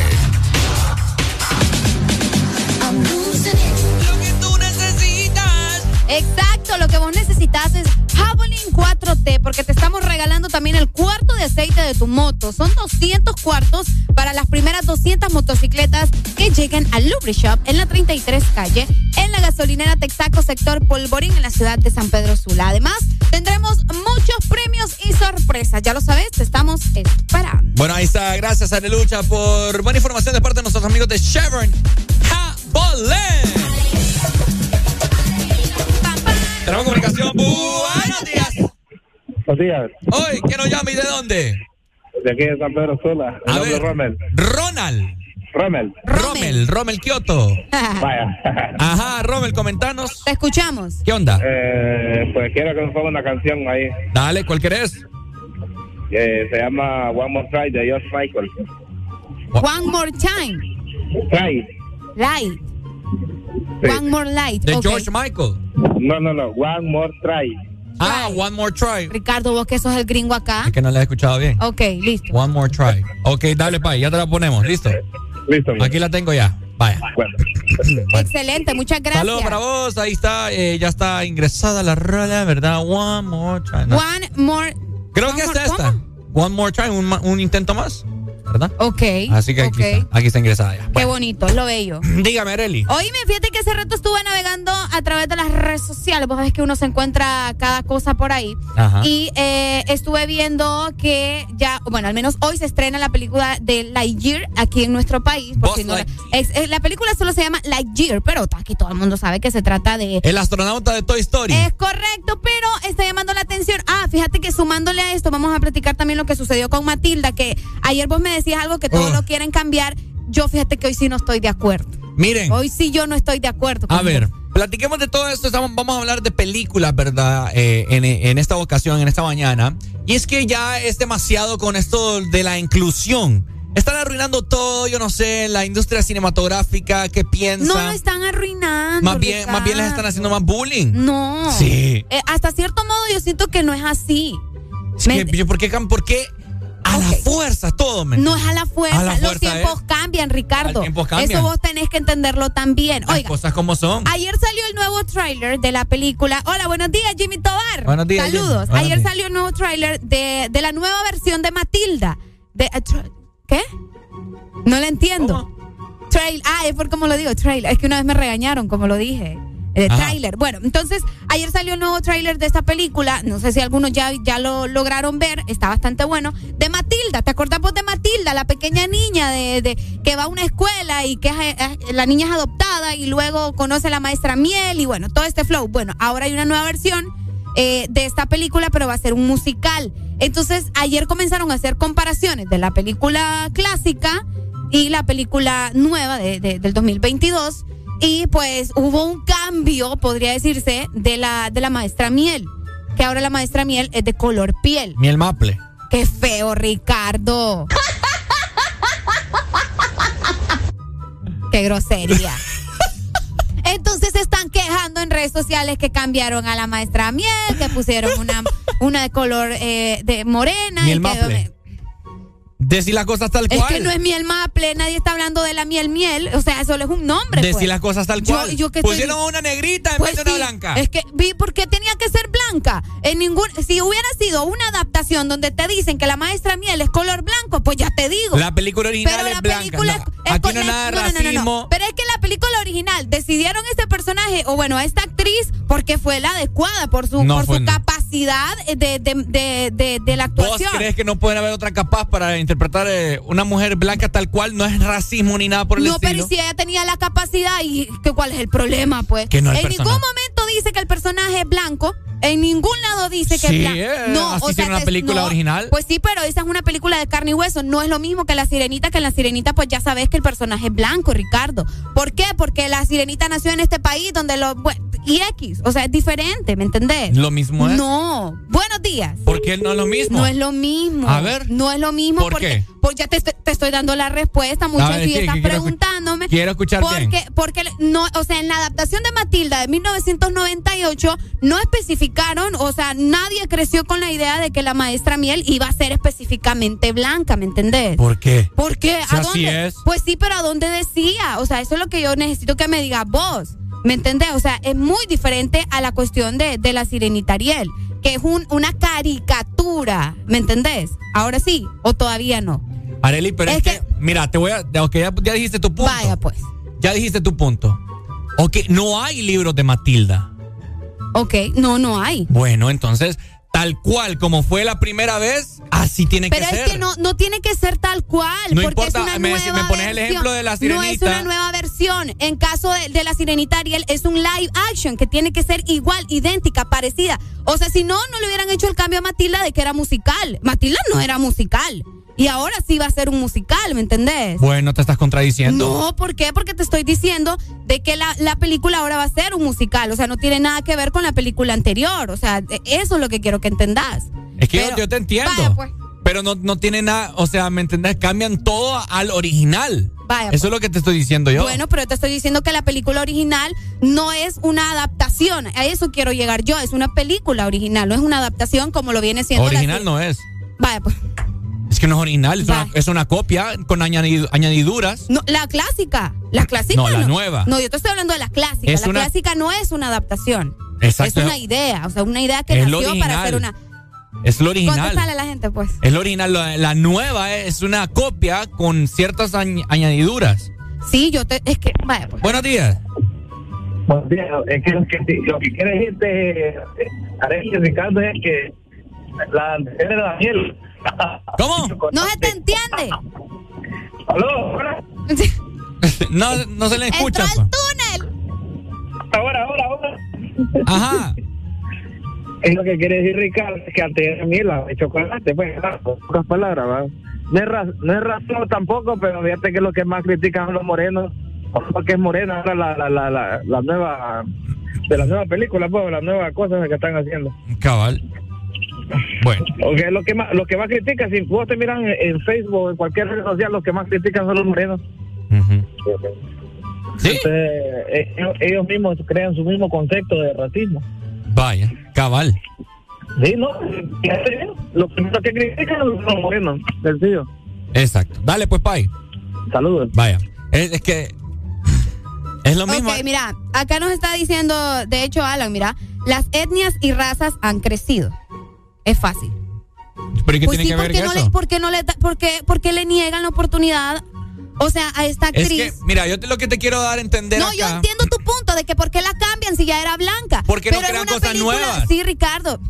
Lo que tú necesitas. Exacto, lo que vos necesitas es Javelin 4T porque te estamos regalando también el cuarto de aceite de tu moto. Son 200 cuartos para las primeras 200 motocicletas que lleguen al Lubrishop en la 33 calle, en la gasolinera Texaco sector Polvorín en la ciudad de San Pedro Sula. Además, tendremos muchos premios y sorpresas. Ya lo sabes. Bueno, ahí está. Gracias, Arelucha, por buena información de parte de nuestros amigos de Chevron. ¡Jabolé! Tenemos comunicación. Buenos días. Buenos días. Hoy, ¿quién nos llama y de dónde? De aquí de San Pedro Sula. Nombre es Rommel. Ronald. Rommel. Rommel, Rommel Kioto. Vaya. Ajá, Rommel, comentanos. Te escuchamos. ¿Qué onda? Eh, pues quiero que nos ponga una canción ahí. Dale, ¿cuál querés? Eh, se llama One More Try de George Michael. One more time. Try. Light. Sí. One more light. De ok. George Michael. No, no, no. One More Try. Ah, One More Try. Ricardo, vos que sos el gringo acá. Es que no le he escuchado bien. Ok, listo. One More Try. Ok, dale, Pai, ya te la ponemos. ¿Listo? Listo. Aquí la tengo ya. Vaya. Bueno. Excelente, muchas gracias. Saludos para vos. Ahí está, eh, ya está ingresada la rola, ¿verdad? One More Try. No. One more. Creo que es esta. One More Try, un, un intento más. ¿Verdad? Ok. Así que aquí, ok. está, aquí está ingresada ya. Qué bonito, es lo bello. Dígame, Areli. Oíme, fíjate que hace rato estuve navegando a través de las redes sociales. Vos sabés que uno se encuentra cada cosa por ahí. Ajá. Y eh, estuve viendo que ya, bueno, al menos hoy se estrena la película de Lightyear aquí en nuestro país. por Buzz si no es- es- la película solo se llama Lightyear, pero aquí todo el mundo sabe que se trata de El astronauta de Toy Story. Es correcto, pero está llamando la atención. Ah, fíjate que sumándole a esto, vamos a platicar también lo que sucedió con Matilda, que ayer vos me decías algo que todos Oh. lo quieren cambiar. Yo fíjate que hoy sí no estoy de acuerdo. Miren. Hoy sí yo no estoy de acuerdo. A ver, platiquemos de todo esto. Estamos, vamos a hablar de películas, ¿verdad? Eh, en, en esta ocasión, en esta mañana. Y es que ya es demasiado con esto de la inclusión. Están arruinando todo, yo no sé, la industria cinematográfica, ¿qué piensan? No lo están arruinando. más bien, más bien les están haciendo más bullying. No. Sí. Eh, hasta cierto modo yo siento que no es así. Sí, Me- que- ¿Por qué? ¿Por qué a la fuerza todo? ¿me No es a la fuerza. A la Los fuerza, tiempos ¿eh? cambian, Ricardo. Los tiempos cambian. Eso vos tenés que entenderlo también. Las Oiga, cosas como son. Ayer salió el nuevo tráiler de la película. Hola, buenos días, Jimmy Tobar. Buenos días. Saludos. Buenos Ayer días. salió el nuevo tráiler de, de la nueva versión de Matilda. De, eh, ¿Qué? No le entiendo. Trail, ah, es por cómo lo digo, trailer. Es que una vez me regañaron, como lo dije. Eh, Ajá. trailer. Bueno, entonces ayer salió el nuevo tráiler de esta película. No sé si algunos ya, ya lo lograron ver. Está bastante bueno. De Matilda. ¿Te acordás vos de Matilda, la pequeña niña de, de- que va a una escuela y que es, la niña es adoptada y luego conoce a la maestra Miel y bueno, todo este flow. Bueno, ahora hay una nueva versión eh, de esta película, pero va a ser un musical. Entonces, ayer comenzaron a hacer comparaciones de la película clásica y la película nueva de- de- del 2022. Y pues hubo un cambio, podría decirse, de la, de la maestra Miel. Que ahora la maestra Miel es de color piel. Miel Maple. ¡Qué feo, Ricardo! Qué grosería. Entonces se están quejando en redes sociales que cambiaron a la maestra Miel, que pusieron una, una de color eh, de morena. Miel y que- maple. Decir las cosas tal es cual. que no es miel maple, nadie está hablando de la miel miel, o sea, eso es un nombre. Decir pues. las cosas tal Yo- cual. yo que estoy- Pusieron una negrita en Pues vez de una blanca. Es que vi por qué tenía que ser blanca. En ningún si hubiera sido una adaptación donde te dicen que la maestra miel es color blanco, pues ya te digo. La película original Pero es la blanca. película No, es aquí no la- nada de no, no, no, no, no. racismo. Pero es que la película original decidieron este personaje, o bueno, a esta actriz, porque fue la adecuada por su, por su capacidad de, de, de, de- de la ¿Vos actuación. crees que no pueden haber otra capaz para interpretar eh, una mujer blanca tal cual? No es racismo ni nada por el No, estilo. pero si ella tenía la capacidad, ¿y que cuál es el problema, pues? Que no en ningún momento dice que el personaje es blanco. En ningún lado dice que Sí, es blanco. eh, no, así o sea, una película no. original. Pues sí, pero esa es una película de carne y hueso. No es lo mismo que La Sirenita, que en La Sirenita, pues ya sabes que el personaje es blanco, Ricardo. ¿Por qué? Porque La Sirenita nació en este país donde lo. bueno, y X. O sea, es diferente, ¿me entendés? Lo mismo es. No. Buenos días. ¿Por qué no es lo mismo? No es lo mismo. A ver. No es lo mismo ¿Por porque qué? pues ya te, estoy- te estoy dando la respuesta, muchachos, ver, y estás quiero preguntándome. quiero escuchar porque, bien. Porque no, o sea, en la adaptación de Matilda de 1998 no o sea, nadie creció con la idea de que la maestra Miel iba a ser específicamente blanca, ¿me entendés? ¿Por qué? ¿Por qué? Si ¿A así dónde? es. Pues sí, pero ¿a dónde decía? O sea, eso es lo que yo necesito que me digas vos. ¿Me entendés? O sea, es muy diferente a la cuestión de, de la sirenita Ariel, que es un, una caricatura. ¿Me entendés? Ahora sí, o todavía no. Areli, pero es, Es que, mira, te voy a. Ok, ya, ya dijiste tu punto. Vaya, pues. Ya dijiste tu punto. Ok, no hay libros de Matilda. Ok, no, no hay. Bueno, entonces, tal cual como fue la primera vez, así tiene Pero que es ser. que no, no tiene que ser tal cual. No porque importa, es una me- nueva si me pones el ejemplo de la No es Sirenita. una nueva versión. En caso de, de la sirenita Ariel, es un live action que tiene que ser igual, idéntica, parecida. O sea, si no, no le hubieran hecho el cambio a Matilda de que era musical. Matilda no era musical. Y ahora sí va a ser un musical, ¿me entendés? Bueno, te estás contradiciendo. No, ¿por qué? Porque te estoy diciendo de que la, la película ahora va a ser un musical. O sea, no tiene nada que ver con la película anterior. O sea, eso es lo que quiero que entendás. Es que yo- Pero- yo te entiendo. Vaya, pues. Pero no, no tiene nada, o sea, ¿me entendés? Cambian todo al original. Vaya, Eso es lo que te estoy diciendo yo. Bueno, pero te estoy diciendo que la película original no es una adaptación. A eso quiero llegar yo. Es una película original, no es una adaptación como lo viene siendo original no es. Vaya, pues. Es que no es original, es una, es una copia con añadidu- añadiduras. No, la clásica. La clásica. No, la nueva. No, yo te estoy hablando de la clásica. Es la una- clásica no es una adaptación. Exacto. Es una idea. O sea, una idea que Es nació para hacer una. Es lo original. A la gente, pues. Es lo original. La, la nueva es una copia con ciertas añ- añadiduras. Sí, yo te. Es que. Vaya, pues. Buenos días. Buenos días. Es que lo que, lo que quiere decirte, eh, Arely y Ricardo, es que la anterior era Daniel. ¿Cómo? No se te entiende. ¿Aló? no, no se le escucha. Entró al pues. túnel. Ahora, ahora, ahora. Ajá. Es lo que quiere decir Ricardo, es que antes era miel de chocolate, pues, pocas palabras, ¿va? No es, no es razón tampoco, pero fíjate que lo que más critican son los morenos, porque es morena ahora la, la, la, la, la nueva, de la nueva película, pues, las nuevas cosas que están haciendo. Cabal. Bueno. Porque lo que más, lo que más critican, si vos te miran en, Facebook o en cualquier red social, los que más critican son los morenos. Entonces, eh, ellos, ellos mismos crean su mismo concepto de racismo. Vaya, cabal. Sí, no, lo primero que critican son los morenos, sencillo. Exacto. Dale, pues, Pai. Saludos. Vaya. Es, es que. Es lo mismo. Ok, mira, acá nos está diciendo, de hecho, Alan, mira, las etnias y razas han crecido. Es fácil. ¿Pero ¿y qué Pues tiene sí, que ver porque con no le, porque no le da- porque, porque le niegan la oportunidad, o sea, a esta Es actriz. que, mira, yo te- lo que te quiero dar a entender no, acá. yo entiendo tu punto de que por qué la cambian si ya era blanca. Porque no crean cosas película- nuevas. Sí, Ricardo,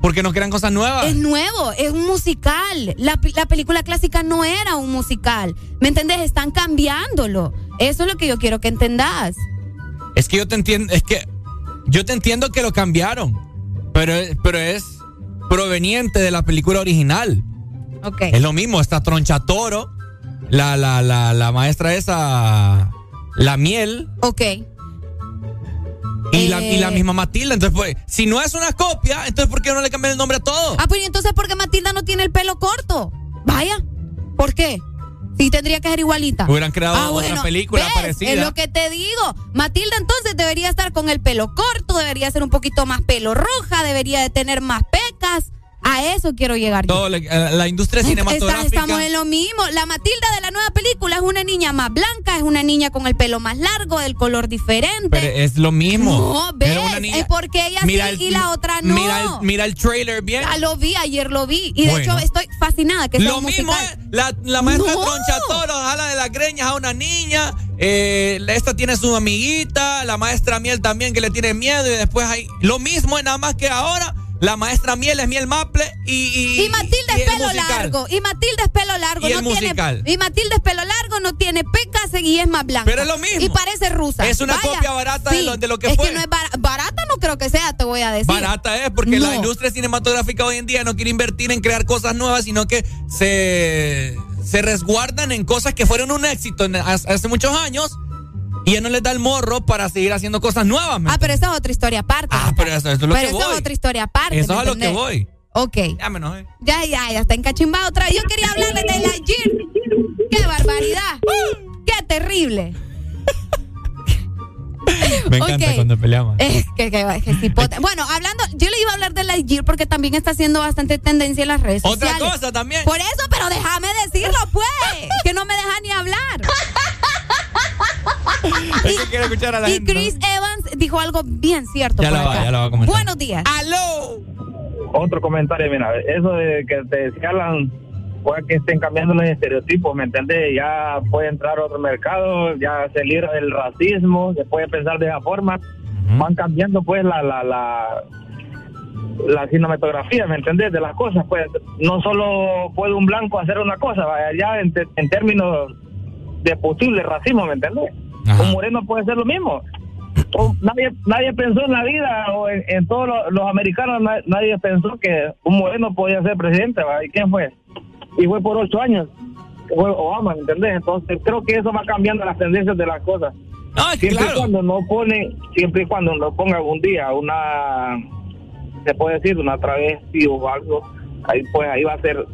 Porque no crean cosas nuevas. es nuevo, es un musical. La, la película clásica no era un musical. ¿Me entendés? Están cambiándolo. Eso es lo que yo quiero que entendas. Es que yo te entiendo, es que yo te entiendo que lo cambiaron, pero, pero es proveniente de la película original. Ok. Es lo mismo, está Tronchatoro, la, la, la, la maestra esa, la miel. Ok. Y, la, Eh. y la misma Matilda. Entonces, pues, si no es una copia, entonces ¿por qué no le cambian el nombre a todo? Ah, pues ¿y entonces, ¿por qué Matilda no tiene el pelo corto? Vaya. ¿Por qué? Sí, tendría que ser igualita. Hubieran creado Ah, otra bueno, película ¿ves? parecida. Es lo que te digo. Matilda entonces debería estar con el pelo corto, debería ser un poquito más pelo roja, debería de tener más pecas. A eso quiero llegar yo. Todo, la, la industria cinematográfica. estamos en lo mismo. La Matilda de la nueva película es una niña más blanca, es una niña con el pelo más largo, del color diferente. Pero es lo mismo. no, ves, es porque ella Mira sí el- y la otra no. Mira el, mira el trailer bien. Ya lo vi, ayer lo vi. Y de Bueno. hecho estoy fascinada que Lo mismo musical. es, la, la maestra No. troncha toro, jala de las greñas a una niña, eh, esta tiene su amiguita, la maestra miel también que le tiene miedo y después hay lo mismo, es nada más que ahora la maestra miel es miel maple y... Y, Y Matilda y es el pelo musical. largo. Y Matilda es pelo largo. Y no el tiene, musical. y Matilda es pelo largo, no tiene pecas y es más blanca. Pero es lo mismo. Y parece rusa. Es una Vaya. copia barata de lo- de lo que es fue. que no es bara- barata, no creo que sea, te voy a decir. Barata es porque la industria cinematográfica hoy en día no quiere invertir en crear cosas nuevas, sino que se, se resguardan en cosas que fueron un éxito hace muchos años y ya no les da el morro para seguir haciendo cosas nuevas. ¿me Ah, pero esa es otra historia aparte. Ah, pero eso, eso es lo pero que voy. es otra historia aparte. Eso ¿me es a lo que voy. Ok. Ya me enojé. Ya, ya, ya está encachimbado otra vez. Yo quería hablarles de la ¡Qué barbaridad! ¡Qué terrible! Me encanta cuando peleamos. Es que, que- que Bueno, hablando, yo le iba a hablar de Lightyear porque también está haciendo bastante tendencia en las redes Otra sociales. cosa también. Por eso, pero déjame decirlo, pues, que no me deja ni hablar. Es que quiero escuchar a la Y gente. Chris Evans dijo algo bien cierto. Ya por la va, acá. ya la va a comentar. Buenos días. ¡Aló! Otro comentario, mira, eso de que te escalan, puede que estén cambiando los estereotipos, ¿me entiendes? Ya puede entrar a otro mercado, ya se libra del racismo, se puede pensar de esa forma, van cambiando pues la, la, la, la cinematografía, ¿me entendés? De las cosas, pues no solo puede un blanco hacer una cosa, ya en, te- en términos de posible racismo, ¿me entendés? Un moreno puede ser lo mismo. O nadie, nadie pensó en la vida o en, en todos los, los americanos, na- nadie pensó que un moreno podía ser presidente. ¿va? ¿Y quién fue? Y fue por ocho años. Fue Obama, ¿me entendés? Entonces creo que eso va cambiando las tendencias de las cosas. siempre y cuando no pone, siempre y cuando no ponga algún día una, se puede decir, una travesti o algo, ahí pues ahí va a ser.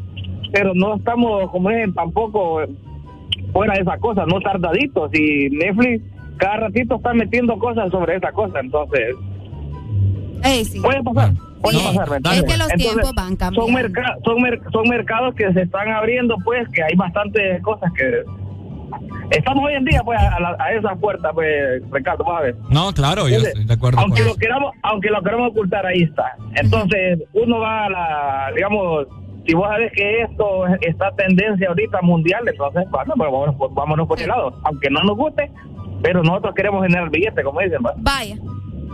Pero no estamos, como dicen, tampoco fuera de esa cosa, no tardaditos. Y Netflix cada ratito está metiendo cosas sobre esa cosa, entonces sí. puede pasar. Puede pasar, ¿me Es entiendes? que los Entonces, tiempos van cambiando. son, merca- son, mer- son mercados que se están abriendo, pues, que hay bastantes cosas que... Estamos hoy en día, pues, a, la- a esas puertas, pues, Ricardo, vas a ver. No, claro, yo estoy de acuerdo con aunque eso. lo queramos aunque lo queramos ocultar ahí está entonces uno va a la digamos si vos sabés que esto está tendencia ahorita mundial entonces bueno pues vámonos, por- vámonos por ese lado aunque no nos guste pero nosotros queremos generar billete como dicen ¿va? Vaya.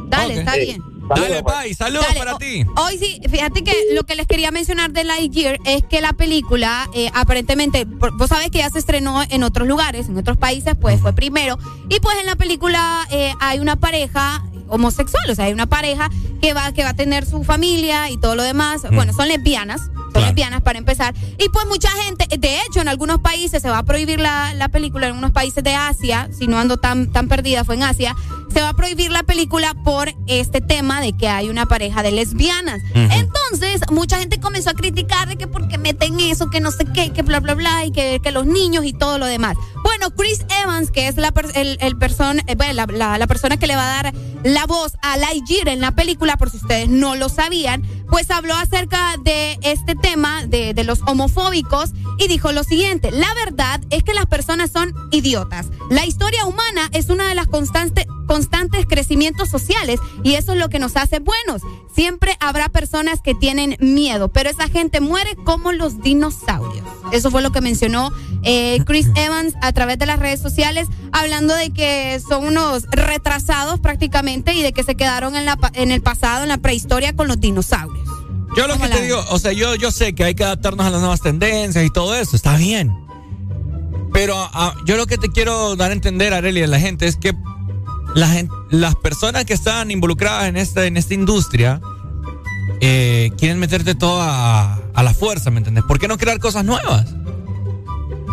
Dale, está Sí. bien. Dale, Pai, saludos Dale, para ti. Hoy sí, fíjate que lo que les quería mencionar de Lightyear es que la película, eh, aparentemente, por- vos sabés que ya se estrenó en otros lugares, en otros países, pues fue primero. Y pues en la película eh, hay una pareja homosexual, o sea, hay una pareja que va, que va a tener su familia y todo lo demás. Bueno, son lesbianas, son lesbianas para empezar. Y pues mucha gente, de hecho, en algunos países se va a prohibir la, la película, en unos países de Asia, si no ando tan, tan perdida, fue en Asia, se va a prohibir la película por este tema de que hay una pareja de lesbianas. Entonces, mucha gente comenzó a criticar de que porque meten eso, que no sé qué, que bla, bla, bla, y que, que los niños y todo lo demás. Bueno, Chris Evans, que es la, per- el, el person- eh, bueno, la, la- la persona que le va a dar la voz a Lightyear en la película, por si ustedes no lo sabían, pues habló acerca de este tema de, de los homofóbicos y dijo lo siguiente, la verdad es que las personas son idiotas. La historia humana es una de las constantes constantes crecimientos sociales y eso es lo que nos hace buenos. Siempre habrá personas que tienen miedo, pero esa gente muere como los dinosaurios. Eso fue lo que mencionó eh, Chris Evans a través de las redes sociales, hablando de que son unos retrasados prácticamente y de que se quedaron en, la, en el pasado, en la prehistoria con los dinosaurios. Yo lo que te digo, o sea, yo, yo sé que hay que adaptarnos a las nuevas tendencias y todo eso, está bien. Pero ah, yo lo que te quiero dar a entender, Arely, a la gente es que la gen- las personas que están involucradas en esta, en esta industria eh, quieren meterte todo a, a la fuerza, ¿me entiendes? ¿Por qué no crear cosas nuevas?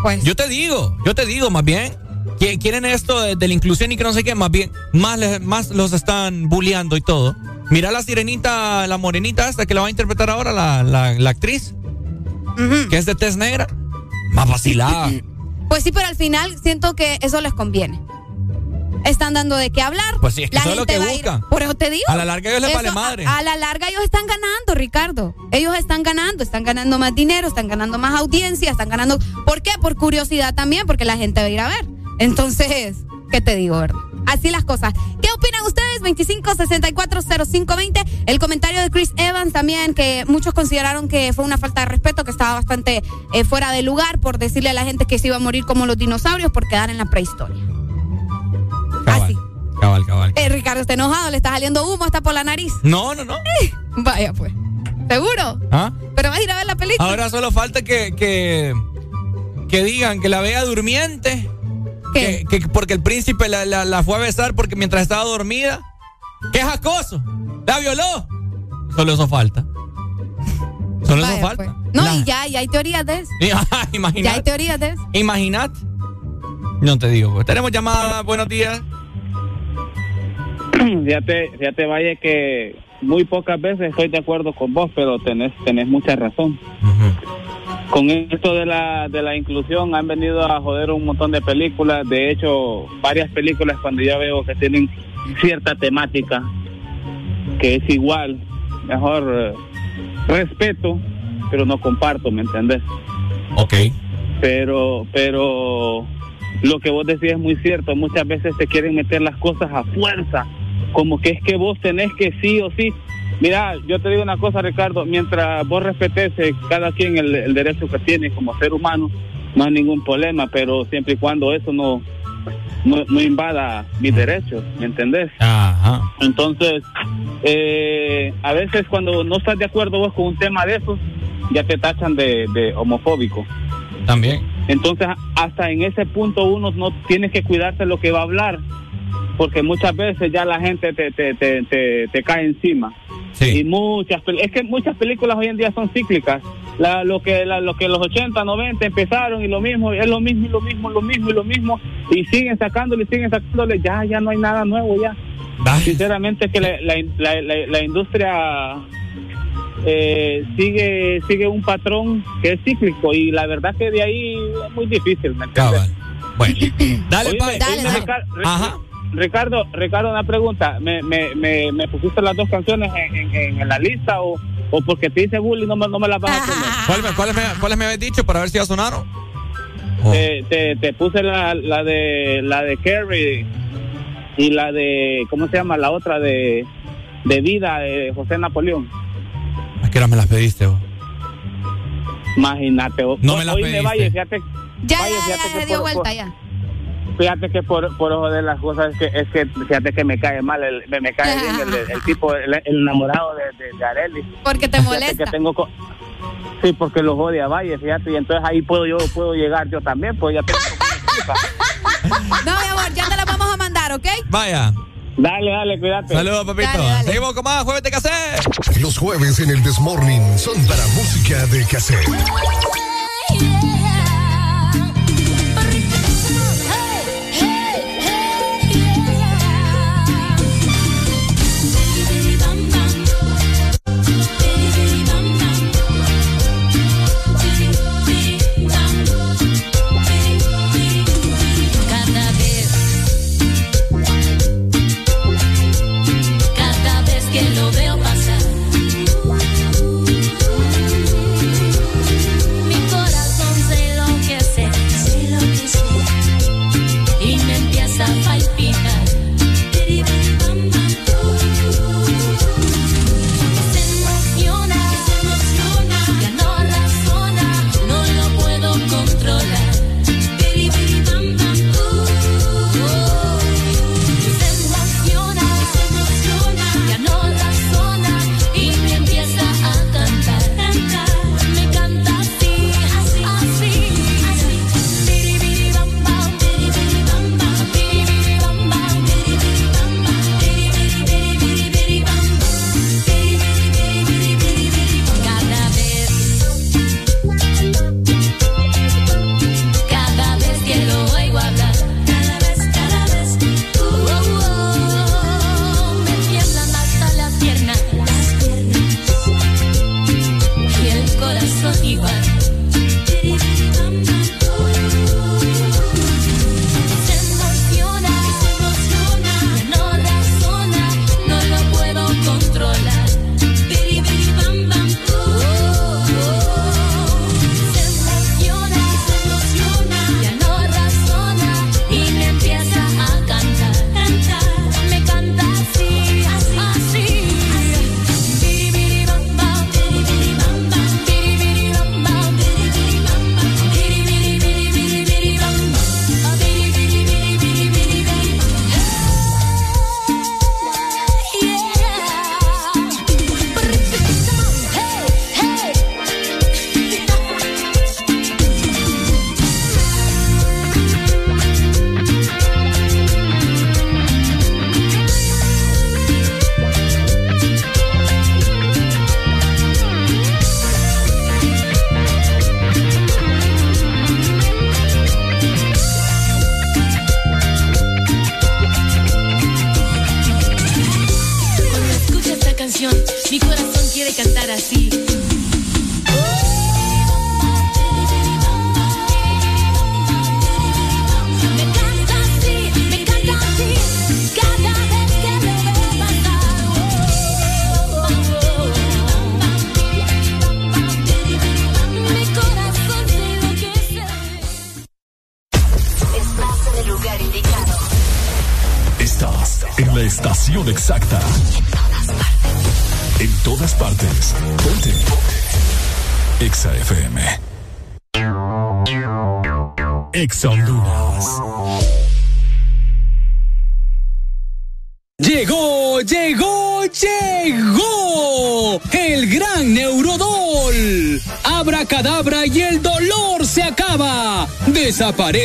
Pues. Yo te digo, yo te digo, más bien, que quieren esto de, de la inclusión y que no sé qué, más bien, más, les- más los están bulleando y todo. Mira la sirenita, la morenita esta que la va a interpretar ahora la, la, la actriz, que es de tez negra. Más vacilada. Pues sí, pero al final siento que eso les conviene. Están dando de qué hablar. Pues sí, es que La eso es lo gente que buscan. Por eso te digo. A la larga ellos les Eso, vale madre. A, a la larga ellos están ganando, Ricardo. Ellos están ganando, están ganando más dinero, están ganando más audiencia, están ganando. ¿Por qué? Por curiosidad también, porque la gente va a ir a ver. Entonces, ¿qué te digo, verdad? Así las cosas. ¿Qué opinan ustedes? 25640520. El comentario de Chris Evans también, que muchos consideraron que fue una falta de respeto, que estaba bastante eh, fuera de lugar por decirle a la gente que se iba a morir como los dinosaurios por quedar en la prehistoria. Así. Cabal, cabal. Eh, Ricardo está enojado, le está saliendo humo hasta por la nariz. No, no, no. Eh, vaya pues. ¿Seguro? ¿Ah? Pero vas a ir a ver la película. Ahora solo falta que, que, que digan que la vea durmiente. Que, que porque el príncipe la, la- la fue a besar porque mientras estaba dormida. Que es acoso. La violó. Solo eso falta. Solo Vaya, eso falta. pues. No, La- y ya, ya hay teorías de eso. Y- Ya hay Imagínate. teorías de eso. Imagínate. No te digo. pues. Tenemos llamada. Buenos días. Fíjate, fíjate, Valle, que muy pocas veces estoy de acuerdo con vos, pero tenés, tenés mucha razón. Con esto de la, de la inclusión han venido a joder un montón de películas. De hecho, varias películas cuando ya veo que tienen cierta temática que es igual, mejor eh, respeto, pero no comparto, ¿me entendés? Ok. Pero, pero lo que vos decís es muy cierto. Muchas veces te quieren meter las cosas a fuerza, como que es que vos tenés que sí o sí. Mira, yo te digo una cosa, Ricardo, mientras vos respetes eh, cada quien el, el derecho que tiene como ser humano, no hay ningún problema, pero siempre y cuando eso no, no, no invada mis derechos, ¿me entendés? Ajá. Entonces, eh, a veces cuando no estás de acuerdo vos con un tema de esos, ya te tachan de, de homofóbico. También. Entonces, hasta en ese punto uno no tiene que cuidarse lo que va a hablar, porque muchas veces ya la gente te, te, te, te, te cae encima. Y muchas es que muchas películas hoy en día son cíclicas. La, lo que la, lo que los 80, 90 empezaron y lo mismo, es lo mismo y lo mismo, lo mismo y lo mismo y siguen sacándole, siguen sacándole, ya ya no hay nada nuevo ya. Sinceramente que la, la, la, industria eh, sigue sigue un patrón que es cíclico y la verdad que de ahí es muy difícil, ¿me entiendes? Bueno, dale, Ri- Ricardo, Ricardo, una pregunta. ¿Me, me, me, me pusiste las dos canciones en, en- la lista o, o porque te hice bullying no me, no me las vas a poner? ¿Cuál me- ¿Cuáles me, cuáles me habías dicho para ver si ya sonaron? Te, te, te puse la, la de la de Kerry y la de ¿cómo se llama? La otra de de vida de José Napoleón. ¿A qué hora me las pediste vos? Imagínate. o- No me las pediste. Valle, fíjate, Ya, Valle, ya, fíjate ya, que se dio por- vuelta por- ya. Fíjate que por, por ojo de las cosas es que, es que fíjate que me cae mal, el- me, me cae bien el, el tipo, el, el enamorado de, de, de Areli. Porque te Fíjate molesta. que tengo co- sí, porque los odia a Valle, fíjate, y entonces ahí puedo yo puedo llegar yo también, pues ya tengo No, mi amor, ya te la vamos a mandar, ¿ok? Vaya. Dale, dale, cuídate. Saludos, papito. Dale, dale. Seguimos con más jueves de cassette. Los jueves en el Desmorning son para música de cassette.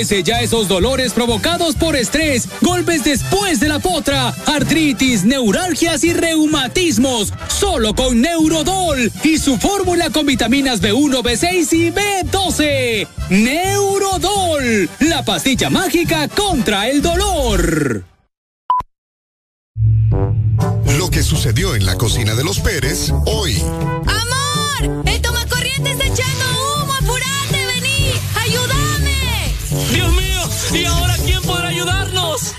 Ya esos dolores provocados por estrés, golpes después de la potra, artritis, neuralgias y reumatismos. Solo con Neurodol y su fórmula con vitaminas B1, B6 y B12. Neurodol, la pastilla mágica contra el dolor. Lo que sucedió en la cocina de los Pérez hoy. ¡Amor! ¡El tomacorriente está echando humo! ¡Apurate! ¡Vení! ¡Ayúdame! ¿Y ahora quién podrá ayudarnos?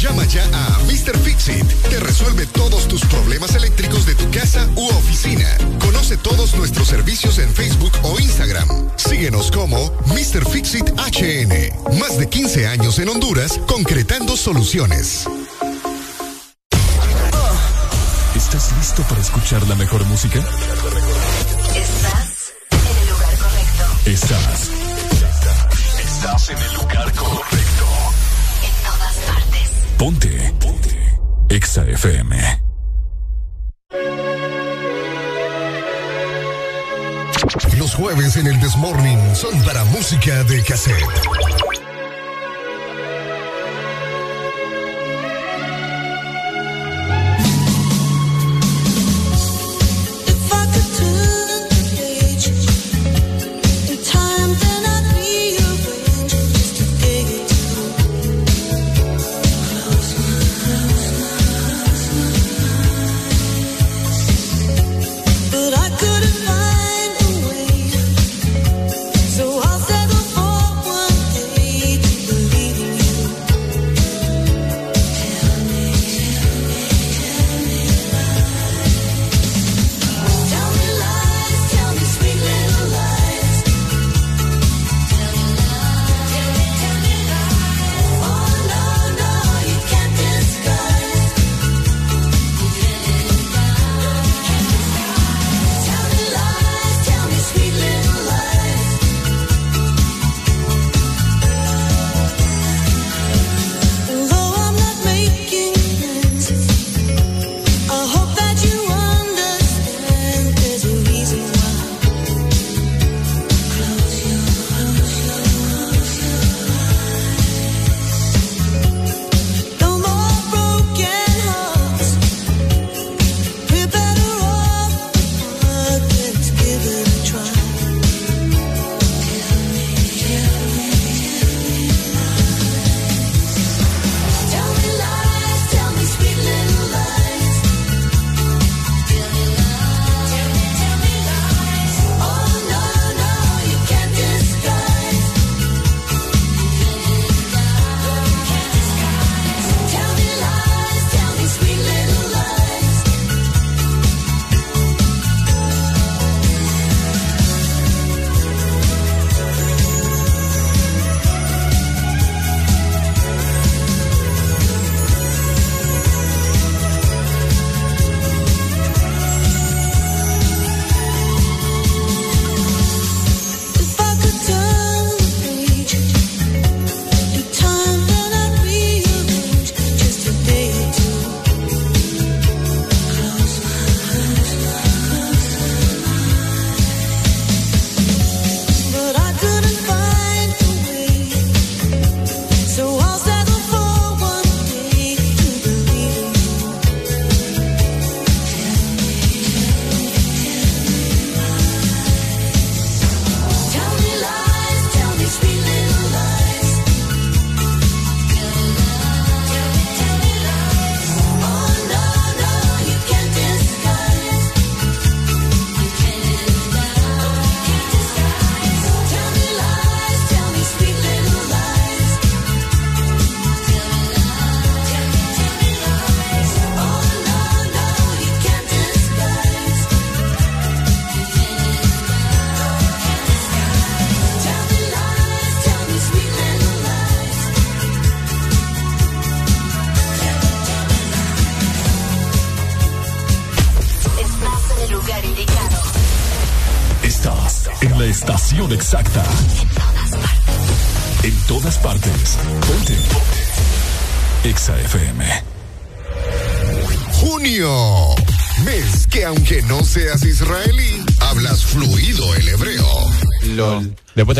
Llama ya a Mr. Fixit. Te resuelve todos tus problemas eléctricos de tu casa u oficina. Conoce todos nuestros servicios en Facebook o Instagram. Síguenos como Mr. Fixit HN. Más de 15 años en Honduras concretando soluciones. ¿Estás listo para escuchar la mejor música? Estás en el lugar correcto. Estás. Estás en el lugar correcto. En todas partes. Ponte. Ponte. Exa FM. Los jueves en el Desmorning son para música de cassette.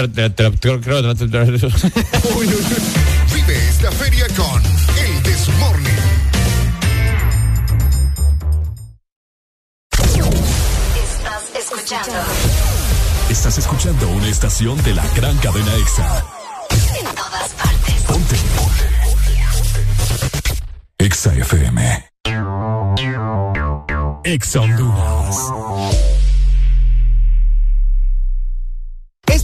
Te, te, te, te- creo que te- te- Vive esta feria con El Desmorning. Estás escuchando. Estás escuchando una estación de la gran cadena Exa. En todas partes. Ponte. Exa FM. Exa Honduras.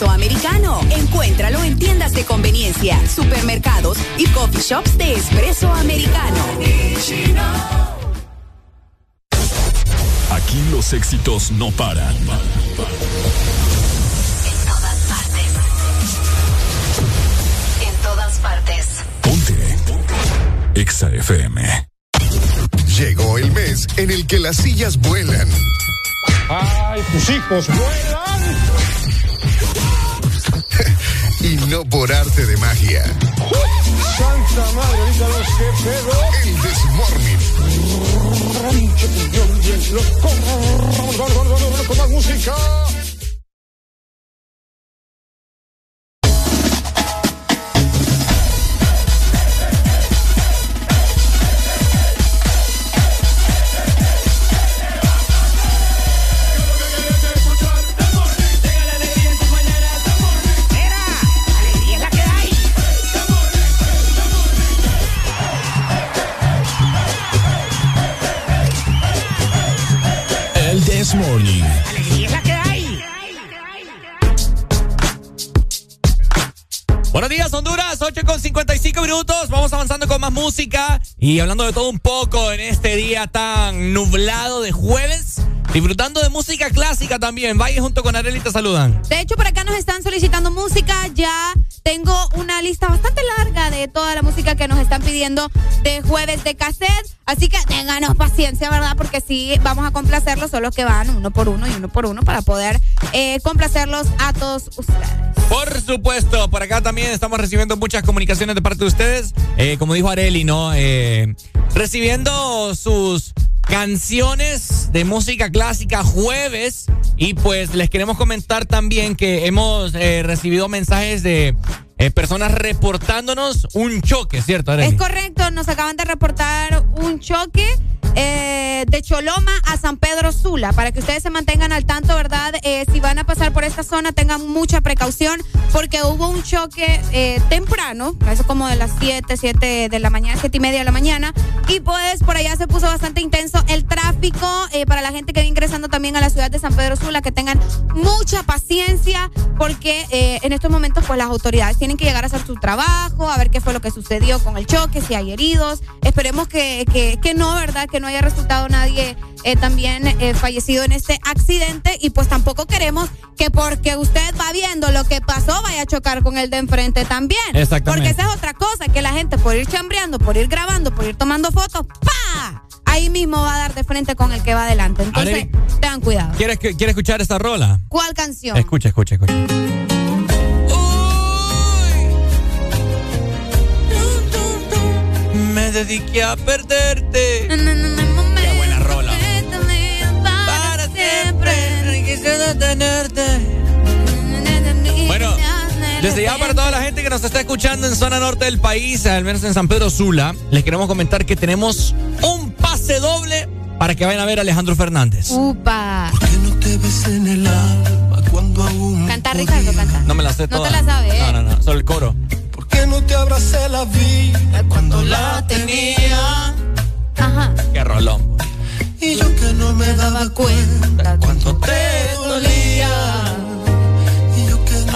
Espresso americano. Encuéntralo en tiendas de conveniencia, supermercados y coffee shops de espresso americano. Aquí los éxitos no paran. En todas partes. En todas partes. Ponte. Exa FM. Llegó el mes en el que las sillas vuelan. Ay, tus hijos vuelan. Y no por arte de magia. Santa madre, ahorita los que pedo. El Desmorning. Rancho, yo Morning. Buenos días, Honduras, 8 con 55 minutos. Vamos avanzando con más música y hablando de todo un poco en este día tan nublado de jueves. Disfrutando de música clásica también. Vaya junto con Arely te saludan. De hecho, por acá nos están solicitando música. Ya tengo una lista bastante larga de toda la música que nos están pidiendo de jueves de cassette. Así que ténganos paciencia, ¿verdad? Porque sí, vamos a complacerlos, solo que van uno por uno y uno por uno para poder eh, complacerlos a todos ustedes. Por supuesto, por acá también estamos recibiendo muchas comunicaciones de parte de ustedes. Eh, como dijo Areli, ¿no? Eh, recibiendo sus canciones de música clásica jueves. Y pues les queremos comentar también que hemos eh, recibido mensajes de eh, personas reportándonos un choque, ¿cierto? Es correcto, nos acaban de reportar un choque eh, de Choloma a San Pedro Sula. Para que ustedes se mantengan al tanto, ¿verdad? Eh, si van a pasar por esta zona, tengan mucha precaución porque hubo un choque temprano, eso como de las 7, 7 de la mañana, 7 y media de la mañana. Y pues por allá se puso bastante intenso el tráfico para la gente que va ingresando también a la ciudad de San Pedro Sula, que tengan mucha paciencia porque en estos momentos pues las autoridades tienen que llegar a hacer su trabajo, a ver qué fue lo que sucedió con el choque, si hay heridos. Esperemos que, que, que no, ¿verdad? Que no haya resultado nadie eh, también eh, fallecido en este accidente y pues tampoco queremos que porque usted va viendo lo que pasó vaya a chocar con el de enfrente también. Exactamente. Porque esa es otra cosa, que la gente por ir chambreando, por ir grabando, por ir tomando fotos, ¡pa! Ahí mismo va a dar de frente con el que va adelante. Entonces, Arely. tengan cuidado. ¿Quieres, ¿Quieres escuchar esta rola? ¿Cuál canción? Escucha, escucha, escucha. Me dediqué a perderte. Qué buena rola. Para siempre. Quise detenerte. Bueno, Desde ya para toda la gente que nos está escuchando en zona norte del país, al menos en San Pedro Sula, les queremos comentar que tenemos un pase doble para que vayan a ver a Alejandro Fernández. Upa. te ves en el alma cuando aún Canta Ricardo, canta. No me la sé No toda. te la sabes, ¿eh? No, no, no, solo el coro. ¿Por qué no te abracé la vida cuando la tenía? Ajá. Qué rolón. Y yo que no me daba cuenta cuánto te dolía.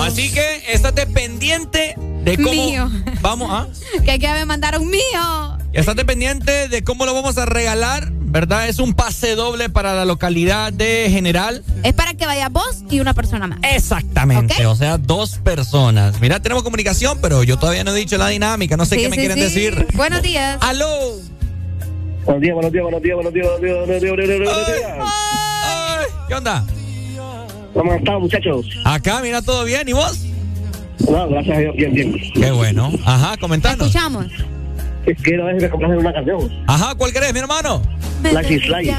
Así que estate pendiente de cómo Mío. vamos a. Que aquí me mandaron mío. Estate pendiente de cómo lo vamos a regalar, ¿verdad? Es un pase doble para la localidad de General. Es para que vaya vos y una persona más. Exactamente, o sea, dos personas. Mira, tenemos comunicación, pero yo todavía no he dicho la dinámica, no sé Sí, qué me sí, quieren sí. decir. Buenos días. ¡Aló! Buenos días, buenos días, buenos días, buenos días, buenos días, buenos días, buenos días, buenos días. ¿Qué onda? ¿Cómo han estado, muchachos? Acá, mira, todo bien, ¿y vos? No, gracias a Dios, bien, bien. Qué bueno. Ajá, comentanos. Escuchamos. Quiero ver si me complace una canción. Ajá, ¿cuál querés, mi hermano? Life is life.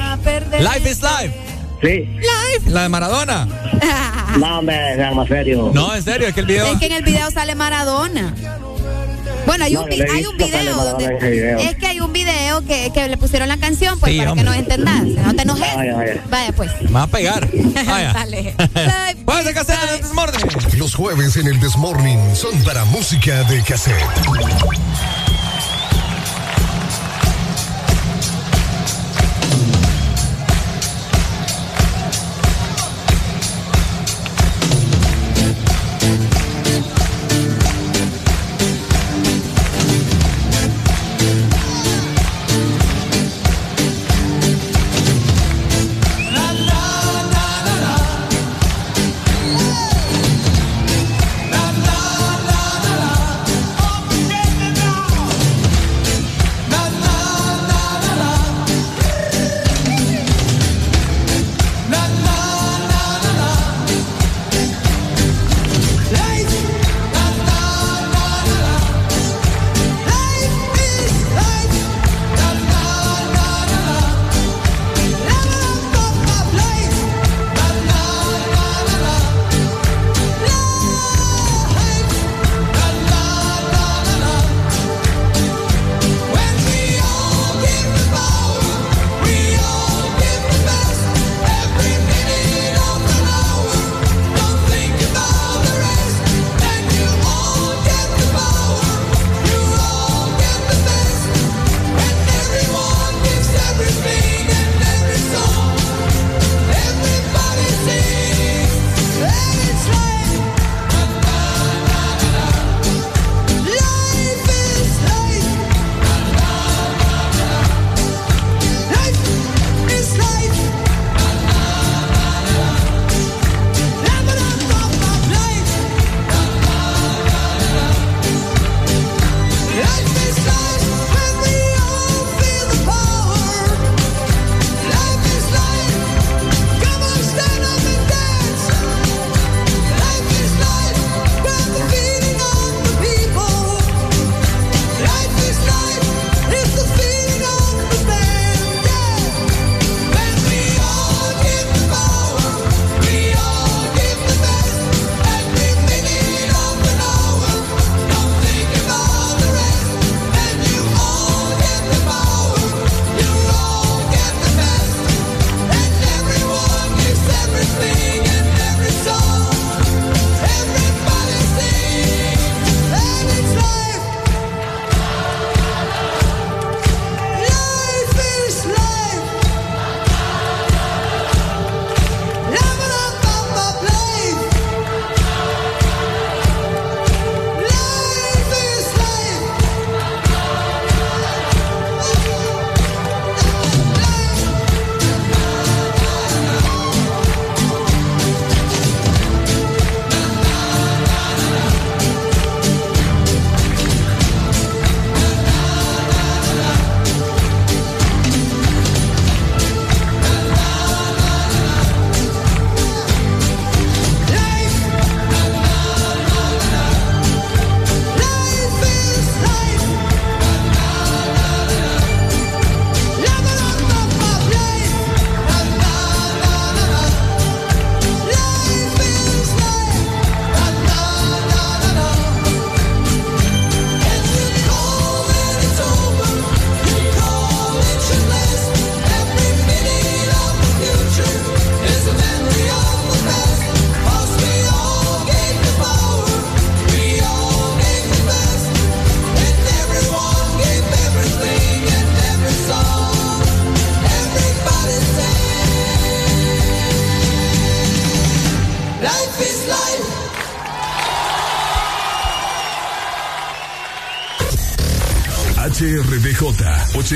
Life is life. Sí. Life. La de Maradona. No, hombre, sean más serio. No, en serio, es que el video. Es que en el video sale Maradona. Bueno, hay un, vi- hay un video donde video. es que hay un video que, que le pusieron la canción pues Sí, para hombre. que nos entendas, no te enojes. Vaya, vaya. Vaya pues. Me va a pegar. Vaya. Dale. Vamos a cassette en el Desmorning. Los jueves en el Desmorning son para música de cassette.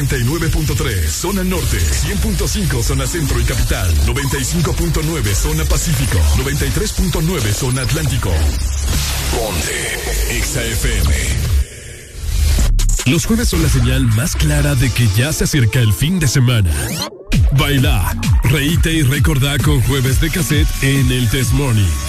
89.3 zona norte, 100.5 zona centro y capital, 95.9 zona pacífico, 93.9 zona atlántico. Ponte Exa FM. Los jueves son la señal más clara de que ya se acerca el fin de semana. Baila, reíte y recordá con jueves de cassette en el Test Morning.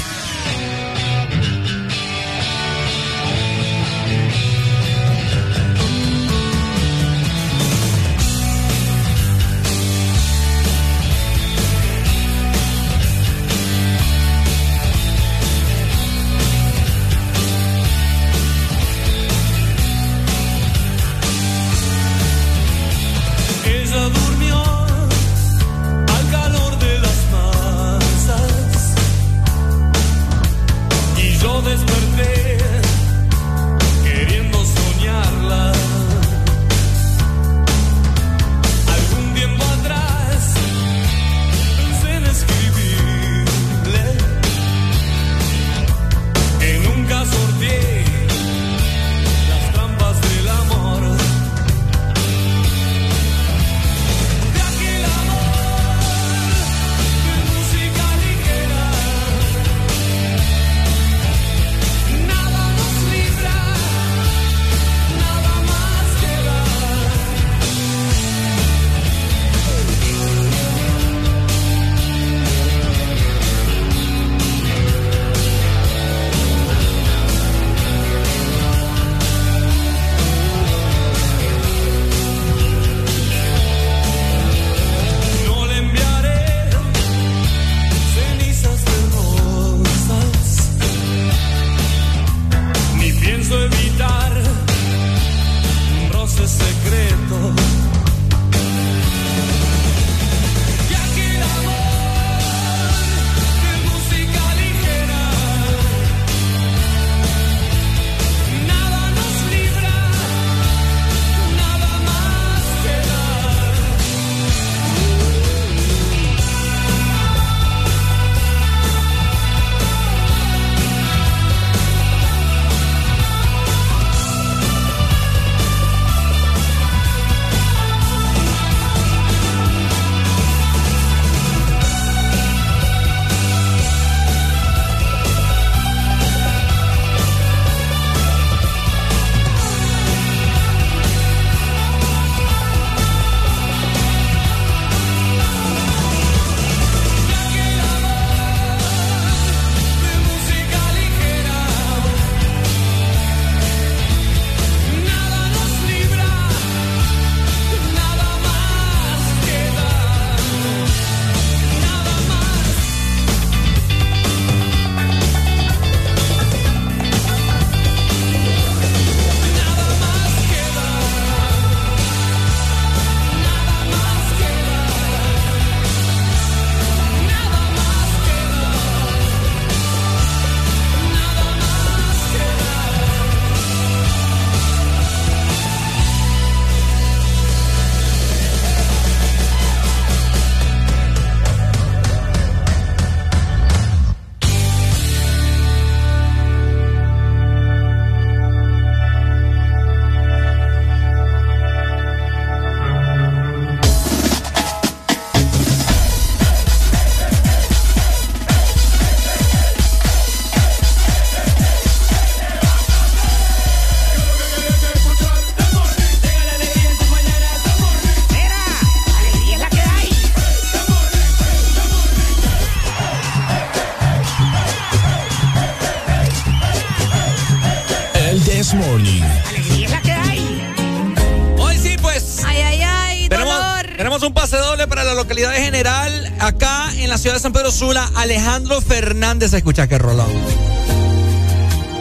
Alejandro Fernández, escucha que rolón.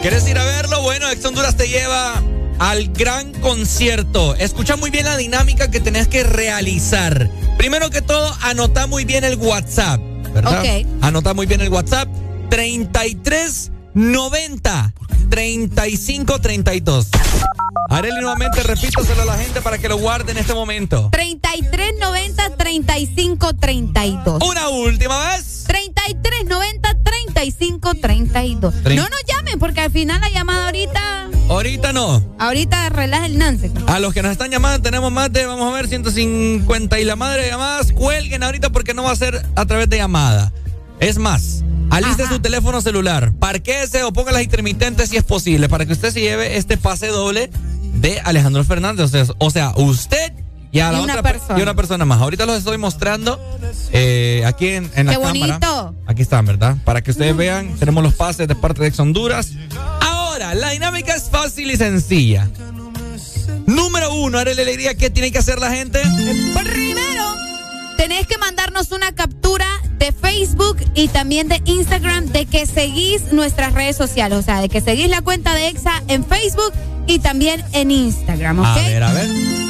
¿Quieres ir a verlo? Bueno, Ex Honduras te lleva al gran concierto. Escucha muy bien la dinámica que tenés que realizar. Primero que todo, anota muy bien el WhatsApp, ¿verdad? Ok. Anota muy bien el WhatsApp. 33 90 35 32. Areli, nuevamente repítaselo a la gente para que lo guarde en este momento. 3390 3532. Una última vez. 3390 35 2532. Trein- No nos llamen porque al final la llamada ahorita, Ahorita no. ahorita relaja el Nance. A los que nos están llamando tenemos más de, vamos a ver, 150 y la madre de llamadas. Cuelguen ahorita porque no va a ser a través de llamada. Es más, aliste su teléfono celular, parquéese o ponga las intermitentes si es posible para que usted se lleve este pase doble de Alejandro Fernández. O sea, usted y a la Y una otra per- persona. y una persona más. Ahorita los estoy mostrando eh, aquí en, en la Qué cámara. bonito. Aquí están, ¿verdad? Para que ustedes vean, tenemos los pases de parte de Ex Honduras. Ahora, la dinámica es fácil y sencilla. Número uno, haré la alegría. ¿Qué tiene que hacer la gente? Primero, tenés que mandarnos una captura de Facebook y también de Instagram de que seguís nuestras redes sociales. O sea, de que seguís la cuenta de EXA en Facebook y también en Instagram. A ver, a ver.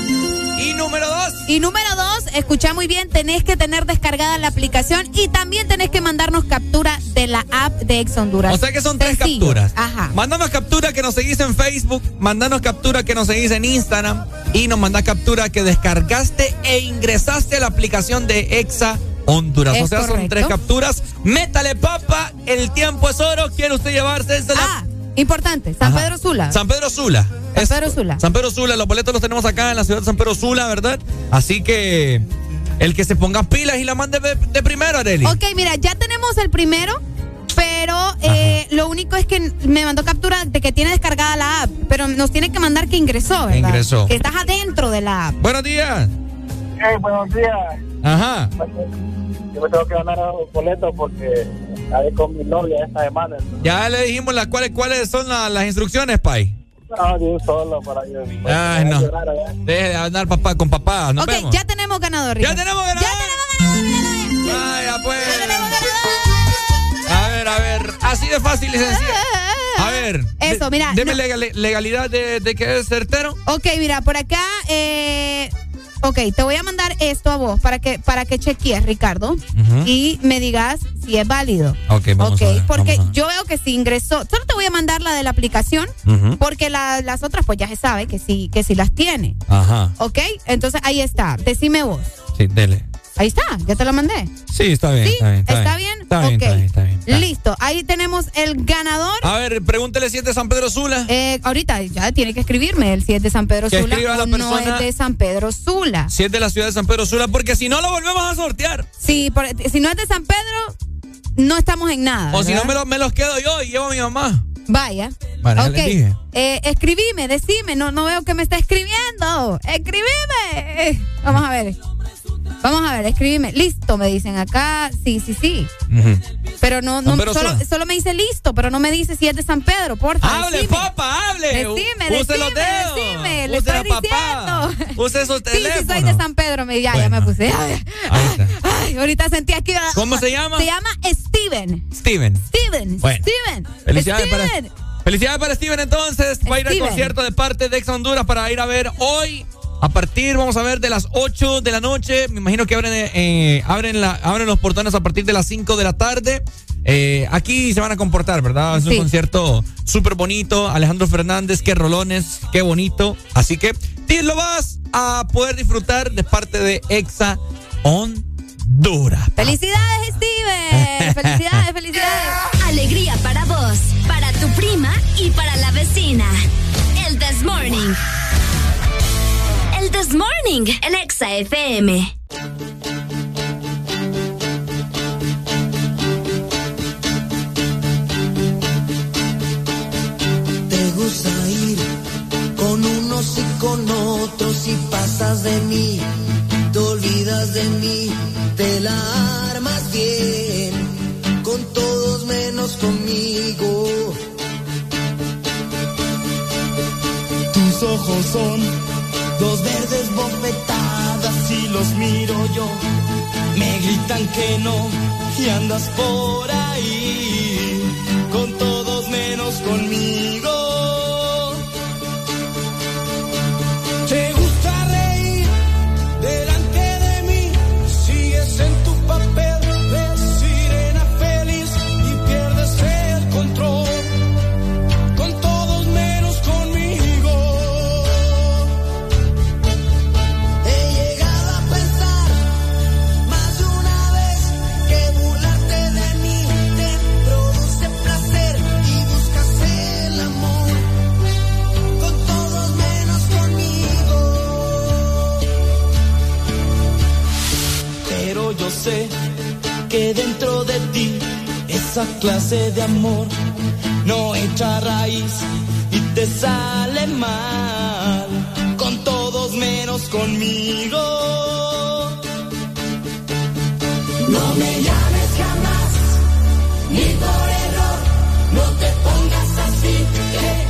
Y número dos. Y número dos, escucha muy bien, tenés que tener descargada la aplicación y también tenés que mandarnos captura de la app de Ex Honduras. O sea que son tres capturas. Ajá. Mandanos captura que nos seguís en Facebook, mandanos captura que nos seguís en Instagram y nos mandás captura que descargaste e ingresaste a la aplicación de Exa Honduras. Es o sea, son tres capturas. Métale papa, el tiempo es oro. ¿Quiere usted llevarse? Ah, importante, San Ajá. Pedro Sula. San Pedro Sula. San Pedro Sula. San Pedro Sula, los boletos los tenemos acá en la ciudad de San Pedro Sula, ¿verdad? Así que el que se ponga pilas y la mande de, de primero, Areli. Ok, mira, ya tenemos el primero, pero eh, lo único es que me mandó captura de que tiene descargada la app, pero nos tiene que mandar que ingresó, ¿verdad? Ingresó. Que estás adentro de la app. Buenos días. Hey, buenos días. Ajá. Yo me tengo que ganar un boleto porque estaré con mi novia esta semana. Ya le dijimos las cuáles cuáles son la- las instrucciones, Pai. No, de un solo para yo. Ay, no. Deje de andar papá con papá. Nos ok, vemos. ya tenemos ganador. Ya Ricardo. tenemos ganador. Vaya, pues. A ver, a ver. Así de fácil y sencillo. A ver. Eso, mira, Deme no. legal- legalidad de, de que es certero. Ok, mira, por acá, eh, ok, te voy a mandar esto a vos para que, para que chequees, Ricardo, y me digas si es válido. Ok, vamos Ok, a ver. porque vamos a ver. yo veo que si ingresó, solo te voy a mandar la de la aplicación, porque la- las otras pues ya se sabe que sí, que sí las tiene. Ajá. Ok, entonces ahí está, decime vos. Sí, dele. Ahí está, ya te la mandé. Sí, está bien. ¿Sí? Está bien. ¿Está bien? Está bien, está bien, está bien, está bien. Listo, ahí tenemos el ganador. A ver, pregúntele si es de San Pedro Sula. Eh, ahorita ya tiene que escribirme el si es de San Pedro Que Sula escriba la o no es de San Pedro Sula. Si es de la ciudad de San Pedro Sula, porque si no lo volvemos a sortear. Sí, por- si no es de San Pedro, no estamos en nada. O si no me, lo- me los quedo yo y llevo a mi mamá. Vaya. Vale, ok. dije. Eh, escribime, decime. No, no veo que me está escribiendo. Escribime. Vamos a ver. Vamos a ver, escribime. Listo, me dicen acá. Sí, sí, sí. Pero no, no solo, me dice listo, pero no me dice si es de San Pedro, porfa. Hable, decime. papá, hable. Decime, Use los decime, dedos. decime. Le Use estoy papá. diciendo. Use esos Sí, sí, soy teléfonos. de San Pedro. Me, ya, ya me puse. Ay, está. ay, ahorita sentí aquí. ¿Cómo se llama? Se llama Steven. Steven. Steven. Bueno. Steven. Felicidades Steven. para, felicidades para Steven entonces. Va a ir al concierto de parte de Ex Honduras para ir a ver hoy. A partir, vamos a ver, de las 8 de la noche. Me imagino que abren, eh, abren, la, abren los portones a partir de las 5 de la tarde. Eh, aquí se van a comportar, ¿verdad? Es un concierto súper bonito. Alejandro Fernández, qué rolones, qué bonito. Así que ti lo vas a poder disfrutar de parte de Exa Honduras. Felicidades, Steven. Felicidades, felicidades. Alegría para vos, para tu prima y para la vecina. El This Morning. This Morning, el Exa FM. Te gusta ir con unos y con otros y pasas de mí, te olvidas de mí, te la armas bien, con todos menos conmigo. Tus ojos son dos verdes bofetadas y los miro yo, me gritan que no y andas por ahí, con todos menos conmigo. Sé que dentro de ti esa clase de amor no echa raíz y te sale mal con todos menos conmigo. No me llames jamás, ni por error, no te pongas así, que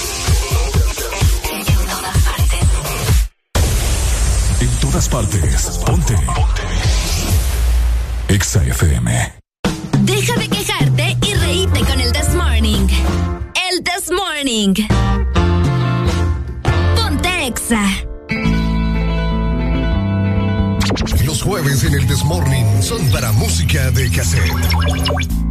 En todas partes. Ponte. Exa FM. Deja de quejarte y reíte con el This Morning. El This Morning. Ponte Exa. Los jueves en el Desmorning son para música de cassette.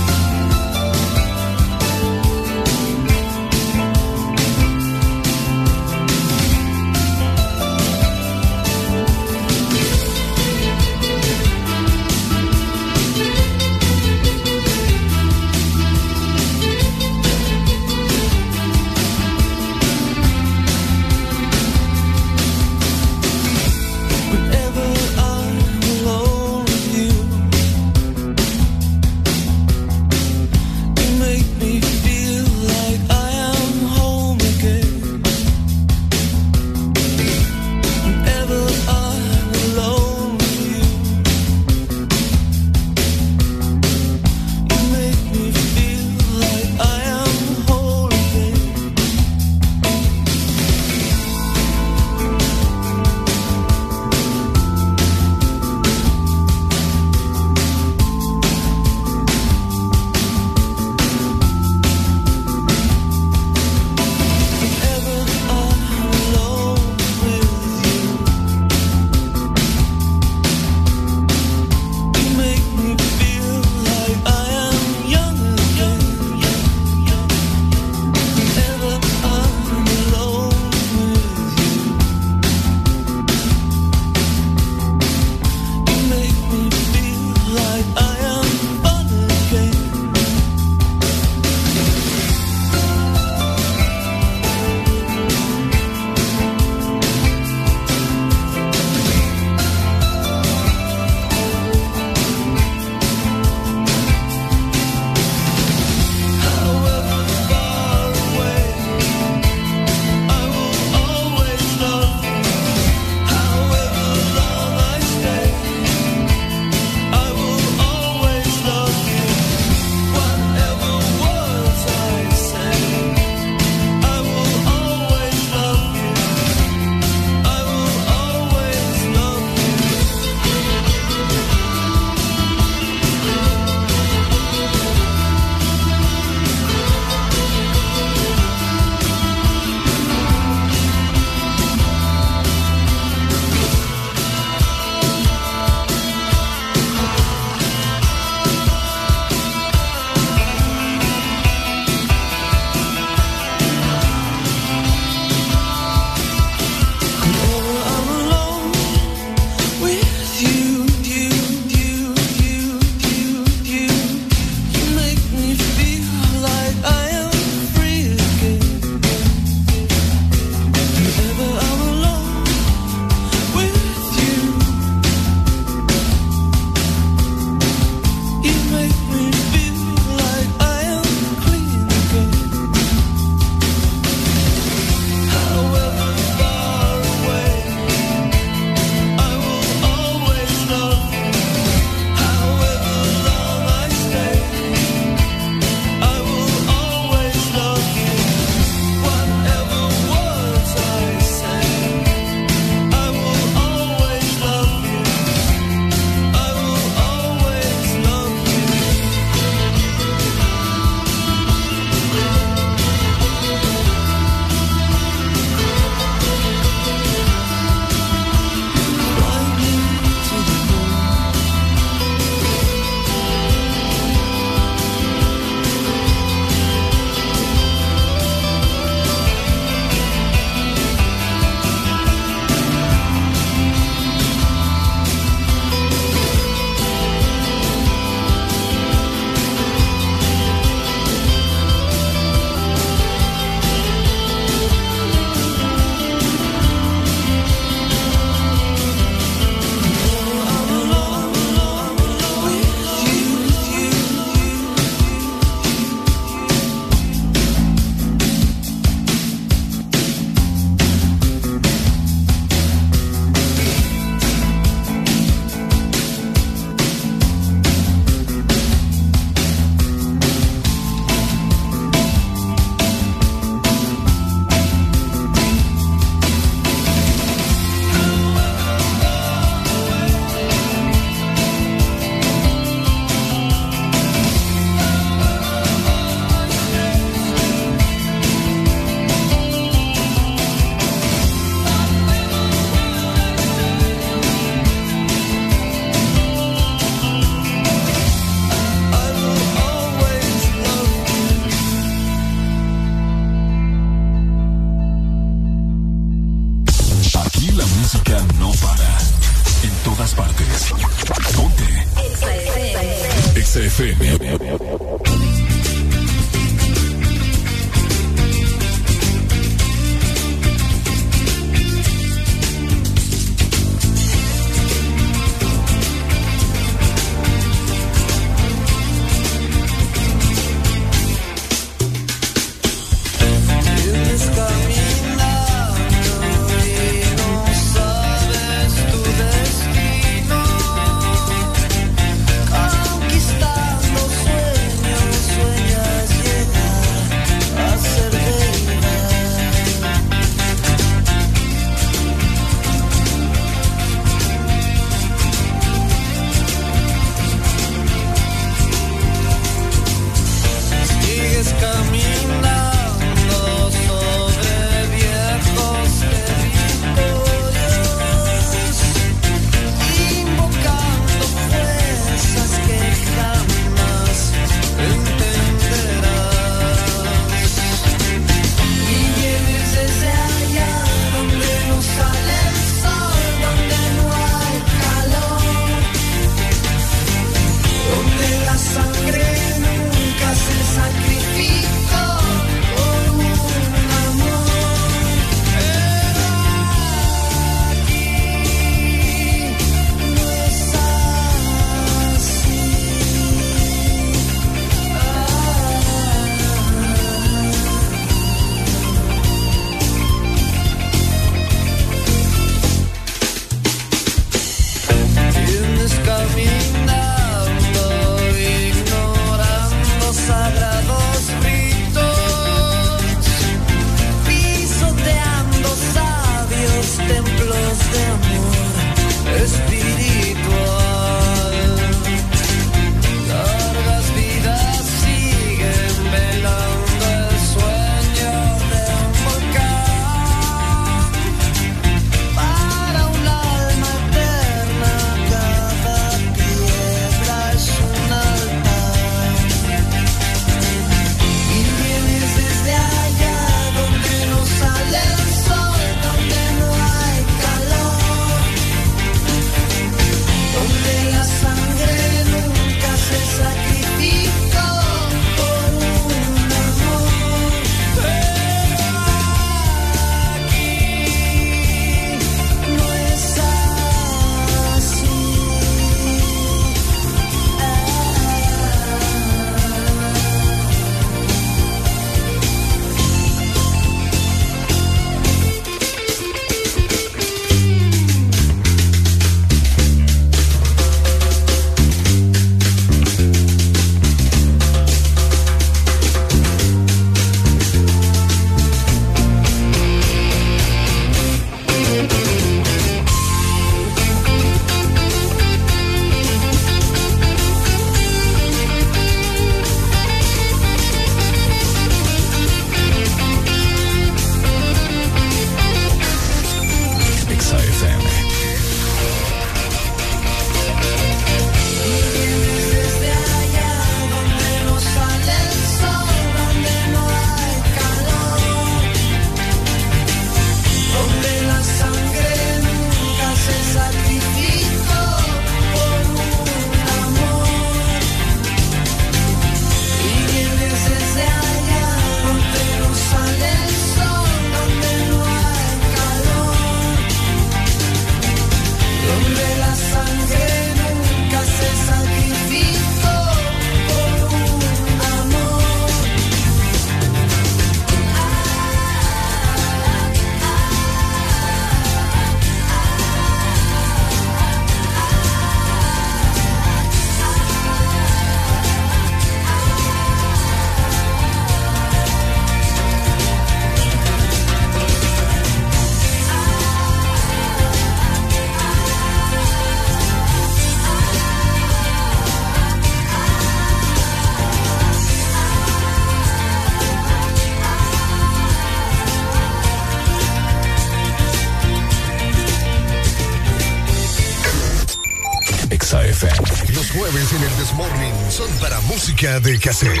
Música de cassette.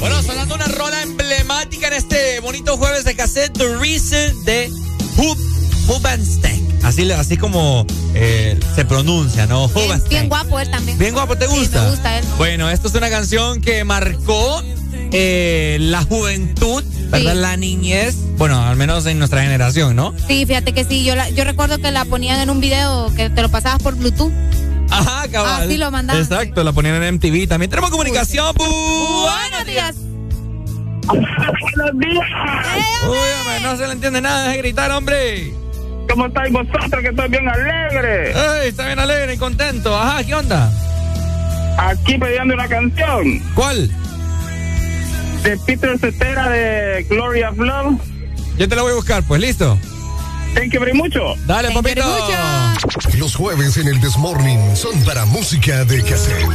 Bueno, sonando una rola emblemática en este bonito jueves de cassette, The Reason de Hub, Hubenstein. Así, así como eh, se pronuncia, ¿no? Bien, Hubenstein. bien guapo él también. Bien guapo, ¿te Sí, gusta? me gusta él. Bueno, esto es una canción que marcó eh, la juventud, ¿verdad? Sí. La niñez, bueno, al menos en nuestra generación, ¿no? Sí, fíjate que sí. Yo, la- yo recuerdo que la ponían en un video que te lo pasabas por Bluetooth. Ajá, cabal. Así lo mandaban. Exacto, la ponían en MTV. También tenemos comunicación. Bu- Buenos días. Buenos días. Uy, hombre, no se le entiende nada, deje de gritar, hombre. ¿Cómo estáis vosotros que estoy bien alegre? Ey, está bien alegre y contento. Ajá, ¿qué onda? Aquí pidiendo una canción. ¿Cuál? De Peter Cetera de Glory of Love. Yo te la voy a buscar, pues, ¿listo? Thank you very mucho. Dale, Thank papito. Los jueves en el This Morning son para música de cassette.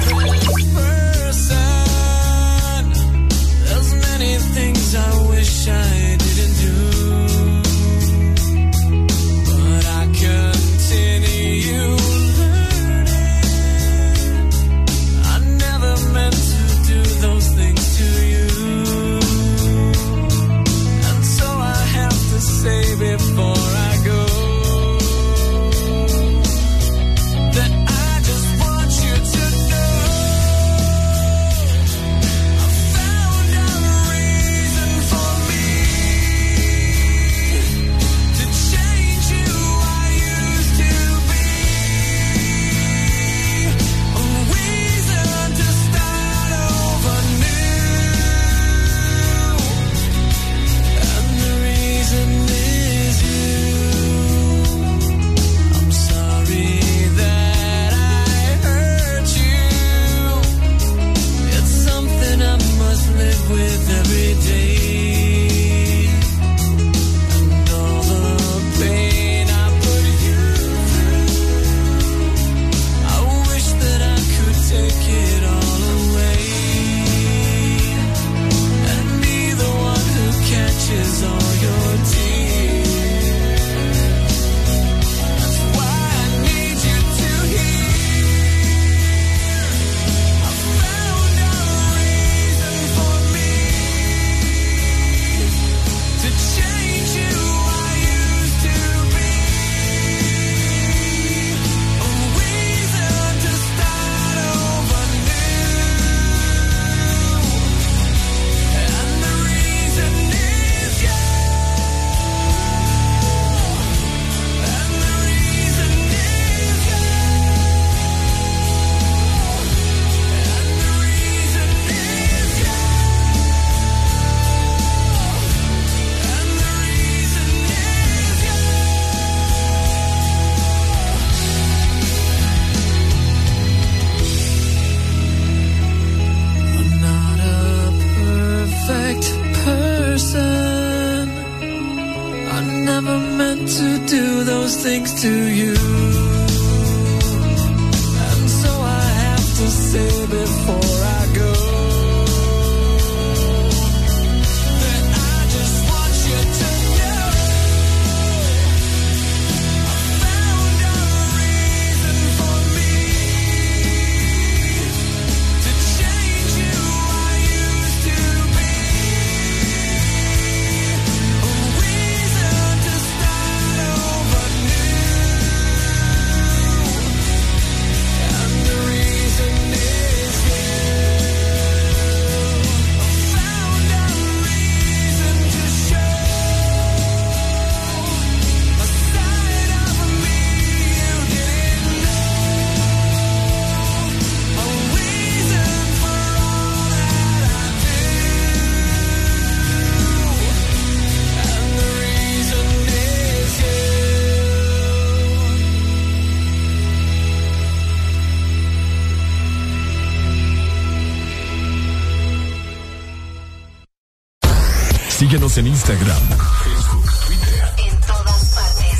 Síguenos en Instagram, Facebook, Twitter. En todas partes.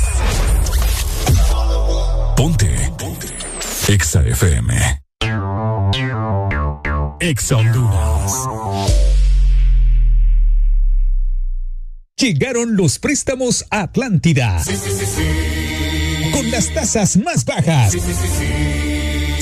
Ponte. Ponte. Exa FM. Exa Honduras. Llegaron los préstamos a Atlántida. Con las tasas más bajas.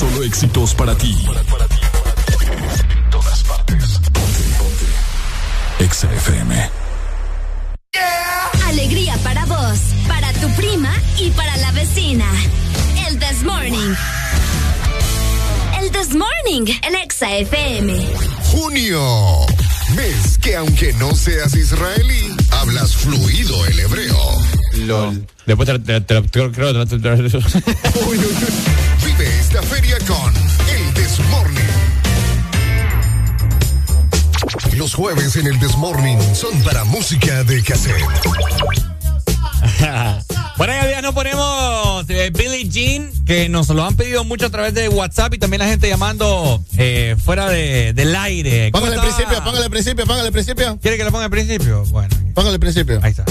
Solo éxitos para ti. En todas partes. Ponte, ponte. Exa FM. Alegría para vos, para tu prima y para la vecina. El This Morning. El This Morning, el Exa FM. Junio. Mes que aunque no seas israelí, hablas fluido el hebreo. LOL. Después te, te- te- te- Vive esta feria con el Desmorning. Los jueves en el Desmorning son para música de cassette. Bueno, ya día no ponemos eh, Billie Jean, que nos lo han pedido mucho a través de WhatsApp y también la gente llamando eh, fuera de, del aire. ¿Cómo Póngale al principio, póngale al principio, póngale al principio. ¿Quiere que lo ponga al principio? Bueno. Póngale al principio. Ahí está.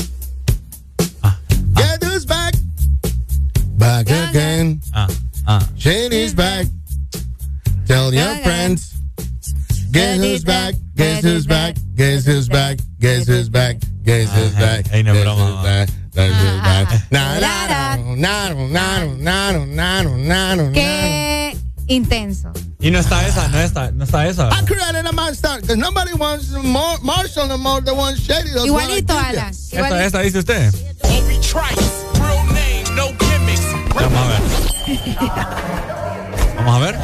Get who's back. Back again. Ah, Ah. Uh. Janie's back. Tell your okay. friends. Guess who's back? Guess who's back? Guess who's back? Guess who's uh-huh. back? Guess who's uh-huh. back? Ain't no wrong. Qué intenso. Y no está esa, no está, no está esa. I created a monster because nobody wants more Marshall no more than one shady. Igualito, Alan. Esta, esta dice usted. Vamos a ver. Vamos a ver.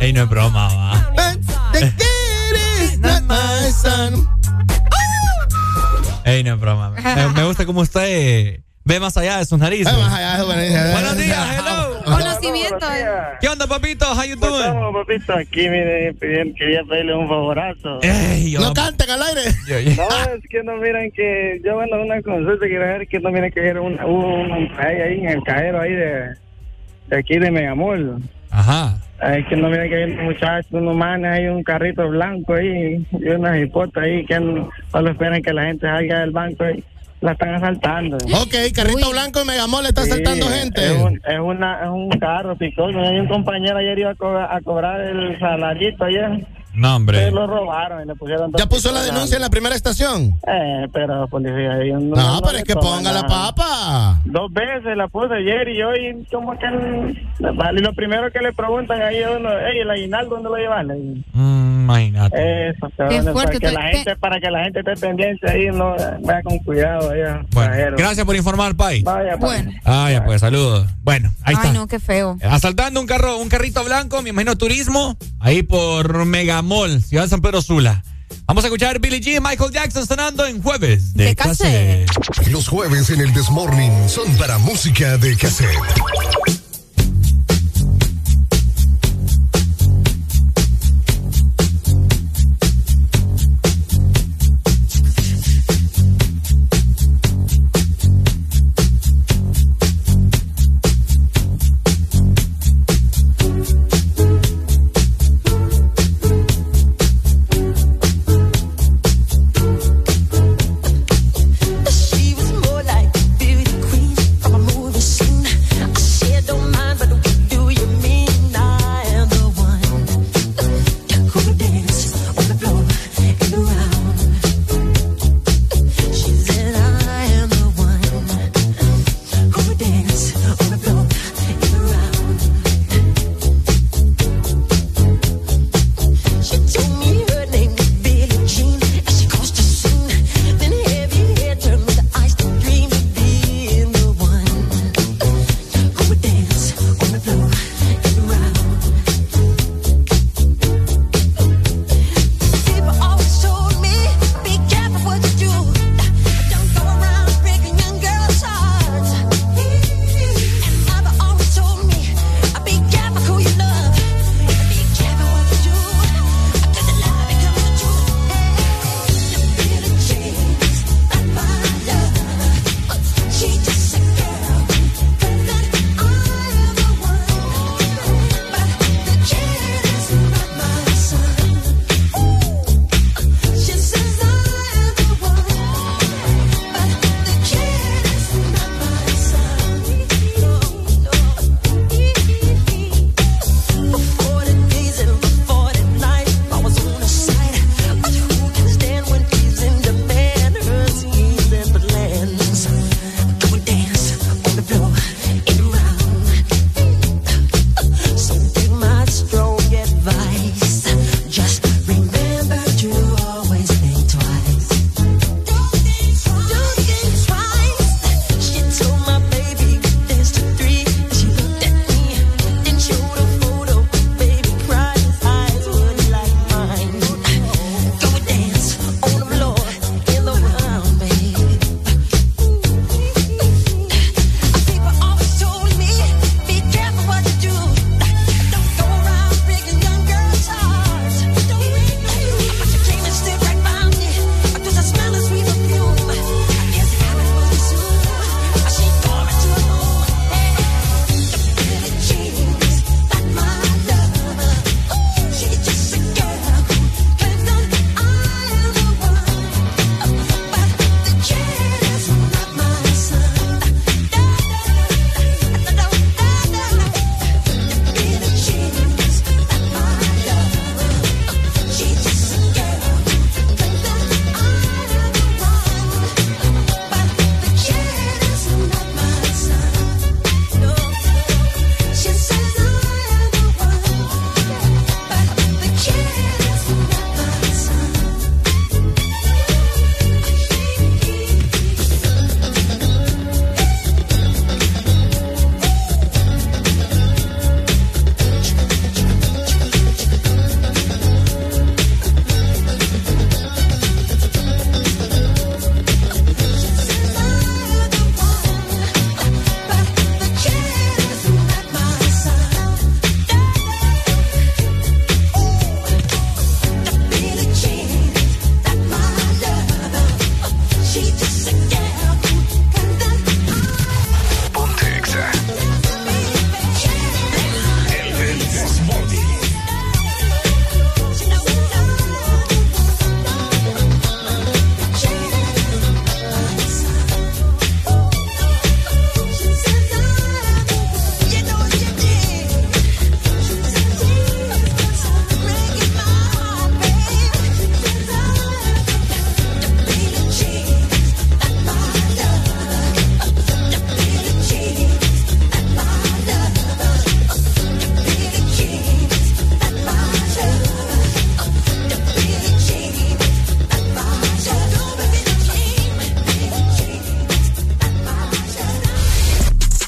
Ey, no es broma, va. Ey, no es broma. Me, gusta cómo usted ve más allá de sus narices. Ve más allá de sus narices. Buenos días, hello. Conocimiento. ¿Qué onda, papito? How you doing? Estamos, papito, aquí, mire, pidiendo- quería pedirle un favorazo. Ey, yo- No canten al aire. yo- yo- No, es que no miran que yo bueno una consulta quiero ver que no miran que era un, un, un ahí, ahí en el cajero ahí de, de aquí de Megamol. Ajá. Es que no miran que hay un muchacho, unos manes hay un carrito blanco ahí y unas hipotas ahí que no- solo esperan que la gente salga del banco y la están asaltando. Ok, carrito blanco y Megamol está Sí, asaltando gente. Es un, es, una, es un carro picón. Hay un compañero ayer iba a, co- a cobrar el salarito ayer. No, hombre. Se lo robaron y le pusieron dos ¿Ya puso la denuncia en la primera estación? Eh, pero policía ahí no, No, pero es que ponga la papa. Dos veces la puse ayer y hoy como que vale, y lo primero que le preguntan ahí a uno, hey, el aguinaldo dónde lo llevan. Mm, imagínate. Eso, fuerte, para que te- la te- gente, para que la gente esté pendiente ahí, no vaya con cuidado allá. Bueno, gracias por informar, Pai. Vaya, pues. Bueno. Ah, ya pues, saludos. Bueno, ahí Ay, está. no, qué feo. Asaltando un carro, un carrito blanco, me imagino turismo, ahí por Megamall, Ciudad de San Pedro Sula. Vamos a escuchar Billie Jean, Michael Jackson sonando en jueves de, De cassette. cassette. Los jueves en el Desmorning son para música de cassette.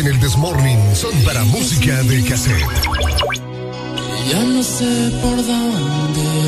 en el Desmorning son para música de cassette. Ya no sé por dónde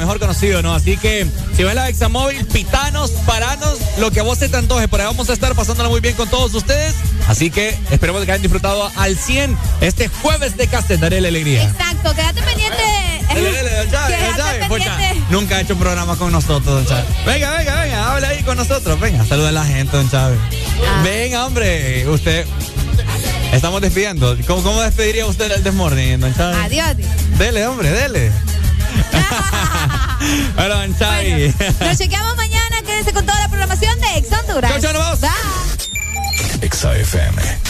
Mejor conocido, ¿no? Así que si ven la Examóvil, pitanos, paranos, lo que a vos se te antoje, por ahí vamos a estar pasándola muy bien con todos ustedes. Así que esperemos que hayan disfrutado al 100 este jueves de Castel, daré la alegría. Exacto, quédate pendiente. Don Chávez, don Chávez, nunca ha hecho un programa con nosotros, don Chávez. Venga, venga, venga, habla ahí con nosotros. Venga, saluda a la gente, don Chávez. Ah. Venga, hombre, usted. Estamos despidiendo. ¿Cómo, cómo despediría usted el Desmorning, don Chávez? Adiós. Dele, hombre, dele. bueno, don Chávez. Nos chequeamos mañana. Quédense con toda la programación de Ex Honduras. Chau, chau, nos vamos. Bye. Exa FM.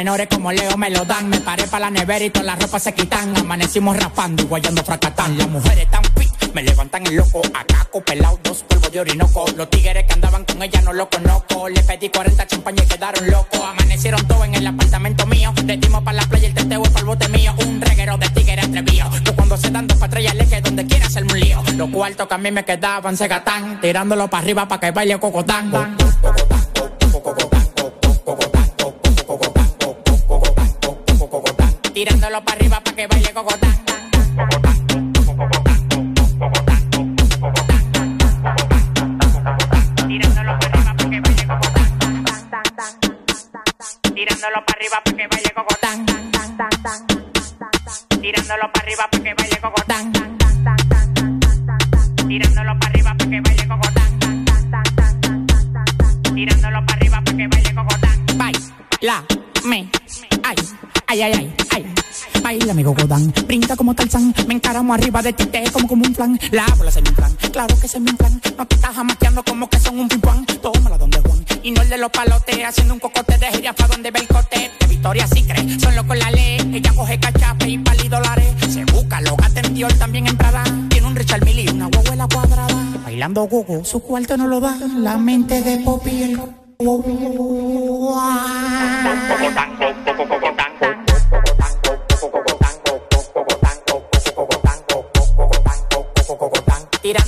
menores como Leo me lo dan. Me paré para la nevera y todas las ropas se quitan. Amanecimos rapando y guayando fracatán. Las mujeres tan pit, me levantan el loco. Acá pelado, dos polvos de orinoco. Los tigres que andaban con ella no lo conozco. Le pedí 40 champañas y quedaron locos. Amanecieron todos en el apartamento mío. Le dimos para la playa y el teteo y para el bote mío. Un reguero de tigres atrevido. Que cuando se dan dos patrullas le que donde quiera hacerme un lío. Los cuartos que a mí me quedaban se gatán. Tirándolo para arriba para que baile cocotán. arriba de ti, te como como un plan. La bola se me plan, claro que se me plan. No te estás jamaqueando como que son un pimpán. Tómala donde Juan y no el de los palotes. Haciendo un cocote de gira pa' donde ve el cote. De Victoria sí cree, son locos la ley. Ella coge cachape y pali dólares. Se busca, lo gata en Dior también entrará. Tiene un Richard Mille y una la cuadrada. Bailando gogo, su cuarto no lo da. La mente de Popi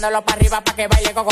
dándolo para arriba para que baile coco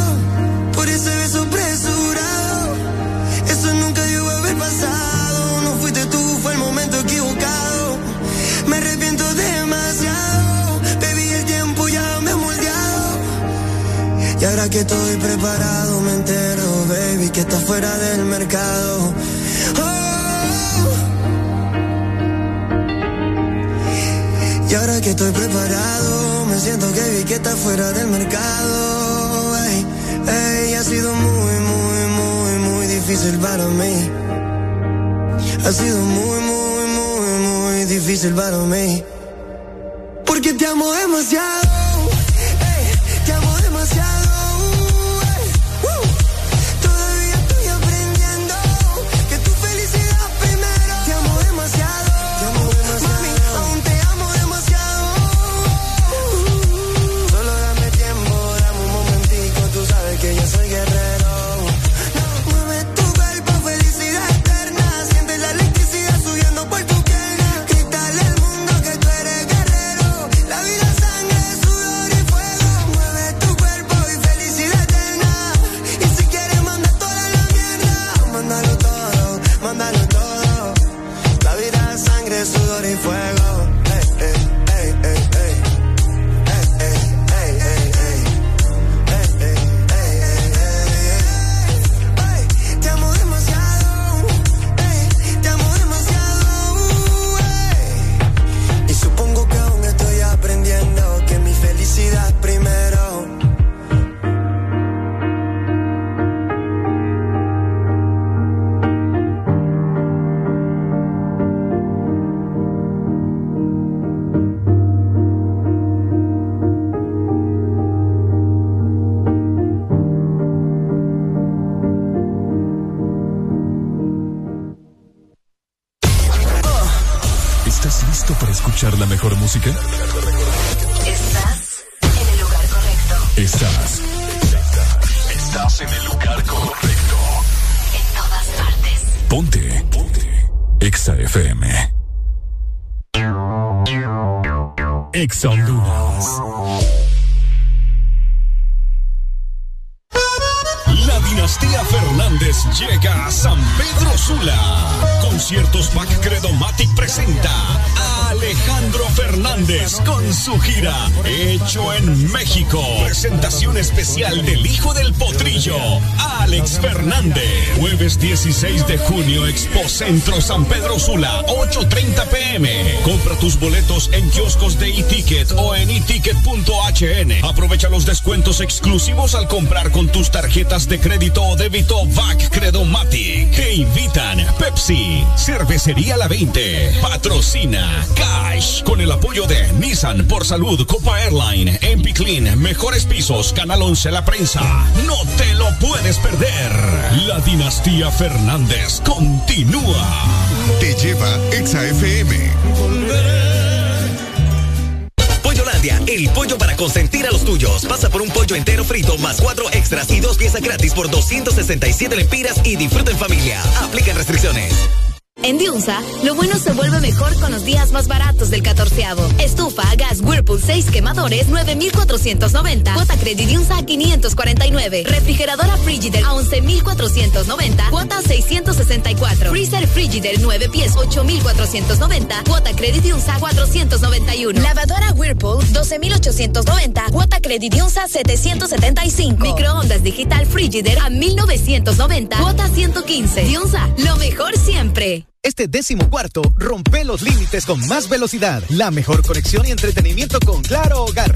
Y ahora que estoy preparado me entero, baby, que está fuera del mercado. Oh. Y ahora que estoy preparado, me siento que vi que está fuera del mercado. Hey, hey, ha sido muy, muy, muy, muy difícil para mí. Ha sido muy, muy, muy, muy difícil para mí. Porque te amo demasiado. 16 Expo Centro San Pedro Sula, 8.30 pm. Compra tus boletos en kioscos de e-ticket o en eticket.hn. Aprovecha los descuentos exclusivos al comprar con tus tarjetas de crédito o débito VAC Credomatic. Te invitan Pepsi, Cervecería La 20, Patrocina Cash con el apoyo de Nissan por Salud, Copa Airline, MP Clean, Mejores Pisos, Canal 11 La Prensa. No te lo puedes perder. La dinastía Fernández continúa. Te lleva Exa FM. Pollolandia, el pollo para consentir a los tuyos. Pasa por un pollo entero frito más cuatro extras y dos piezas gratis por 267 lempiras y disfruta en familia. Aplican restricciones. En Diunsa, lo bueno se vuelve mejor con los días más baratos del catorceavo. Estufa, gas Whirlpool 6 quemadores, 9,490. Cuota Credit Diunsa a 549. Refrigeradora Frigider a 11,490. Cuota 664. Freezer Frigider 9 pies, 8,490. Cuota Credit Diunsa 491. Lavadora Whirlpool 12,890. Cuota Credit Diunsa 775. Microondas Digital Frigider a 1,990. Cuota 115. Diunsa, lo mejor siempre. Este décimo cuarto, rompe los límites con más velocidad, la mejor conexión y entretenimiento con Claro Hogar.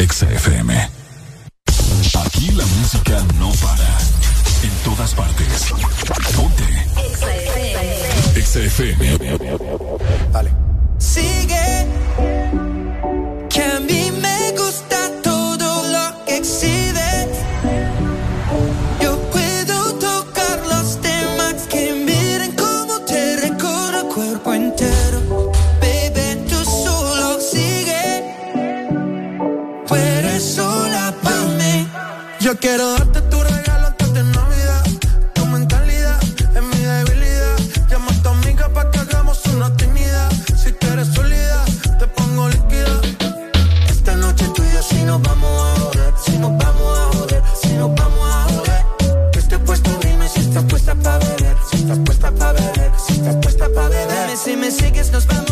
Exa FM. Aquí la música no para. En todas partes. Ponte. Exa FM. Dale. Sigue. Yo quiero darte tu regalo antes de Navidad. Tu mentalidad es mi debilidad. Llama a tu amiga para que hagamos una actividad. Si tú eres sólida, te pongo líquida. Esta noche tú y yo si nos vamos a joder. Si nos vamos a joder, si nos vamos a joder. Que esté puesto, dime si estás puesta para beber. Si estás puesta para beber, si estás puesta para beber. Dime si me sigues, nos vamos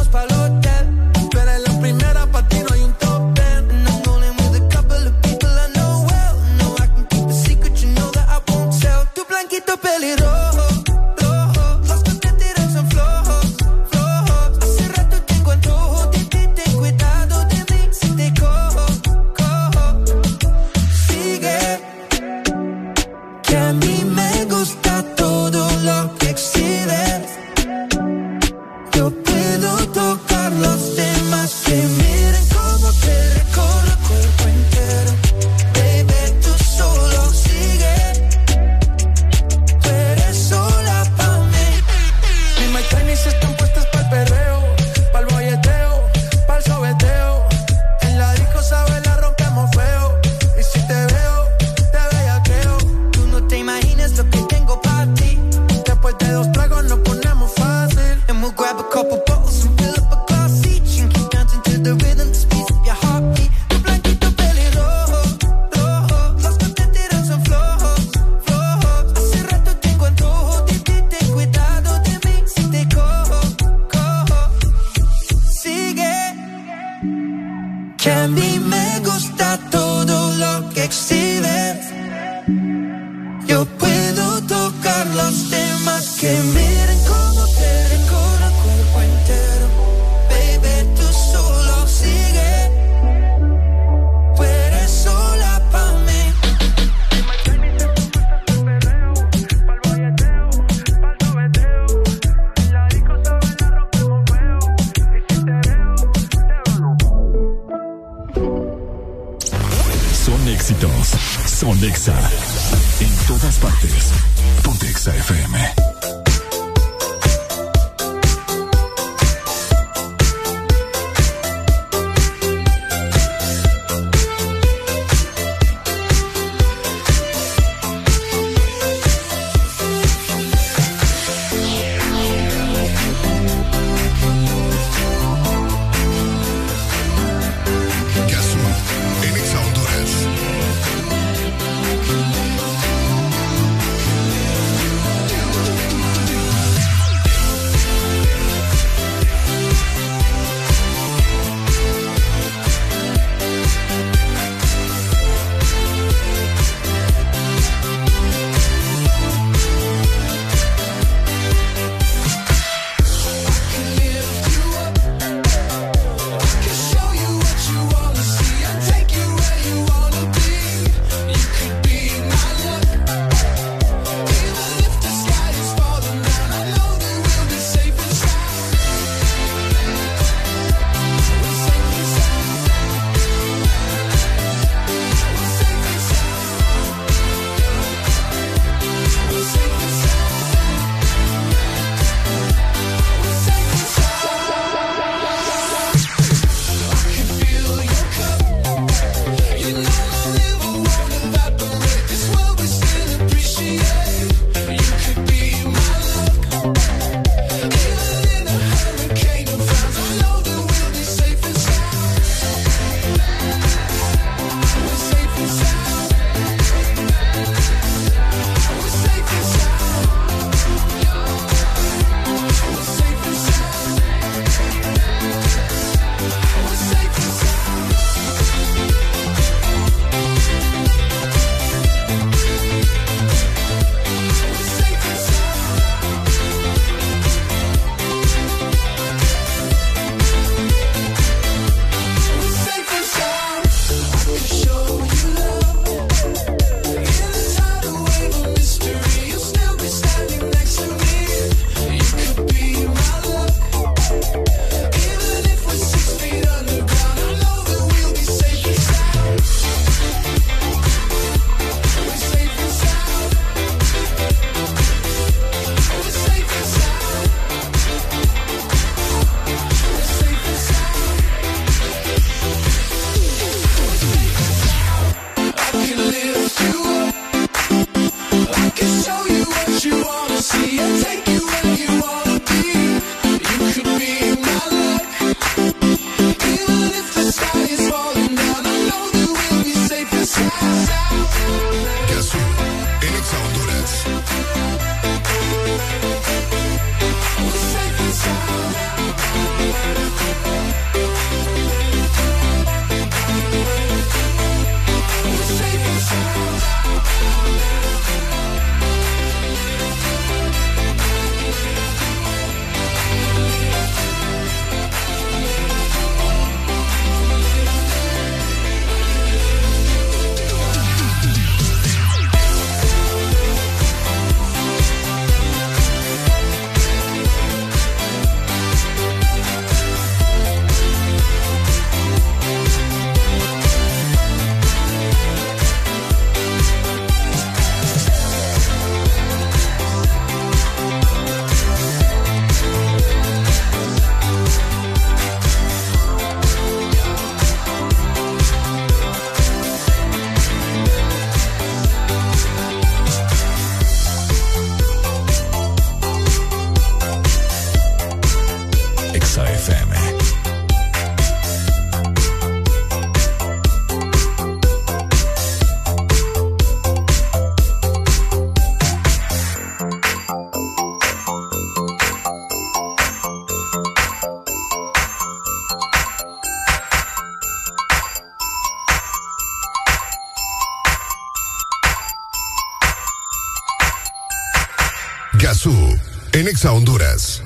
Exa Honduras.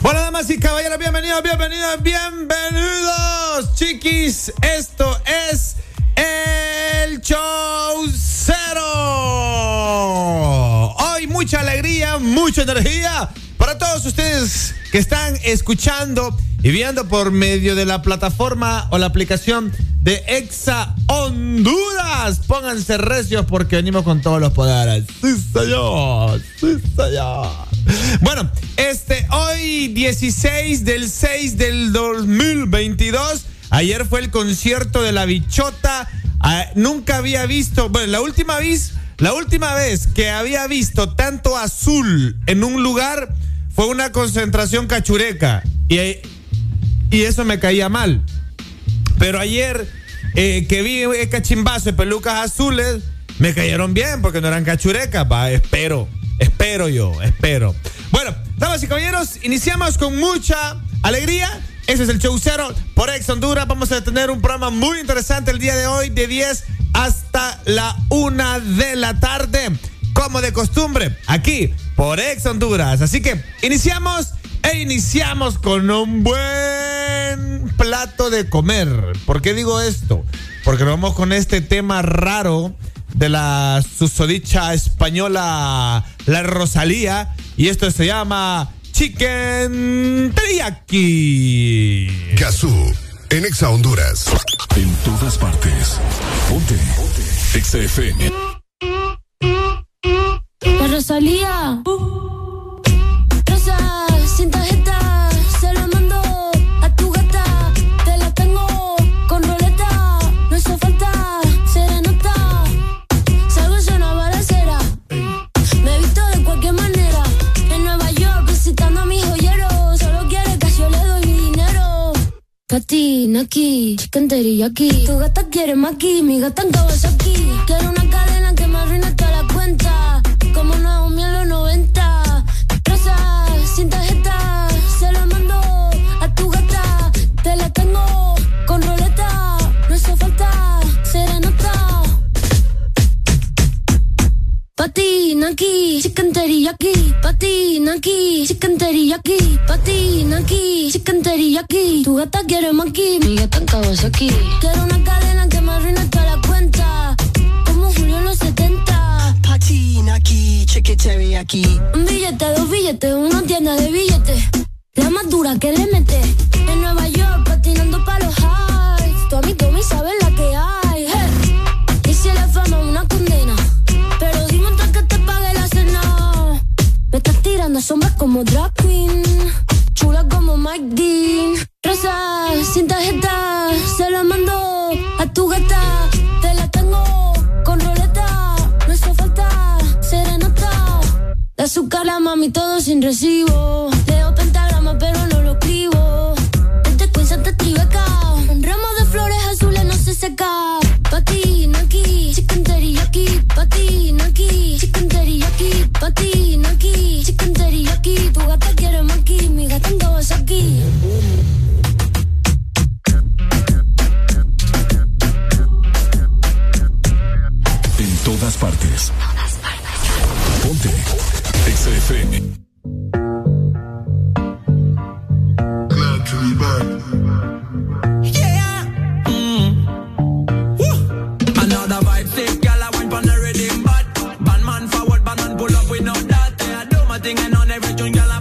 Bueno, damas y caballeros, bienvenidos, bienvenidos, bienvenidos, chiquis. Esto es el show cero. Hoy mucha alegría, mucha energía para todos ustedes que están escuchando y viendo por medio de la plataforma o la aplicación de Exa Honduras. Pónganse recios porque venimos con todos los poderes. Sí, señor. Sí, señor. Bueno, este, hoy 16 del 6 del 2022. Ayer fue el concierto de la bichota. Ah, nunca había visto, bueno, la última vez, la última vez que había visto tanto azul en un lugar fue una concentración cachureca. Y, y eso me caía mal. Pero ayer eh, que vi el cachimbazo de pelucas azules, me cayeron bien porque no eran cachurecas, espero, espero yo, espero. Bueno, damas y caballeros, iniciamos con mucha alegría. Ese es el show cero por Ex Honduras. Vamos a tener un programa muy interesante el día de hoy, de 10 hasta la 1 de la tarde. Como de costumbre, aquí por Ex Honduras. Así que iniciamos e iniciamos con un buen plato de comer. ¿Por qué digo esto? Porque nos vamos con este tema raro de la susodicha española, la Rosalía. Y esto se llama Chicken Teriyaki. Gazú, en Exa Honduras. En todas partes. Ponte. Ponte. Exa FM. La Rosalía. Rosa, Katy, Naki, chicken teriyaki. Tu gata quiere maki, mi gata en Kawasaki. Quiero una cadena que me arruine toda la cuenta. Patina aquí, chicken teriyaki. Patina aquí, chicken teriyaki. Patina aquí, chicken teriyaki. Tu gata quiere maki, mi gata en Kawasaki. Quiero una cadena que me arruine toda la cuenta. Como Julio en los 70. Patina aquí, chicken teriyaki. Un billete, dos billetes, una tienda de billetes. La más dura que le mete. En Nueva York, patinando pa' los highs. Tu amigo me sabe la que hay. Tirando sombras como drag queen. Chula como Mike Dean. Rosa, sin tarjeta, se la mando a tu gata. Te la tengo con roleta. No hizo falta serenata. De azúcar la mami todo sin recibo. Leo pentagrama pero no lo escribo. Este Queens te tribeca. Un ramo de flores azules no se seca. Patina aquí, chicken teriyaki. Patina aquí, chicken Patina aquí, chicken teriyaki. Tu gata quiere maki, mi gata en Kawasaki. En todas partes. Ponte. Exa and on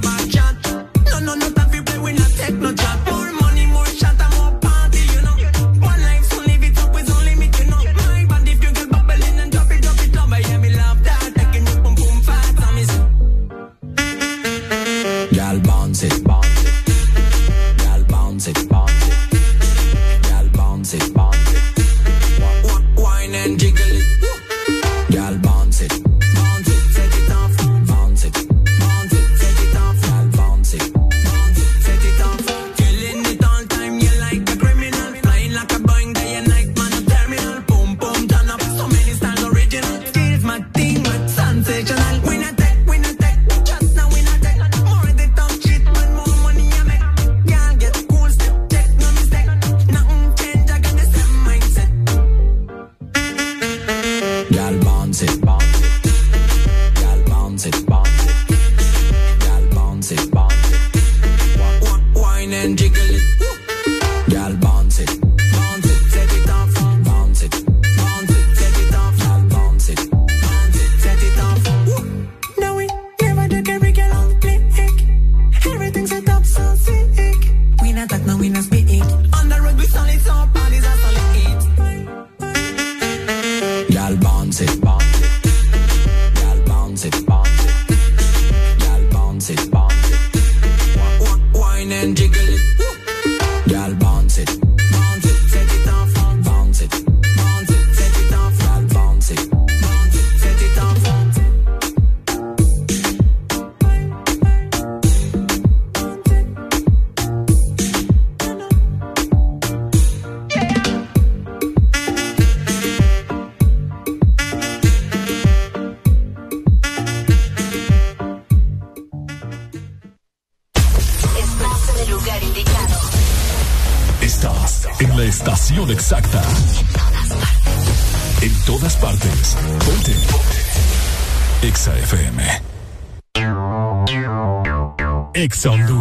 sans doute.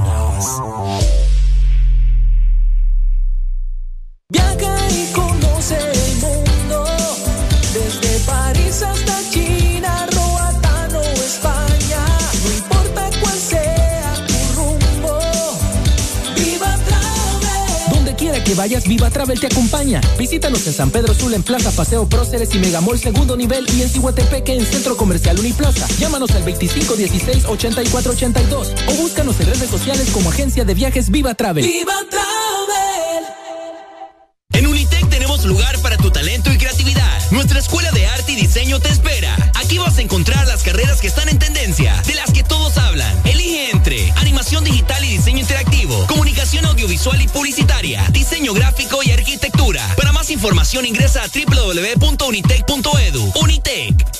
Travel te acompaña. Visítanos en San Pedro Sula, en Plaza Paseo Próceres y Megamall segundo nivel y en Cihuatepeque en Centro Comercial Uniplaza. Llámanos al 2516-8482 o búscanos en redes sociales como Agencia de Viajes Viva Travel. Viva Travel. En Unitec tenemos lugar para tu talento y creatividad. Nuestra escuela de arte y diseño te espera. Aquí vas a encontrar las carreras que están en tendencia, de las audiovisual y publicitaria, diseño gráfico y arquitectura. Para más información ingresa a www.unitec.edu. Unitec.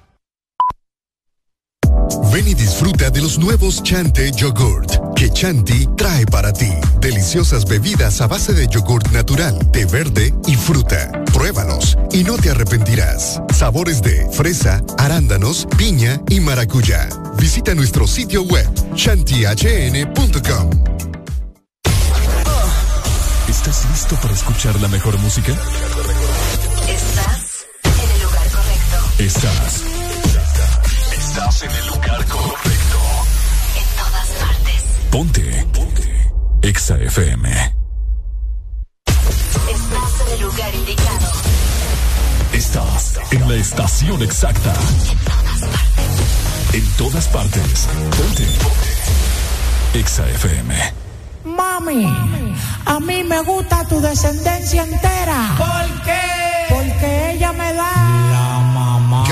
Ven y disfruta de los nuevos Chante Yogurt que Chanti trae para ti. Deliciosas bebidas a base de yogurt natural, té verde y fruta. Pruébalos y no te arrepentirás. Sabores de fresa, arándanos, piña y maracuyá. Visita nuestro sitio web chantihn.com. ¿Estás listo para escuchar la mejor música? Estás en el lugar correcto. Estás. Estás en el lugar correcto. En todas partes. Ponte. Ponte. Exa FM. Estás en el lugar indicado. Estás en la estación exacta. En todas partes. Ponte. Exa FM. Mami, a mí me gusta tu descendencia entera. ¿Por qué? Porque ella me da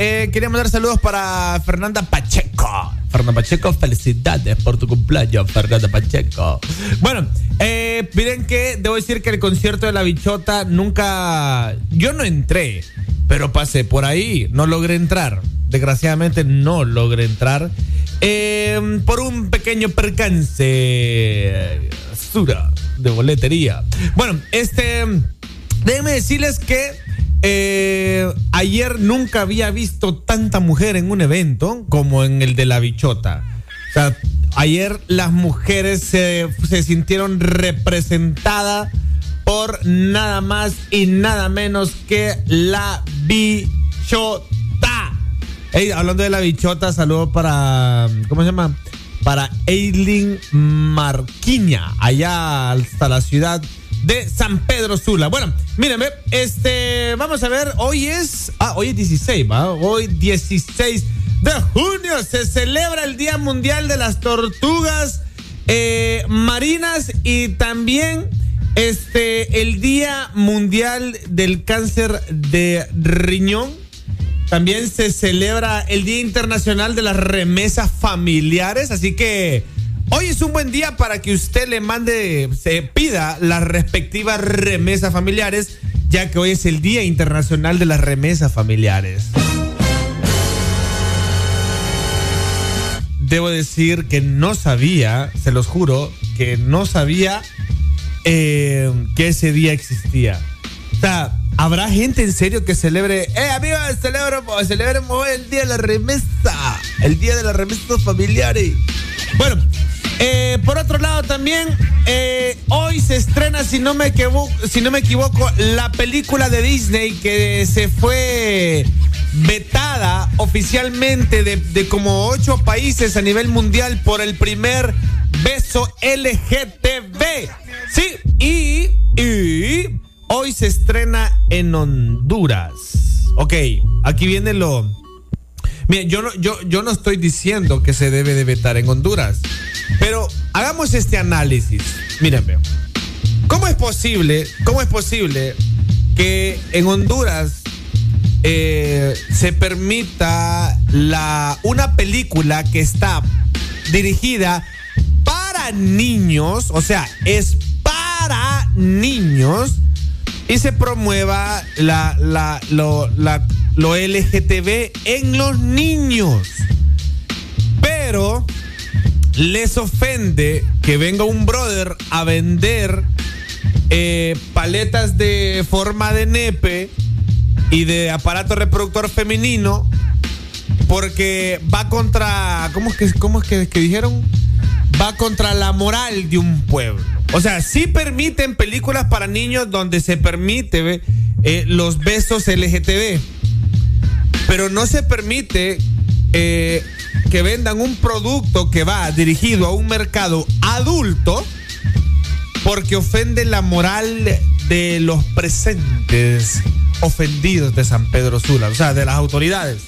Eh, queríamos dar saludos para Fernanda Pacheco. Fernanda Pacheco, felicidades por tu cumpleaños, Fernanda Pacheco. Bueno, eh, miren que debo decir que el concierto de la bichota nunca. Yo no entré, pero pasé por ahí, no logré entrar. Desgraciadamente no logré entrar. eh, por un pequeño percance. Basura de boletería. Bueno, este. Déjenme decirles que eh, ayer nunca había visto tanta mujer en un evento como en el de la bichota. O sea, ayer las mujeres se, se sintieron representadas por nada más y nada menos que la bichota. Ey, hablando de la bichota, saludo para. ¿Cómo se llama? Para Eileen Marquiña, allá hasta la ciudad de San Pedro Sula. Bueno, mírenme, este, vamos a ver, hoy es, ah, hoy es 16, ¿va? Hoy 16 de junio se celebra el Día Mundial de las Tortugas eh, Marinas y también este, el Día Mundial del Cáncer de Riñón. También se celebra el Día Internacional de las Remesas Familiares, así que hoy es un buen día para que usted le mande, se pida las respectivas remesas familiares, ya que hoy es el Día Internacional de las Remesas Familiares. Debo decir que no sabía, se los juro, que no sabía eh, que ese día existía. O sea, ¿habrá gente en serio que celebre? ¡Eh, amigos, celebremos, celebremos hoy el día de la remesa! El día de las remesas familiares. Bueno, eh, por otro lado también, eh, hoy se estrena, si no, me equivoco, si no me equivoco, la película de Disney que se fue vetada oficialmente de, de como ocho países a nivel mundial por el primer beso LGTB. Sí, y, y hoy se estrena en Honduras. Ok, aquí viene lo... Mira, yo no, yo, yo no estoy diciendo que se debe de vetar en Honduras, pero hagamos este análisis. Mírenme, ¿cómo es posible, cómo es posible que en Honduras eh, se permita la, una película que está dirigida para niños, o sea, es para niños y se promueva la, la, lo, lo LGTB en los niños. Pero les ofende que venga un brother a vender eh, paletas de forma de nepe y de aparato reproductor femenino porque va contra, ¿cómo es que, cómo es que dijeron? Va contra la moral de un pueblo. O sea, sí permiten películas para niños donde se permite eh, los besos LGTB, pero no se permite eh, que vendan un producto que va dirigido a un mercado adulto porque ofende la moral de los presentes ofendidos de San Pedro Sula, o sea, de las autoridades.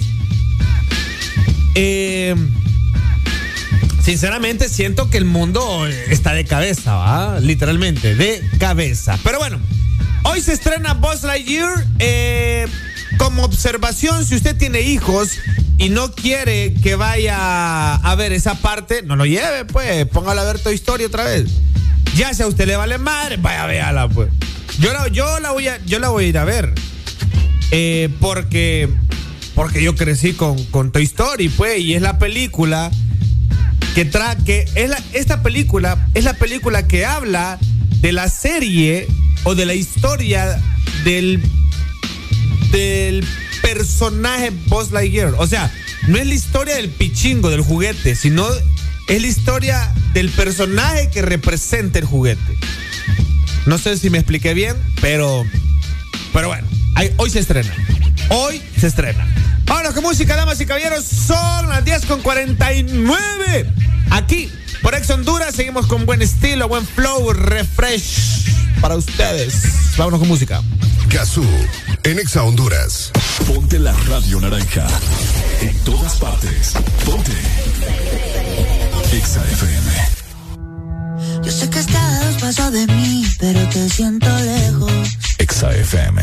Eh, sinceramente siento que el mundo está de cabeza. Literalmente, de cabeza. Pero bueno, hoy se estrena Buzz Lightyear. Eh, como observación, si usted tiene hijos y no quiere que vaya a ver esa parte, no lo lleve, pues. Póngalo a ver Toy Story otra vez. Ya si a usted le vale madre, vaya a véala, pues. Yo la, yo la voy a, yo la voy a ir a ver. Eh, porque, porque yo crecí con, con Toy Story, pues, y es la película que trae, que es esta película es la película que habla de la serie o de la historia del del personaje Buzz Lightyear. O sea, no es la historia del pichingo, del juguete, sino es la historia del personaje que representa el juguete. No sé si me expliqué bien, pero, pero bueno, hoy se estrena. Hoy se estrena. Vámonos con música, damas y caballeros. Son las 10 con 49. Aquí, por Ex Honduras, seguimos con buen estilo, buen flow, refresh para ustedes. Vámonos con música. Gazú, en Exa Honduras. Ponte la radio naranja. En todas partes. Ponte. Exa FM. Yo sé que estás paso de mí, pero te siento lejos. Exa FM.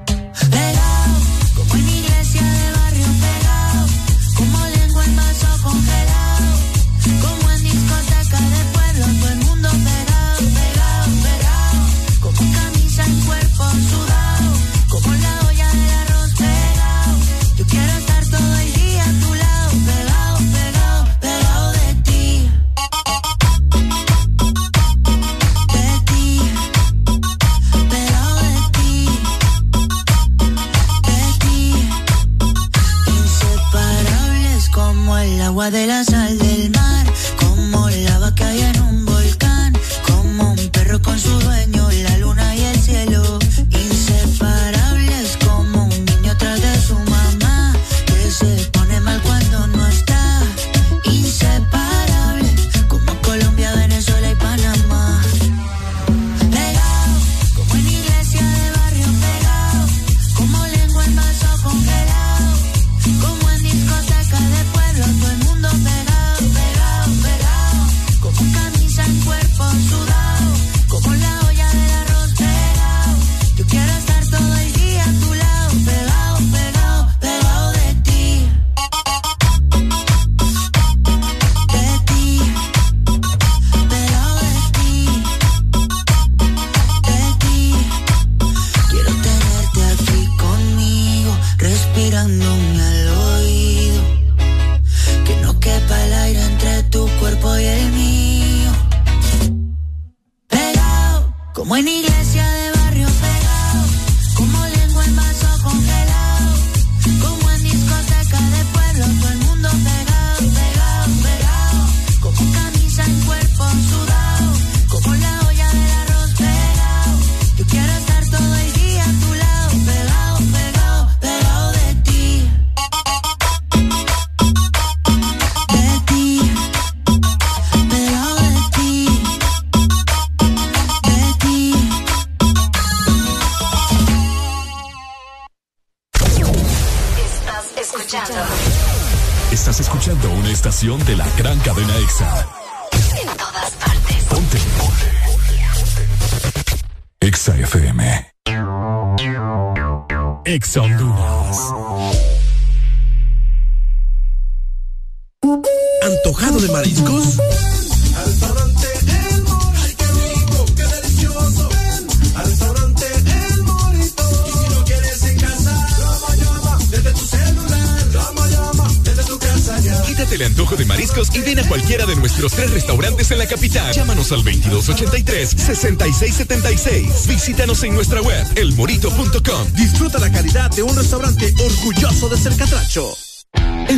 Agua de la sal del mar, como lava que hay en un volcán, como un perro con su 2283-6676. Visítanos en nuestra web, elmorito.com. Disfruta la calidad de un restaurante orgulloso de ser catracho.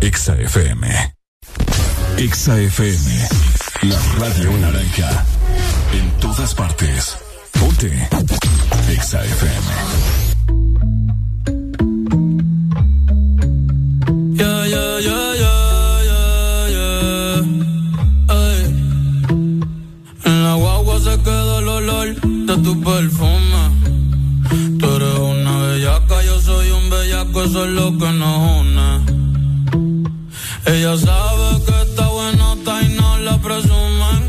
Exa FM. Exa FM. La radio naranja. En todas partes. Ponte. Exa FM. En la guagua se quedó el olor de tu perfume. Tú eres una bellaca, yo soy un bellaco, eso es lo que nos une ella sabe que está buenota y no la presumen.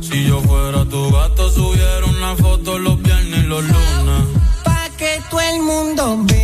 Si yo fuera tu gato, subiera una foto los viernes y los lunes. Pa' que todo el mundo vea.